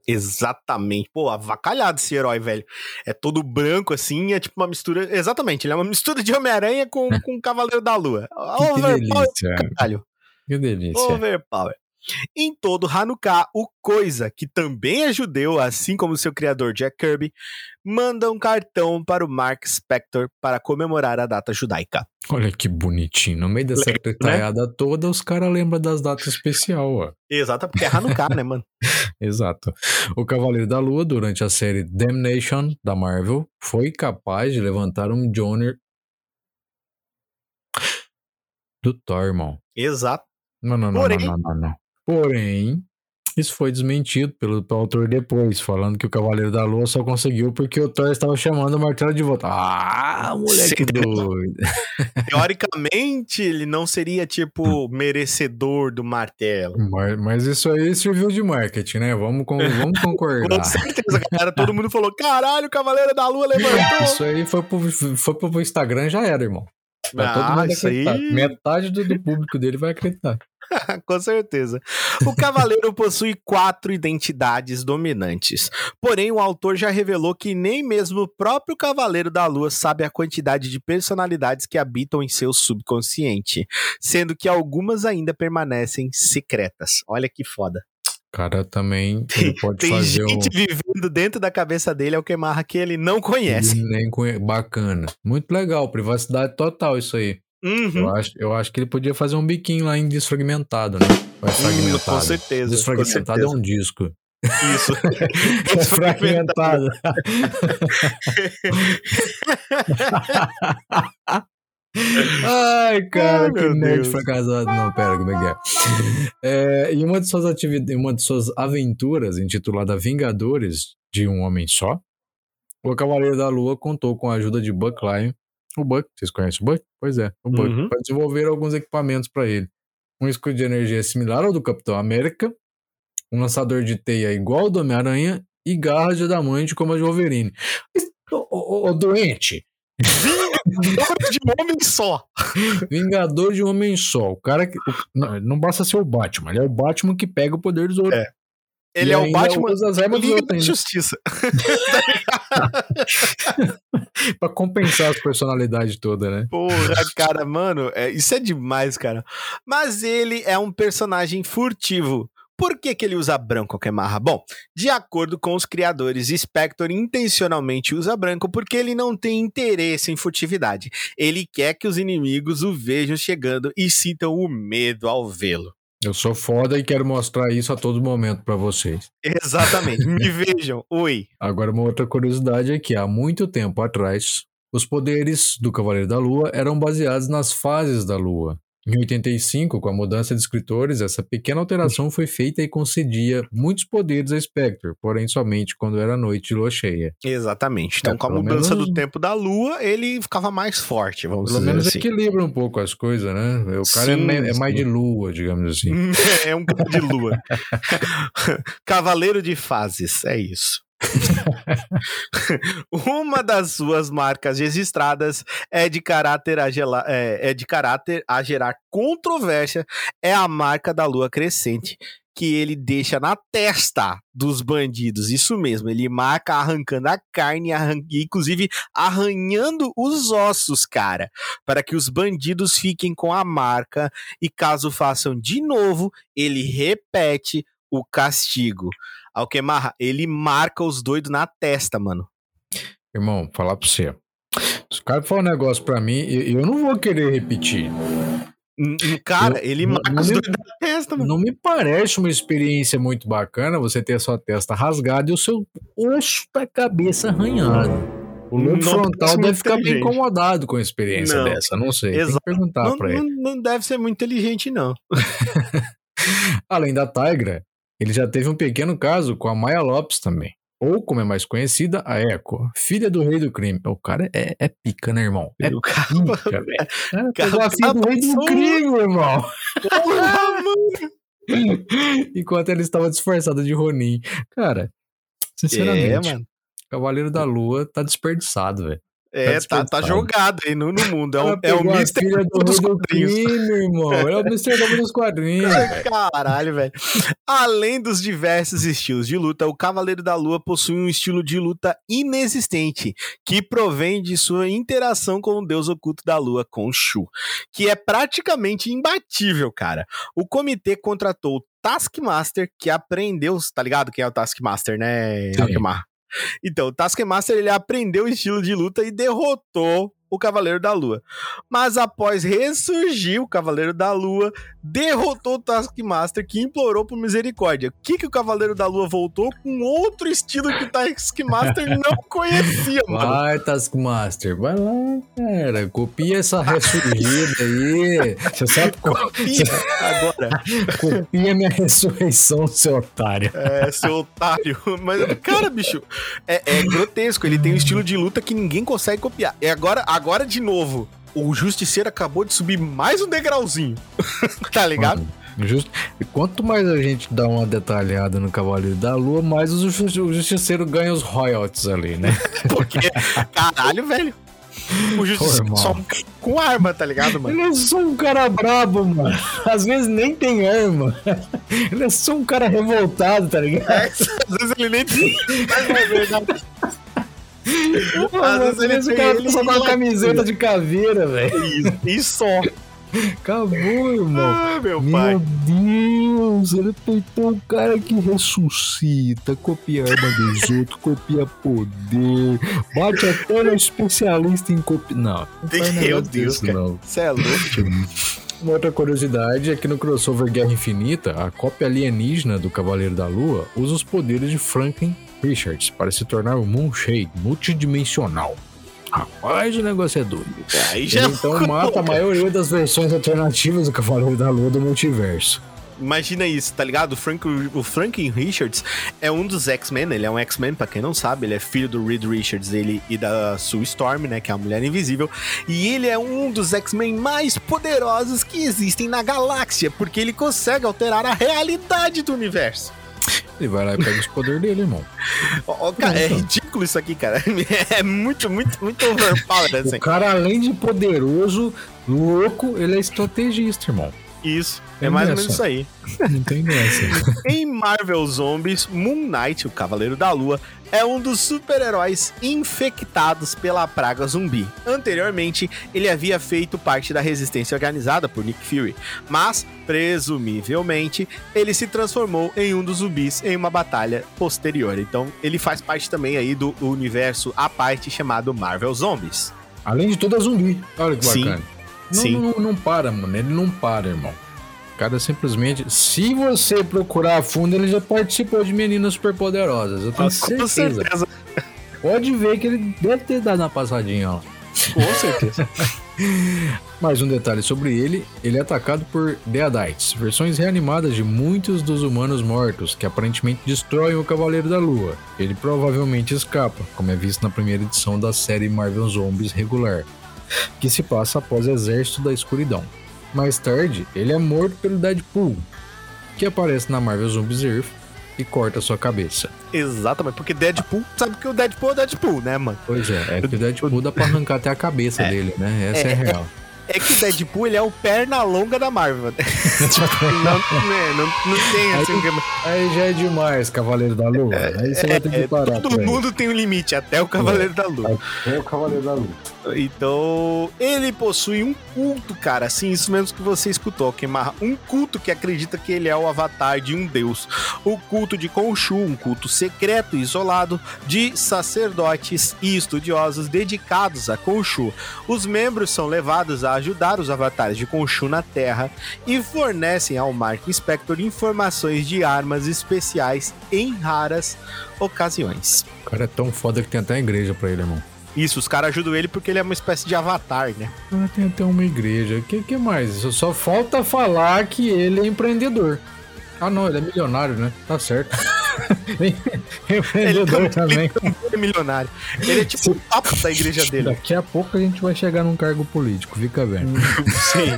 Speaker 2: Exatamente. Pô, avacalhado esse herói, velho. É todo branco assim, é tipo uma mistura. Exatamente, ele é uma mistura de Homem-Aranha com, com Cavaleiro da Lua.
Speaker 3: Que, que
Speaker 2: Overpower,
Speaker 3: delícia.
Speaker 2: caralho.
Speaker 3: Que delícia.
Speaker 2: Overpower. Em todo Hanukkah, o Coisa, que também é judeu, assim como seu criador Jack Kirby, manda um cartão para o Mark Spector para comemorar a data judaica.
Speaker 3: Olha que bonitinho. No meio dessa
Speaker 2: né?
Speaker 3: tretaiada toda, os caras lembram das datas especiais, ó.
Speaker 2: Exato, porque é Hanukkah, né, mano?
Speaker 3: Exato. O Cavaleiro da Lua, durante a série Damnation da Marvel, foi capaz de levantar um Joner do Thor, irmão.
Speaker 2: Exato.
Speaker 3: Não, não, não,
Speaker 2: Porém-
Speaker 3: não, não, não, não. Porém, Isso foi desmentido pelo, pelo autor depois, falando que o Cavaleiro da Lua só conseguiu porque o Thor estava chamando o martelo de volta. Ah, moleque doido.
Speaker 2: Teoricamente, ele não seria, tipo, merecedor do martelo.
Speaker 3: Mas, mas isso aí serviu de marketing, né? Vamos, vamos concordar.
Speaker 2: Com certeza, galera. Todo mundo falou: caralho, o Cavaleiro da Lua levantou.
Speaker 3: Isso aí foi pro, foi pro Instagram já era, irmão.
Speaker 2: Ah, isso aí-.
Speaker 3: Metade do, do público dele vai acreditar.
Speaker 2: Com certeza. O Cavaleiro possui quatro identidades dominantes. Porém, o autor já revelou que nem mesmo o próprio Cavaleiro da Lua sabe a quantidade de personalidades que habitam em seu subconsciente, sendo que algumas ainda permanecem secretas. Olha que foda.
Speaker 3: O cara também pode
Speaker 2: Tem
Speaker 3: fazer um.
Speaker 2: gente vivendo dentro da cabeça dele, é o que marra que ele não conhece.
Speaker 3: Ele nem conhe- Bacana. Muito legal. Privacidade total, isso aí.
Speaker 2: Uhum.
Speaker 3: Eu, acho, eu acho que ele podia fazer um biquinho lá em desfragmentado, né? Vai fragmentado.
Speaker 2: com certeza, com
Speaker 3: Desfragmentado
Speaker 2: certeza.
Speaker 3: é um disco.
Speaker 2: Isso.
Speaker 3: Desfragmentado. Ai, cara,
Speaker 2: Ai,
Speaker 3: que
Speaker 2: meu
Speaker 3: nerd
Speaker 2: Deus.
Speaker 3: fracassado. Não, pera, como é que é? é em uma de suas atividades, uma de suas aventuras, intitulada Vingadores de um Homem Só, o Cavaleiro da Lua contou com a ajuda de Buck Lion. O Buck, vocês conhecem o Buck? Pois é, o Buck,
Speaker 2: Uhum.
Speaker 3: para desenvolver alguns equipamentos para ele. Um escudo de energia similar ao do Capitão América, um lançador de teia igual ao do Homem-Aranha e garras de adamante como a de Wolverine. Ô, doente,
Speaker 2: de um homem só.
Speaker 3: Vingador de um homem só. O cara que. o- não, não basta ser o Batman, ele é o Batman que pega o poder dos outros.
Speaker 2: É. Ele
Speaker 3: E
Speaker 2: é o
Speaker 3: ainda
Speaker 2: Batman
Speaker 3: usa as armas
Speaker 2: Liga da. Justiça.
Speaker 3: Pra compensar as personalidades todas, né?
Speaker 2: Porra, cara, mano, é- isso é demais, cara. Mas ele é um personagem furtivo. Por que, que ele usa branco, Kemarra? Bom, de acordo com os criadores, Spector intencionalmente usa branco porque ele não tem interesse em furtividade. Ele quer que os inimigos o vejam chegando e sintam o medo ao vê-lo.
Speaker 3: Eu sou foda e quero mostrar isso a todo momento pra vocês.
Speaker 2: Exatamente. Me vejam. Oi.
Speaker 3: Agora, uma outra curiosidade é que há muito tempo atrás, os poderes do Cavaleiro da Lua eram baseados nas fases da Lua. Em 85, com a mudança de escritores, essa pequena alteração foi feita e concedia muitos poderes a Spectre, porém somente quando era noite de lua cheia.
Speaker 2: Exatamente. Então,
Speaker 3: É,
Speaker 2: com a mudança
Speaker 3: menos-
Speaker 2: do tempo da lua, ele ficava mais forte, vamos
Speaker 3: Pelo
Speaker 2: dizer
Speaker 3: menos
Speaker 2: assim.
Speaker 3: equilibra um pouco as coisas, né? O cara é,
Speaker 2: Sim,
Speaker 3: me- é mais
Speaker 2: sim.
Speaker 3: de lua, digamos assim.
Speaker 2: É um cara de lua. Cavaleiro de fases, é isso. Uma das suas marcas registradas é de caráter a, gela- é, é de caráter a gerar controvérsia, é a marca da lua crescente. Que ele deixa na testa dos bandidos. Isso mesmo, ele marca arrancando a carne, arran- inclusive arranhando os ossos, cara. Para que os bandidos fiquem com a marca e caso façam de novo, ele repete o castigo. Alquemarra, ele marca os doidos na testa, mano.
Speaker 3: Irmão, falar pra você. Se o cara falar um negócio pra mim, eu eu não vou querer repetir.
Speaker 2: Cara,
Speaker 3: Eu-
Speaker 2: ele marca os doidos na testa, mano.
Speaker 3: Não me parece uma experiência muito bacana você ter a sua testa rasgada e o seu osso da cabeça arranhado. O lobo frontal deve ficar bem incomodado com a experiência
Speaker 2: Não.
Speaker 3: dessa, não sei. Tem
Speaker 2: Exato.
Speaker 3: que perguntar
Speaker 2: Não,
Speaker 3: pra ele.
Speaker 2: não- não deve ser muito inteligente, não.
Speaker 3: Além da Tigra, ele já teve um pequeno caso com a Maya Lopes também. Ou, como é mais conhecida, a Echo, filha do rei do crime. O cara é, é pica, né, irmão? É
Speaker 2: O cara,
Speaker 3: pica, velho. Cara, pegou a filha do rei do crime, irmão.
Speaker 2: Porra, mano.
Speaker 3: Enquanto ele estava disfarçado de Ronin. Cara, sinceramente,
Speaker 2: É.
Speaker 3: Cavaleiro da Lua tá desperdiçado, velho.
Speaker 2: É, tá, tá
Speaker 3: desperdiçado.
Speaker 2: jogado aí no, no mundo. É o, é o Mr.
Speaker 3: do
Speaker 2: dos quadrinhos.
Speaker 3: crime, irmão. É o Mr. W dos quadrinhos.
Speaker 2: Caralho, velho. Além dos diversos estilos de luta, o Cavaleiro da Lua possui um estilo de luta inexistente, que provém de sua interação com o deus oculto da Lua, com Shu, que é praticamente imbatível, cara. O comitê contratou o Taskmaster, que aprendeu, tá ligado quem é o Taskmaster, né,
Speaker 3: Sim.
Speaker 2: Então, o Taskmaster ele aprendeu o estilo de luta e derrotou o Cavaleiro da Lua. Mas após ressurgir o Cavaleiro da Lua, derrotou o Taskmaster que implorou por misericórdia. O que, que o Cavaleiro da Lua voltou com outro estilo que o Taskmaster não conhecia, mano.
Speaker 3: Vai, Taskmaster, vai lá, cara. Copia essa ressurgida aí. Você sabe co-
Speaker 2: Copia agora.
Speaker 3: Copia minha ressurreição, seu otário.
Speaker 2: É, seu otário. Mas, cara, bicho, é, é grotesco. Ele tem um estilo de luta que ninguém consegue copiar. E agora, agora de novo, o Justiceiro acabou de subir mais um degrauzinho. tá ligado?
Speaker 3: Justo. E quanto mais a gente dá uma detalhada no Cavaleiro da Lua, mais o justi- o Justiceiro ganha os royalties ali, né?
Speaker 2: Porque, caralho, velho. O Justiceiro só um com arma, tá ligado, mano?
Speaker 3: Ele é só um cara brabo, mano. Às vezes nem tem arma. Ele é só um cara revoltado, tá ligado?
Speaker 2: É, às vezes ele nem tem. Verdade.
Speaker 3: Às
Speaker 2: vezes ele
Speaker 3: o cara
Speaker 2: ele
Speaker 3: tá só com uma camiseta de caveira, velho.
Speaker 2: E só.
Speaker 3: Acabou, irmão.
Speaker 2: Ah, meu pai.
Speaker 3: Meu Deus, ele peitou um cara que ressuscita, copia a arma dos outros, copia poder, bate até no especialista em copiar. Não,
Speaker 2: Meu Deus, cara.
Speaker 3: não.
Speaker 2: Cê é louco.
Speaker 3: Uma outra curiosidade é que no crossover Guerra Infinita, a cópia alienígena do Cavaleiro da Lua usa os poderes de Franklin Richards para se tornar um Moonshade multidimensional. Rapaz, o negócio é doido.
Speaker 2: Aí já
Speaker 3: Ele então mata a maioria das versões alternativas do Cavaleiro da Lua do multiverso.
Speaker 2: Imagina isso, tá ligado? O, Frank, o Franklin Richards é um dos X-Men, ele é um X-Men, pra quem não sabe, ele é filho do Reed Richards ele, e da Sue Storm, né, que é a Mulher Invisível, e ele é um dos X-Men mais poderosos que existem na galáxia, porque ele consegue alterar a realidade do universo.
Speaker 3: Ele vai lá e pega os poderes dele, irmão.
Speaker 2: Ó, cara, é ridículo isso aqui, cara. É muito, muito, muito overpowered, assim.
Speaker 3: O cara, além de poderoso, louco, ele é estrategista, irmão.
Speaker 2: Isso, é
Speaker 3: É
Speaker 2: mais ou menos isso aí.
Speaker 3: Não tem dessa.
Speaker 2: Em Marvel Zombies, Moon Knight, o Cavaleiro da Lua, é um dos super-heróis infectados pela praga zumbi. Anteriormente, ele havia feito parte da resistência organizada por Nick Fury, mas, presumivelmente, ele se transformou em um dos zumbis em uma batalha posterior. Então, ele faz parte também aí do universo à parte chamado Marvel Zombies.
Speaker 3: Além de tudo, é zumbi. Olha que
Speaker 2: Sim.
Speaker 3: bacana. Não,
Speaker 2: Sim.
Speaker 3: Não, não para, mano. Ele não para, irmão. O cara simplesmente. Se você procurar a fundo, ele já participou de meninas superpoderosas. Eu tenho
Speaker 2: Com
Speaker 3: certeza.
Speaker 2: certeza.
Speaker 3: Pode ver que ele deve ter dado uma passadinha, ó.
Speaker 2: Com certeza.
Speaker 3: Mais um detalhe sobre ele: ele é atacado por Deadites, versões reanimadas de muitos dos humanos mortos, que aparentemente destroem o Cavaleiro da Lua. Ele provavelmente escapa, como é visto na primeira edição da série Marvel Zombies regular, que se passa após o Exército da Escuridão. Mais tarde, ele é morto pelo Deadpool, que aparece na Marvel Zombies Earth e corta sua cabeça.
Speaker 2: Exatamente, porque Deadpool, sabe que o Deadpool é Deadpool, né, mano?
Speaker 3: Pois é, é que o Deadpool dá pra arrancar até a cabeça dele, né? Essa é,
Speaker 2: É,
Speaker 3: a real.
Speaker 2: É que o Deadpool, ele é o perna longa da Marvel. não, né, não, não tem assim...
Speaker 3: Aí já é demais, Cavaleiro da Lua. Aí você vai ter que
Speaker 2: É,
Speaker 3: parar.
Speaker 2: todo mundo tem um limite, até o Cavaleiro da Lua.
Speaker 3: É o Cavaleiro da Lua.
Speaker 2: Então, ele possui um culto, cara, assim, isso mesmo que você escutou, Queimar. Um culto que acredita que ele é o avatar de um deus. O culto de Khonshu, um culto secreto e isolado de sacerdotes e estudiosos dedicados a Khonshu. Os membros são levados a ajudar os avatares de Khonshu na Terra e fornecem ao Mark Spector informações de armas especiais em raras ocasiões.
Speaker 3: O cara é tão foda que tem até igreja pra ele, irmão.
Speaker 2: Isso, os caras ajudam ele porque ele é uma espécie de avatar, né?
Speaker 3: Ah, tem até uma igreja. O que, que mais? Só falta falar que ele é empreendedor. Ah, não, ele é milionário, né? Tá certo. empreendedor também.
Speaker 2: é milionário. Ele é tipo o papo da igreja dele.
Speaker 3: Daqui a pouco a gente vai chegar num cargo político, fica vendo.
Speaker 2: Sim.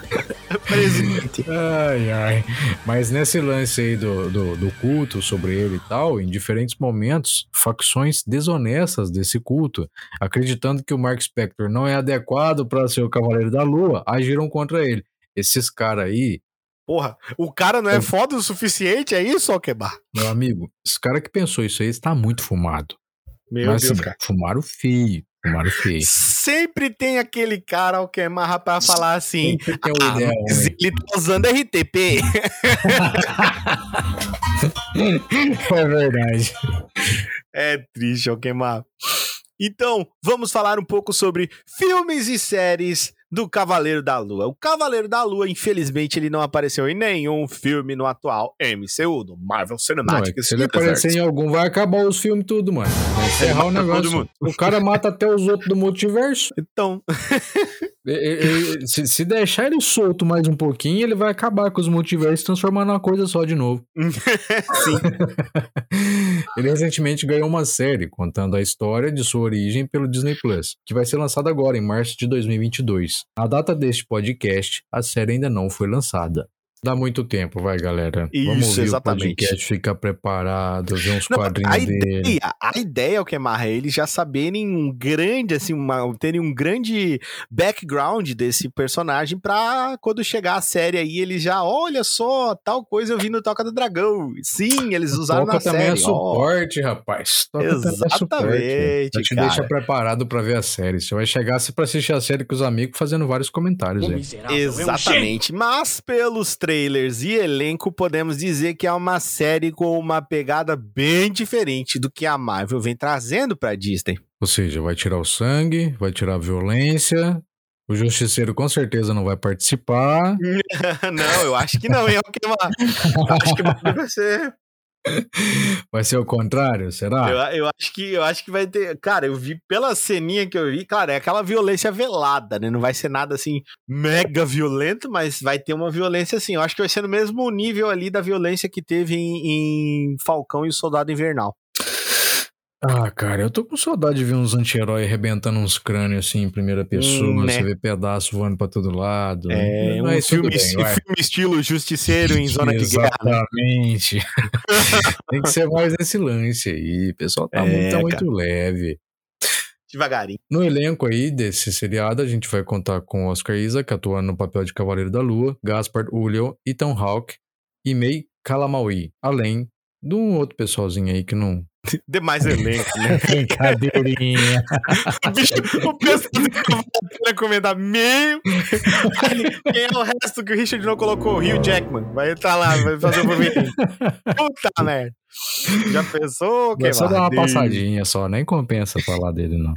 Speaker 2: Presidente.
Speaker 3: Ai, ai. Mas nesse lance aí do, do, do culto sobre ele e tal, em diferentes momentos, facções desonestas desse culto, acreditando que o Mark Spector não é adequado para ser o Cavaleiro da Lua, agiram contra ele. Esses caras aí,
Speaker 2: Porra, o cara não é foda o suficiente, é isso, Alquebar?
Speaker 3: meu amigo, esse cara que pensou isso aí está muito fumado.
Speaker 2: Meu
Speaker 3: Mas
Speaker 2: Deus,
Speaker 3: assim,
Speaker 2: cara.
Speaker 3: fumaram feio, fumaram feio.
Speaker 2: Sempre tem aquele cara, Alquemarra, pra falar assim.
Speaker 3: Sempre tem uma
Speaker 2: "Ah, mas
Speaker 3: ruim."
Speaker 2: ele tá usando RTP.
Speaker 3: É verdade.
Speaker 2: É triste, Alquemar. Então, vamos falar um pouco sobre filmes e séries do Cavaleiro da Lua. O Cavaleiro da Lua, infelizmente, ele não apareceu em nenhum filme no atual MCU, do Marvel
Speaker 3: Não, é
Speaker 2: Cinematic
Speaker 3: se ele aparecer em algum, vai acabar os filmes tudo, mano. Vai encerrar o negócio. O cara mata até os outros do multiverso.
Speaker 2: Então,
Speaker 3: se, se deixar ele solto mais um pouquinho, ele vai acabar com os multiversos, transformando uma coisa só de novo.
Speaker 2: sim.
Speaker 3: Ele recentemente ganhou uma série contando a história de sua origem pelo Disney Plus, que vai ser lançada agora, em março de 2022. A data deste podcast, a série ainda não foi lançada. Dá muito tempo, vai, galera. Vamos
Speaker 2: Isso,
Speaker 3: ouvir
Speaker 2: exatamente.
Speaker 3: o podcast, ficar preparado, ver uns
Speaker 2: Não,
Speaker 3: quadrinhos
Speaker 2: a
Speaker 3: dele.
Speaker 2: ideia, a ideia, o que amarra é eles já saberem um grande, assim, uma, terem um grande background desse personagem pra quando chegar a série aí, eles já, olha só, tal coisa eu vi no Toca do Dragão. Sim, eles usaram
Speaker 3: Toca
Speaker 2: na
Speaker 3: também
Speaker 2: série.
Speaker 3: é
Speaker 2: ó.
Speaker 3: suporte, rapaz. Toca também é suporte.
Speaker 2: Exatamente,
Speaker 3: Já te
Speaker 2: cara.
Speaker 3: deixa preparado pra ver a série. Você vai chegar pra assistir a série com os amigos fazendo vários comentários aí.
Speaker 2: Exatamente, mas pelos trailers e elenco podemos dizer que é uma série com uma pegada bem diferente do que a Marvel vem trazendo pra Disney.
Speaker 3: Ou seja, vai tirar o sangue, vai tirar a violência. O justiceiro com certeza não vai participar.
Speaker 2: não, eu acho que não, hein? Eu acho que vai ser.
Speaker 3: Vai ser o contrário, será?
Speaker 2: Eu, eu acho que eu acho que vai ter. Cara, eu vi pela ceninha que eu vi, claro, é aquela violência velada, né? Não vai ser nada assim mega violento, mas vai ter uma violência assim. Eu acho que vai ser no mesmo nível ali da violência que teve em, em Falcão e o Soldado Invernal.
Speaker 3: Ah, cara, eu tô com saudade de ver uns anti-heróis arrebentando uns crânios assim em primeira pessoa.
Speaker 2: Hum, né?
Speaker 3: Você vê pedaço voando pra todo lado.
Speaker 2: É, um
Speaker 3: Mas tudo
Speaker 2: filme,
Speaker 3: bem,
Speaker 2: filme estilo Justiceiro em zona de guerra. né?
Speaker 3: Exatamente. Tem que ser mais nesse lance aí. O pessoal tá,
Speaker 2: É,
Speaker 3: muito, tá muito leve.
Speaker 2: Devagarinho.
Speaker 3: No elenco aí desse seriado, a gente vai contar com Oscar Isaac, atuando no papel de Cavaleiro da Lua, Gaspard Ulliel, Ethan Hawke e May Calamaui, além de um outro pessoalzinho aí que não...
Speaker 2: Demais elenco, né?
Speaker 3: Brincadeirinha.
Speaker 2: O bicho, o pessoal vai comentar meio. Quem é o resto que o Richard não colocou? O Hugh Jackman. Vai estar lá, vai fazer o primeiro. Puta merda. Já pensou?
Speaker 3: Vai só dar uma passadinha só, nem compensa falar dele não.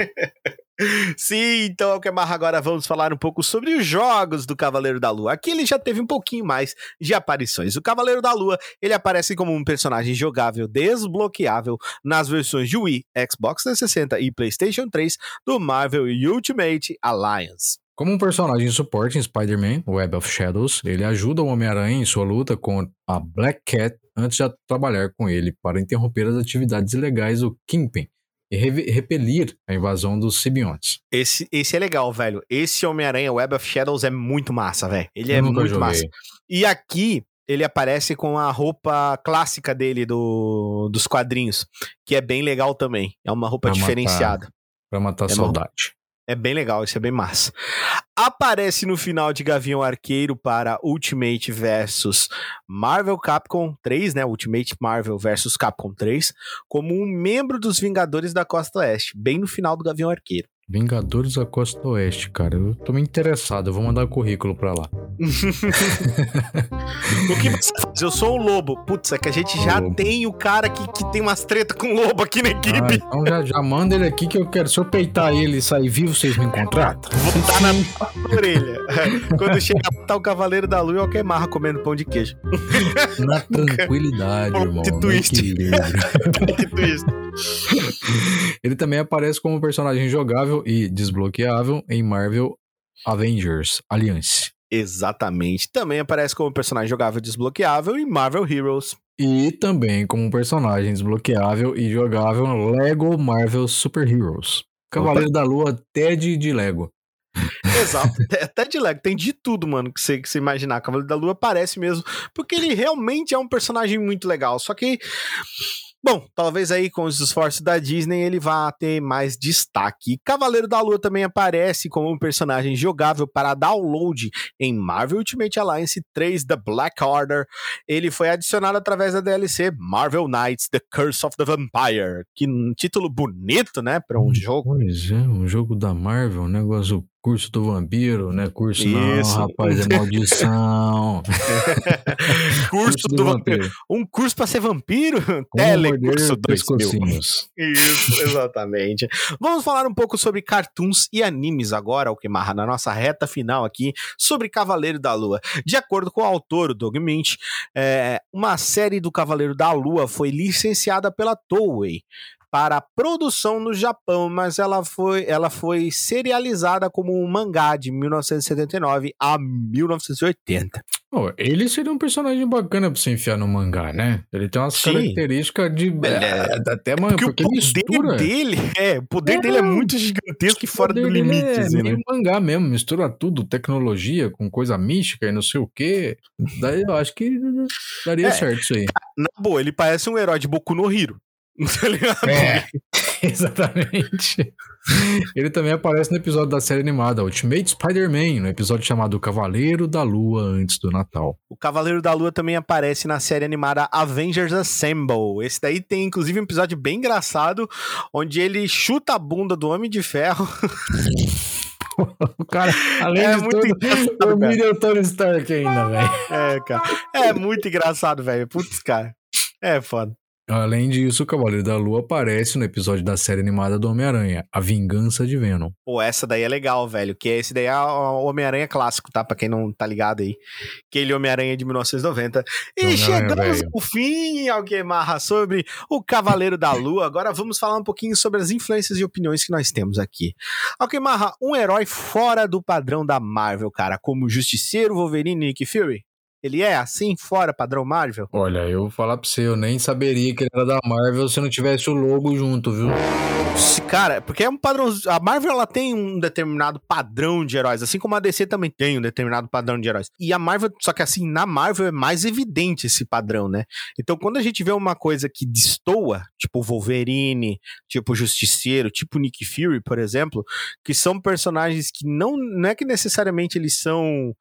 Speaker 2: Sim, então, Alquemar, agora vamos falar um pouco sobre os jogos do Cavaleiro da Lua. Aqui ele já teve um pouquinho mais de aparições. O Cavaleiro da Lua, ele aparece como um personagem jogável desbloqueável nas versões de Wii, Xbox 360 e PlayStation 3 do Marvel Ultimate Alliance.
Speaker 3: Como um personagem de suporte em Spider-Man, Web of Shadows, ele ajuda o Homem-Aranha em sua luta com a Black Cat antes de trabalhar com ele para interromper as atividades ilegais do Kingpin e re- repelir a invasão dos Sibiontes.
Speaker 2: Esse, esse é legal, velho. Esse Homem-Aranha Web of Shadows é muito massa, velho. Ele é muito
Speaker 3: joguei.
Speaker 2: massa. E aqui ele aparece com a roupa clássica dele do, dos quadrinhos, que é bem legal também. É uma roupa
Speaker 3: Pra matar.
Speaker 2: diferenciada.
Speaker 3: Pra matar
Speaker 2: É
Speaker 3: saudade.
Speaker 2: É bem legal, isso é bem massa. Aparece no final de Gavião Arqueiro para Ultimate versus Marvel Capcom 3, né? Ultimate Marvel versus Capcom 3, como um membro dos Vingadores da Costa Oeste, bem no final do Gavião Arqueiro.
Speaker 3: Vingadores da Costa Oeste, cara. Eu tô me interessado, eu vou mandar currículo pra lá.
Speaker 2: O que você faz? Eu sou o lobo. Putz, é que a gente já
Speaker 3: Lobo.
Speaker 2: tem o cara que, que tem umas treta com o lobo aqui na
Speaker 3: Ah,
Speaker 2: equipe.
Speaker 3: então já, já manda ele aqui que eu quero. Se eu peitar ele e sair vivo, vocês me contratam?
Speaker 2: Vou dar na orelha. Quando chegar, tá o Cavaleiro da Lua e o Alquemarra comendo pão de queijo.
Speaker 3: Na tranquilidade, irmão. No
Speaker 2: twist. isso.
Speaker 3: Ele também aparece como personagem jogável e desbloqueável em Marvel Avengers Alliance.
Speaker 2: Exatamente. Também aparece como personagem jogável desbloqueável em Marvel Heroes.
Speaker 3: E também como personagem desbloqueável e jogável Lego Marvel Super Heroes. Cavaleiro da Lua até de, Lego.
Speaker 2: Exato. Até de Lego. Tem de tudo, mano, que você, que você imaginar. Cavaleiro da Lua aparece mesmo. Porque ele realmente é um personagem muito legal. Só que. Bom, talvez aí com os esforços da Disney ele vá ter mais destaque. Cavaleiro da Lua também aparece como um personagem jogável para download em Marvel Ultimate Alliance 3 The Black Order. Ele foi adicionado através da DLC Marvel Knights The Curse of the Vampire. Que um título bonito, né, para um jogo.
Speaker 3: Pois é, um jogo da Marvel, um negócio curso do vampiro, né? Curso
Speaker 2: Isso.
Speaker 3: não, rapaz, é maldição.
Speaker 2: Curso do vampiro. Um curso pra ser vampiro?
Speaker 3: Como
Speaker 2: Telecurso
Speaker 3: morder
Speaker 2: 2000.
Speaker 3: pescocinhos.
Speaker 2: Isso, exatamente. Vamos falar um pouco sobre cartoons e animes agora, Alquemarra, na nossa reta final aqui, sobre Cavaleiro da Lua. De acordo com o autor, o Doug Mint, é, uma série do Cavaleiro da Lua foi licenciada pela Toei para produção no Japão, mas ela foi, ela foi serializada como um mangá de 1979 a 1980.
Speaker 3: Pô, ele seria um personagem bacana pra você enfiar no mangá, né? Ele tem umas
Speaker 2: Sim.
Speaker 3: características de.
Speaker 2: É,
Speaker 3: até mano,
Speaker 2: Porque,
Speaker 3: porque,
Speaker 2: o poder
Speaker 3: mistura.
Speaker 2: dele, é, o poder
Speaker 3: É,
Speaker 2: dele é muito gigantesco e fora do limite,
Speaker 3: É
Speaker 2: assim, né?
Speaker 3: mangá mesmo, mistura tudo, tecnologia com coisa mística e não sei o quê. Daí eu acho que daria
Speaker 2: É.
Speaker 3: certo isso aí.
Speaker 2: Na boa, ele parece um herói de Boku no Hiro. Tá ligado?
Speaker 3: É. Exatamente. Ele também aparece no episódio da série animada Ultimate Spider-Man, no episódio chamado Cavaleiro da Lua antes do Natal.
Speaker 2: O Cavaleiro da Lua também aparece na série animada Avengers Assemble. Esse daí tem inclusive um episódio bem engraçado, onde ele chuta a bunda do Homem de Ferro.
Speaker 3: O cara, além
Speaker 2: É
Speaker 3: de
Speaker 2: muito
Speaker 3: tudo,
Speaker 2: engraçado, cara.
Speaker 3: humilha o Tony Stark ainda, velho.
Speaker 2: É, cara. É muito engraçado, velho. Putz, cara. É foda.
Speaker 3: Além disso, o Cavaleiro da Lua aparece no episódio da série animada do Homem-Aranha, A Vingança de Venom.
Speaker 2: Pô, essa daí é legal, velho. Que esse daí é o Homem-Aranha clássico, tá? Pra quem não tá ligado aí. Aquele Homem-Aranha de 1990. E chegamos ao fim, Alquemarra, sobre o Cavaleiro da Lua. Agora vamos falar um pouquinho sobre as influências e opiniões que nós temos aqui. Alquemarra, um herói fora do padrão da Marvel, cara. Como o Justiceiro, Wolverine e Nick Fury. Ele é assim, fora padrão Marvel?
Speaker 3: Olha, eu vou falar pra você, eu nem saberia que ele era da Marvel se não tivesse o logo junto, viu?
Speaker 2: Cara, porque é um padrão. A Marvel ela tem um determinado padrão de heróis, assim como a DC também tem um determinado padrão de heróis. E a Marvel, só que assim, na Marvel é mais evidente esse padrão, né? Então, quando a gente vê uma coisa que destoa, tipo Wolverine, tipo Justiceiro, tipo Nick Fury, por exemplo, que são personagens que não, não é que necessariamente eles são.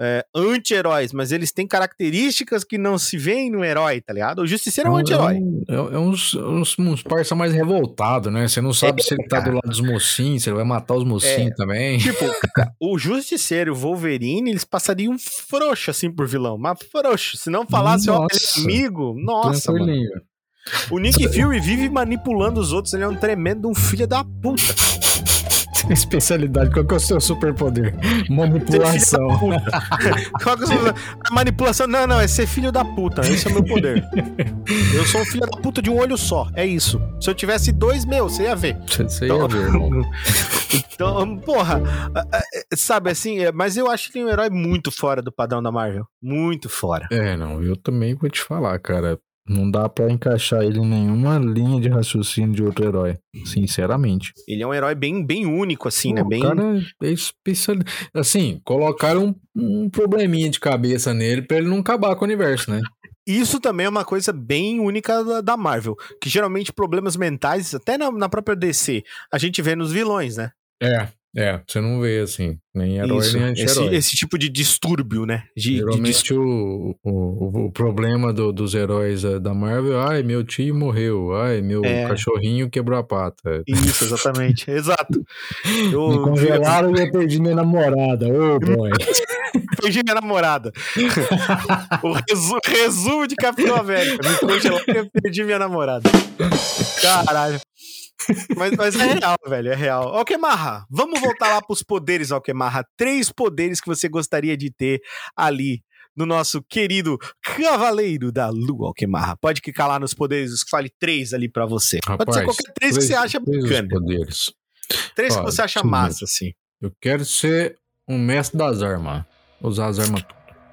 Speaker 2: É, anti-heróis, mas eles têm características que não se veem no herói, tá ligado? O Justiceiro é um anti-herói.
Speaker 3: É, um- é uns, uns, uns parça mais revoltado, né? Você não sabe
Speaker 2: É,
Speaker 3: se ele tá do lado dos mocinhos, se ele vai matar os mocinhos também.
Speaker 2: Tipo, o Justiceiro e o Wolverine, eles passariam frouxo assim por vilão, mas frouxo. Se não falasse, ó, ele é amigo, nossa, mano. O Nick Fury vive manipulando os outros, ele é um tremendo um filho da puta.
Speaker 3: Especialidade, qual que é o seu superpoder? Manipulação.
Speaker 2: Qual que é o seu- a manipulação? Não, não, é ser filho da puta. Esse é o meu poder. Eu sou um filho da puta de um olho só. É isso. Se eu tivesse dois, meu, você ia ver.
Speaker 3: Você ia ver, irmão.
Speaker 2: Então, porra, sabe assim, é, mas eu acho que ele é um herói muito fora do padrão da Marvel. Muito fora.
Speaker 3: É, não, eu também vou te falar, cara. Não dá pra encaixar ele em nenhuma linha de raciocínio de outro herói. Sinceramente.
Speaker 2: Ele é um herói bem, bem único, assim, né?
Speaker 3: Pô,
Speaker 2: Bem.
Speaker 3: O cara é especial. Assim, colocaram um, um probleminha de cabeça nele pra ele não acabar com o universo, né?
Speaker 2: Isso também é uma coisa bem única da, da Marvel. Que geralmente problemas mentais, até na, na própria DC, a gente vê nos vilões, né?
Speaker 3: É, é. Você não vê assim, nem herói
Speaker 2: Isso,
Speaker 3: nem
Speaker 2: esse,
Speaker 3: anti-herói.
Speaker 2: esse tipo de distúrbio, né? De, de
Speaker 3: Geralmente o, o, o, o problema do- dos heróis eh, da Marvel, ai, meu tio morreu, ai, meu
Speaker 2: É.
Speaker 3: cachorrinho quebrou a pata.
Speaker 2: Isso, exatamente. Exato. Eu
Speaker 3: Me congelaram e eu perdi minha namorada. Ô, boy.
Speaker 2: perdi minha namorada. o resu- resumo de Capitão América. Me congelaram e eu perdi minha namorada. Caralho. Mas, mas é real, velho, é real. Alquemarra, vamos voltar lá pros poderes, Alquemarra. Três poderes que você gostaria de ter ali no nosso querido Cavaleiro da Lua, Alquemarra. Pode clicar lá nos poderes, fale três ali pra você. Pode ser
Speaker 3: Rapaz,
Speaker 2: qualquer três, que você acha
Speaker 3: três
Speaker 2: bacana.
Speaker 3: poderes.
Speaker 2: Três que você acha massa, assim.
Speaker 3: Eu quero ser um mestre das armas. Usar as armas.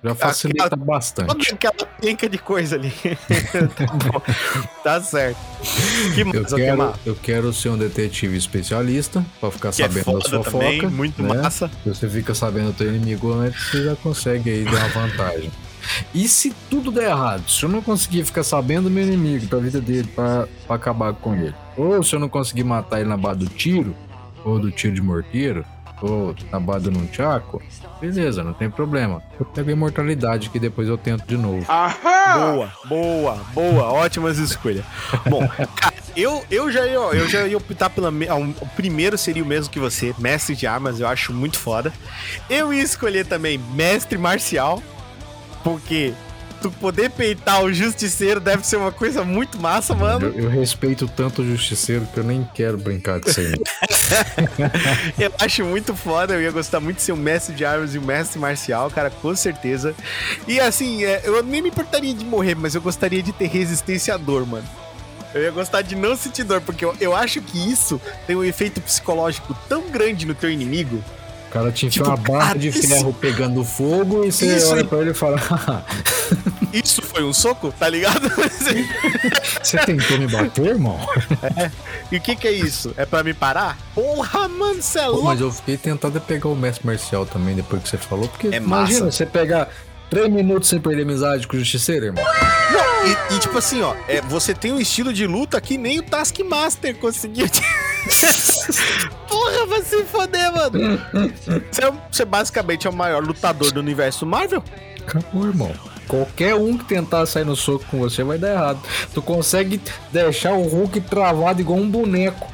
Speaker 3: Já facilita
Speaker 2: Toda
Speaker 3: bastante.
Speaker 2: aquela penca de coisa ali. tá bom. Tá certo. Que
Speaker 3: Eu
Speaker 2: massa,
Speaker 3: quero, eu quero ser um detetive especialista pra ficar
Speaker 2: Que é
Speaker 3: sabendo da
Speaker 2: foda
Speaker 3: sua
Speaker 2: também,
Speaker 3: foca.
Speaker 2: muito
Speaker 3: né?
Speaker 2: massa.
Speaker 3: Se você fica sabendo do teu inimigo antes, você já consegue aí dar uma vantagem. E se tudo der errado? Se eu não conseguir ficar sabendo do meu inimigo, da vida dele, pra, pra acabar com ele. Ou se eu não conseguir matar ele na base do tiro, ou do tiro de morteiro, ou na base do nunchaku, beleza, não tem problema. Eu pego a imortalidade que depois eu tento de novo.
Speaker 2: Boa, boa, boa. Ótimas escolhas. Bom, cara, Eu, eu, já ia, ó, eu já ia optar pela. O primeiro seria o mesmo que você, mestre de armas, eu acho muito foda. Eu ia escolher também mestre marcial, porque tu poder peitar o justiceiro deve ser uma coisa muito massa, mano.
Speaker 3: Eu, eu respeito tanto o justiceiro que eu nem quero brincar com isso aí.
Speaker 2: Eu acho muito foda, eu ia gostar muito de ser um mestre de armas e um mestre marcial, cara, com certeza. E assim, é, eu nem me importaria de morrer, mas eu gostaria de ter resistência à dor, mano. Eu ia gostar de não sentir dor, porque eu, eu acho que isso tem um efeito psicológico tão grande no teu inimigo.
Speaker 3: O cara enfia
Speaker 2: Tipo,
Speaker 3: uma barra de
Speaker 2: isso-
Speaker 3: ferro pegando fogo e você
Speaker 2: Isso
Speaker 3: olha pra ele e fala:
Speaker 2: Isso foi um soco, tá ligado?
Speaker 3: Você tentou me bater, irmão?
Speaker 2: e o que que é isso? É pra me parar? Porra, mano, cê é louco.
Speaker 3: mas eu fiquei tentado pegar o mestre marcial também depois que você falou, porque
Speaker 2: É
Speaker 3: imagina
Speaker 2: massa.
Speaker 3: você pegar três minutos sem perder amizade com o justiceiro, irmão.
Speaker 2: E, e, tipo assim, ó, é, você tem um estilo de luta que nem o Taskmaster conseguiu. Porra, vai se foder, mano. Você, é, você basicamente é o maior lutador do universo Marvel?
Speaker 3: Acabou, irmão. Qualquer um que tentar sair no soco com você vai dar errado. Tu consegue deixar o Hulk travado igual um boneco.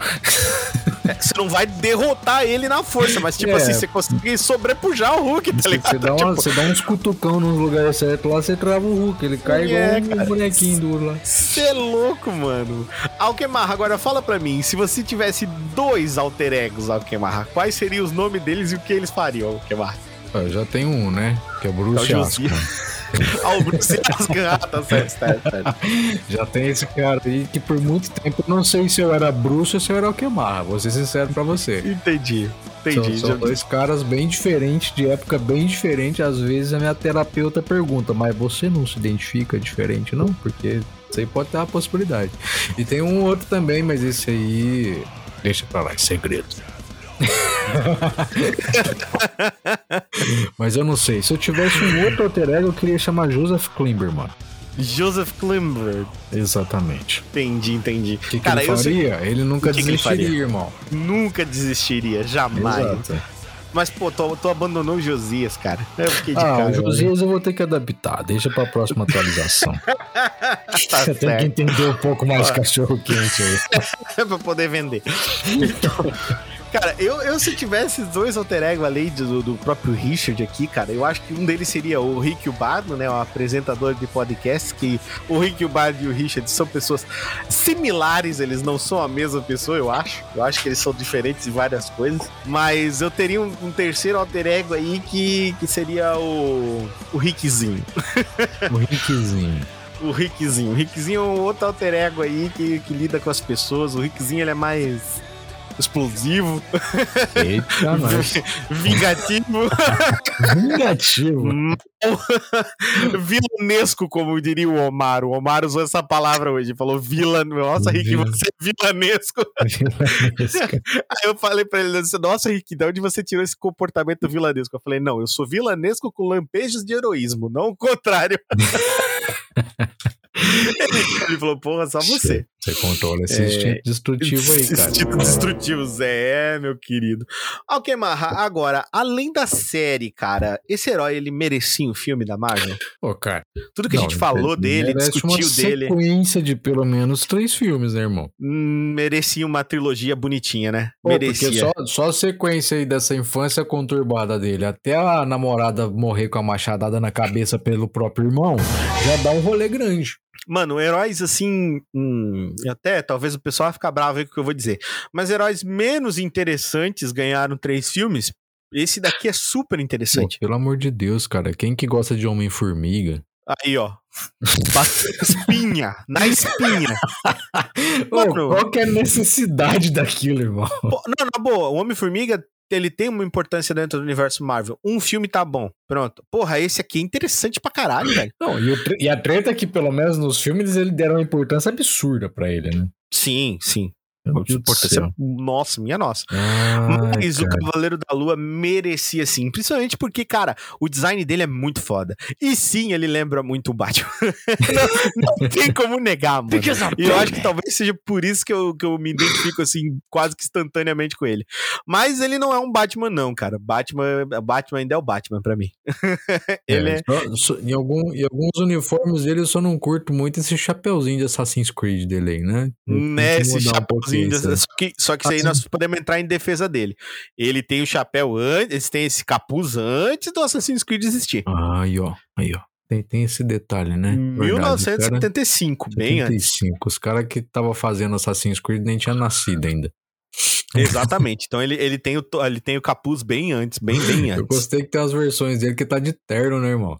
Speaker 2: É, Você não vai derrotar ele na força, mas tipo
Speaker 3: É.
Speaker 2: assim, você consegue sobrepujar o Hulk, tá
Speaker 3: Você,
Speaker 2: ligado?
Speaker 3: você dá uma-
Speaker 2: Tipo,
Speaker 3: você dá uns cutucão nos lugares certos lá, você trava o Hulk. Ele cai
Speaker 2: É,
Speaker 3: igual um
Speaker 2: cara.
Speaker 3: bonequinho duro lá.
Speaker 2: Você é louco, mano. Alquemarra, agora fala pra mim, se você tivesse dois alter egos, Alquemarra, quais seriam os nomes deles e o que eles fariam, Alquemarra?
Speaker 3: Ah, já tem um, né? Que é o
Speaker 2: É o
Speaker 3: Bruce. Asco.
Speaker 2: Ah, o Bruce tá certo, certo, certo.
Speaker 3: Já tem esse cara aí que por muito tempo eu não sei se eu era Bruce ou se eu era Alquemarra. Vou ser sincero pra você.
Speaker 2: Entendi,
Speaker 3: São,
Speaker 2: entendi.
Speaker 3: são
Speaker 2: Já-
Speaker 3: dois caras bem diferentes, de época bem diferente. Às vezes a minha terapeuta pergunta, mas você não se identifica diferente, não? Porque isso aí pode ter uma possibilidade. E tem um outro também, mas esse aí. Deixa pra lá, é segredo. mas eu não sei. Se eu tivesse um outro alter ego, eu queria chamar Joseph Klimber, mano.
Speaker 2: Joseph Klimber.
Speaker 3: Exatamente.
Speaker 2: Entendi, entendi.
Speaker 3: O que, que
Speaker 2: Cara,
Speaker 3: ele
Speaker 2: eu sei-
Speaker 3: faria? Ele nunca
Speaker 2: que que ele
Speaker 3: desistiria, irmão.
Speaker 2: nunca desistiria, jamais.
Speaker 3: Exato.
Speaker 2: Mas, pô, tu, tu abandonou o Josias, cara. Eu fiquei de
Speaker 3: Ah,
Speaker 2: cara.
Speaker 3: o Josias eu vou ter que adaptar. Deixa pra próxima atualização.
Speaker 2: Tá
Speaker 3: Você tem que entender um pouco mais cachorro quente aí.
Speaker 2: pra poder vender. Cara, eu, eu se tivesse dois alter ego além do, do próprio Richard aqui, cara, eu acho que um deles seria o Rick e o Bardo, né? O apresentador de podcast, que o Rick, o Bardo e o Richard são pessoas similares, eles não são a mesma pessoa, eu acho. Eu acho que eles são diferentes em várias coisas. Mas eu teria um, um terceiro alter ego aí que, que seria o, o Rickzinho.
Speaker 3: O Rickzinho.
Speaker 2: O Rickzinho. O Rickzinho é um outro alter ego aí que, que lida com as pessoas. O Rickzinho ele é mais explosivo,
Speaker 3: Eita,
Speaker 2: vingativo,
Speaker 3: Vingativo.
Speaker 2: vilanesco, como diria o Omar. O Omar usou essa palavra hoje. Falou vilan. Nossa, Rick, você é vilanesco. Aí eu falei pra ele, nossa, Rick, de onde você tirou esse comportamento vilanesco? Eu falei, não, eu sou vilanesco com lampejos de heroísmo, não o contrário. ele, ele falou, porra, só você.
Speaker 3: Você controla esse
Speaker 2: É,
Speaker 3: instinto destrutivo aí, cara.
Speaker 2: Instinto destrutivo, Zé, meu querido. Alquemarra, agora, além da série, cara, esse herói, ele merecia um filme da Marvel?
Speaker 3: Pô, cara.
Speaker 2: Tudo que a
Speaker 3: não,
Speaker 2: gente falou
Speaker 3: ele
Speaker 2: dele, discutiu
Speaker 3: uma
Speaker 2: dele,
Speaker 3: sequência de pelo menos três filmes, né, irmão?
Speaker 2: hum, merecia uma trilogia bonitinha, né?
Speaker 3: Pô,
Speaker 2: merecia.
Speaker 3: porque só, só a sequência aí dessa infância conturbada dele, até a namorada morrer com a machadada na cabeça pelo próprio irmão, já dá um rolê grande.
Speaker 2: Mano, heróis assim. Hum, até talvez o pessoal vai ficar bravo aí com o que eu vou dizer. Mas heróis menos interessantes ganharam três filmes. Esse daqui é super
Speaker 3: Pô,
Speaker 2: interessante.
Speaker 3: pelo amor de Deus, cara. Quem que gosta de Homem-Formiga?
Speaker 2: Aí, ó. Bateu espinha. na espinha.
Speaker 3: Ô,
Speaker 2: Mano.
Speaker 3: qual que é a necessidade daquilo, irmão?
Speaker 2: Pô, não, na boa, o Homem-Formiga, ele tem uma importância dentro do universo Marvel. Um filme tá bom. Pronto. Porra, esse aqui é interessante pra caralho, velho.
Speaker 3: Não, e, e a treta é que, pelo menos nos filmes, eles deram uma importância absurda pra ele, né?
Speaker 2: Sim, sim.
Speaker 3: Meu Deus do
Speaker 2: Puta,
Speaker 3: céu.
Speaker 2: essa- Nossa, minha nossa.
Speaker 3: Ai,
Speaker 2: Mas o
Speaker 3: cara.
Speaker 2: Cavaleiro da Lua merecia sim, principalmente porque, cara, o design dele é muito foda. E sim, ele lembra muito o Batman. não, não tem como negar, mano. E eu acho que talvez seja por isso que eu, que eu me identifico, assim, quase que instantaneamente com ele. Mas ele não é um Batman, não, cara. Batman, Batman ainda é o Batman pra mim. ele é.
Speaker 3: só- só- em, algum, em alguns uniformes dele eu só não curto muito esse chapeuzinho de Assassin's Creed dele aí, né?
Speaker 2: Né, esse
Speaker 3: um
Speaker 2: só, que, só que isso aí
Speaker 3: Assim.
Speaker 2: nós podemos entrar em defesa dele. Ele tem o chapéu antes, ele tem esse capuz antes do Assassin's Creed existir.
Speaker 3: Aí, ó. Aí, ó. Tem, tem esse detalhe, né? Verdade, cara.
Speaker 2: 1975, bem antes.
Speaker 3: 75. Os caras que tava fazendo Assassin's Creed nem tinha nascido ainda.
Speaker 2: Exatamente. Então ele, ele, tem o, ele tem o capuz bem antes, bem, bem
Speaker 3: Eu
Speaker 2: antes.
Speaker 3: gostei que tem as versões dele que tá de terno, né, irmão?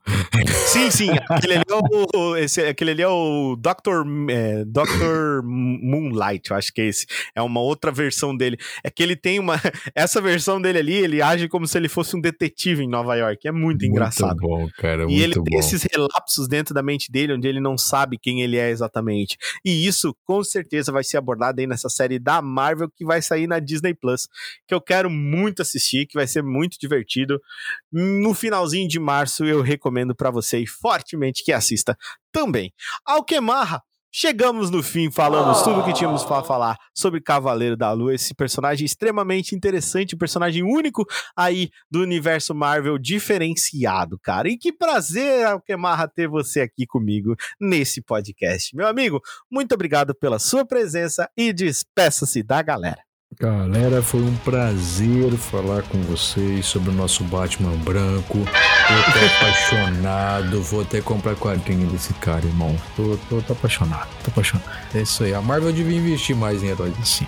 Speaker 2: Sim, sim. Aquele ali é o, esse, aquele ali é o Dr. É, Dr. Moonlight, eu acho que é esse. É uma outra versão dele. É que ele tem uma. Essa versão dele ali, ele age como se ele fosse um detetive em Nova York. É muito engraçado.
Speaker 3: Muito bom, cara.
Speaker 2: E ele
Speaker 3: muito
Speaker 2: tem
Speaker 3: bom.
Speaker 2: esses relapsos dentro da mente dele, onde ele não sabe quem ele é exatamente. E isso, com certeza, vai ser abordado aí nessa série da Marvel que vai sair na Disney Plus, que eu quero muito assistir, que vai ser muito divertido. No finalzinho de março, eu recomendo pra você fortemente que assista também. Alquemarra! Chegamos no fim, falamos tudo o que tínhamos para falar sobre Cavaleiro da Lua, esse personagem extremamente interessante, personagem único aí do universo Marvel diferenciado, cara. E que prazer, Alquemarra, ter você aqui comigo nesse podcast. Meu amigo, muito obrigado pela sua presença e despeça-se da galera.
Speaker 3: Galera, foi um prazer falar com vocês sobre o nosso Batman branco. Eu tô apaixonado, vou até comprar quadrinho desse cara, irmão. Tô, tô, tô apaixonado, tô apaixonado. É isso aí, a Marvel devia investir mais em heróis assim.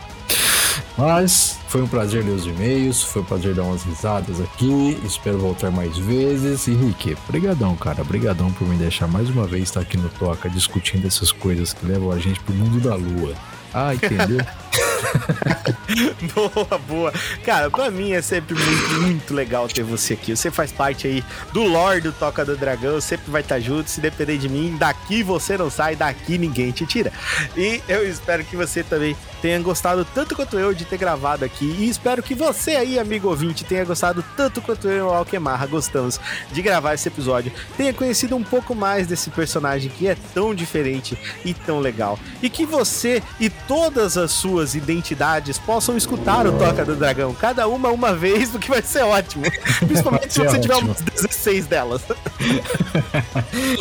Speaker 3: Mas foi um prazer ler os e-mails, foi um prazer dar umas risadas aqui. Espero voltar mais vezes. E Rick, brigadão, cara. Brigadão por me deixar mais uma vez estar aqui no Toca discutindo essas coisas que levam a gente pro mundo da lua. Ah, entendeu?
Speaker 2: boa, boa. Cara, pra mim é sempre muito, muito legal ter você aqui. Você faz parte aí do lore do Toca do Dragão, sempre vai estar junto. Se depender de mim, daqui você não sai, daqui ninguém te tira. E eu espero que você também tenha gostado tanto quanto eu de ter gravado aqui. E espero que você aí, amigo ouvinte, tenha gostado tanto quanto eu e o Alquemarra gostamos de gravar esse episódio. Tenha conhecido um pouco mais desse personagem que é tão diferente e tão legal. E que você e todas as suas identidades possam escutar o Toca do Dragão, cada uma uma vez, porque vai ser ótimo. Principalmente se você tiver
Speaker 3: ótimo.
Speaker 2: umas 16 delas.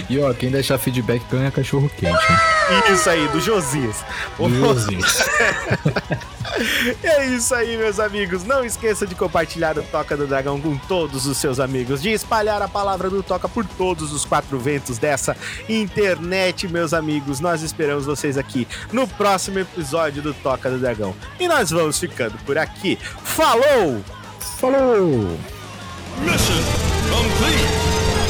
Speaker 3: E ó, quem deixar feedback ganha cachorro quente.
Speaker 2: Isso aí, do Josias.
Speaker 3: Igualzinho.
Speaker 2: É isso aí, meus amigos. Não esqueça de compartilhar o Toca do Dragão com todos os seus amigos, de espalhar a palavra do Toca por todos os quatro ventos dessa internet, meus amigos. Nós esperamos vocês aqui no próximo episódio do Toca do Dragão. E nós vamos ficando por aqui. Falou!
Speaker 3: Falou!
Speaker 6: Mission complete.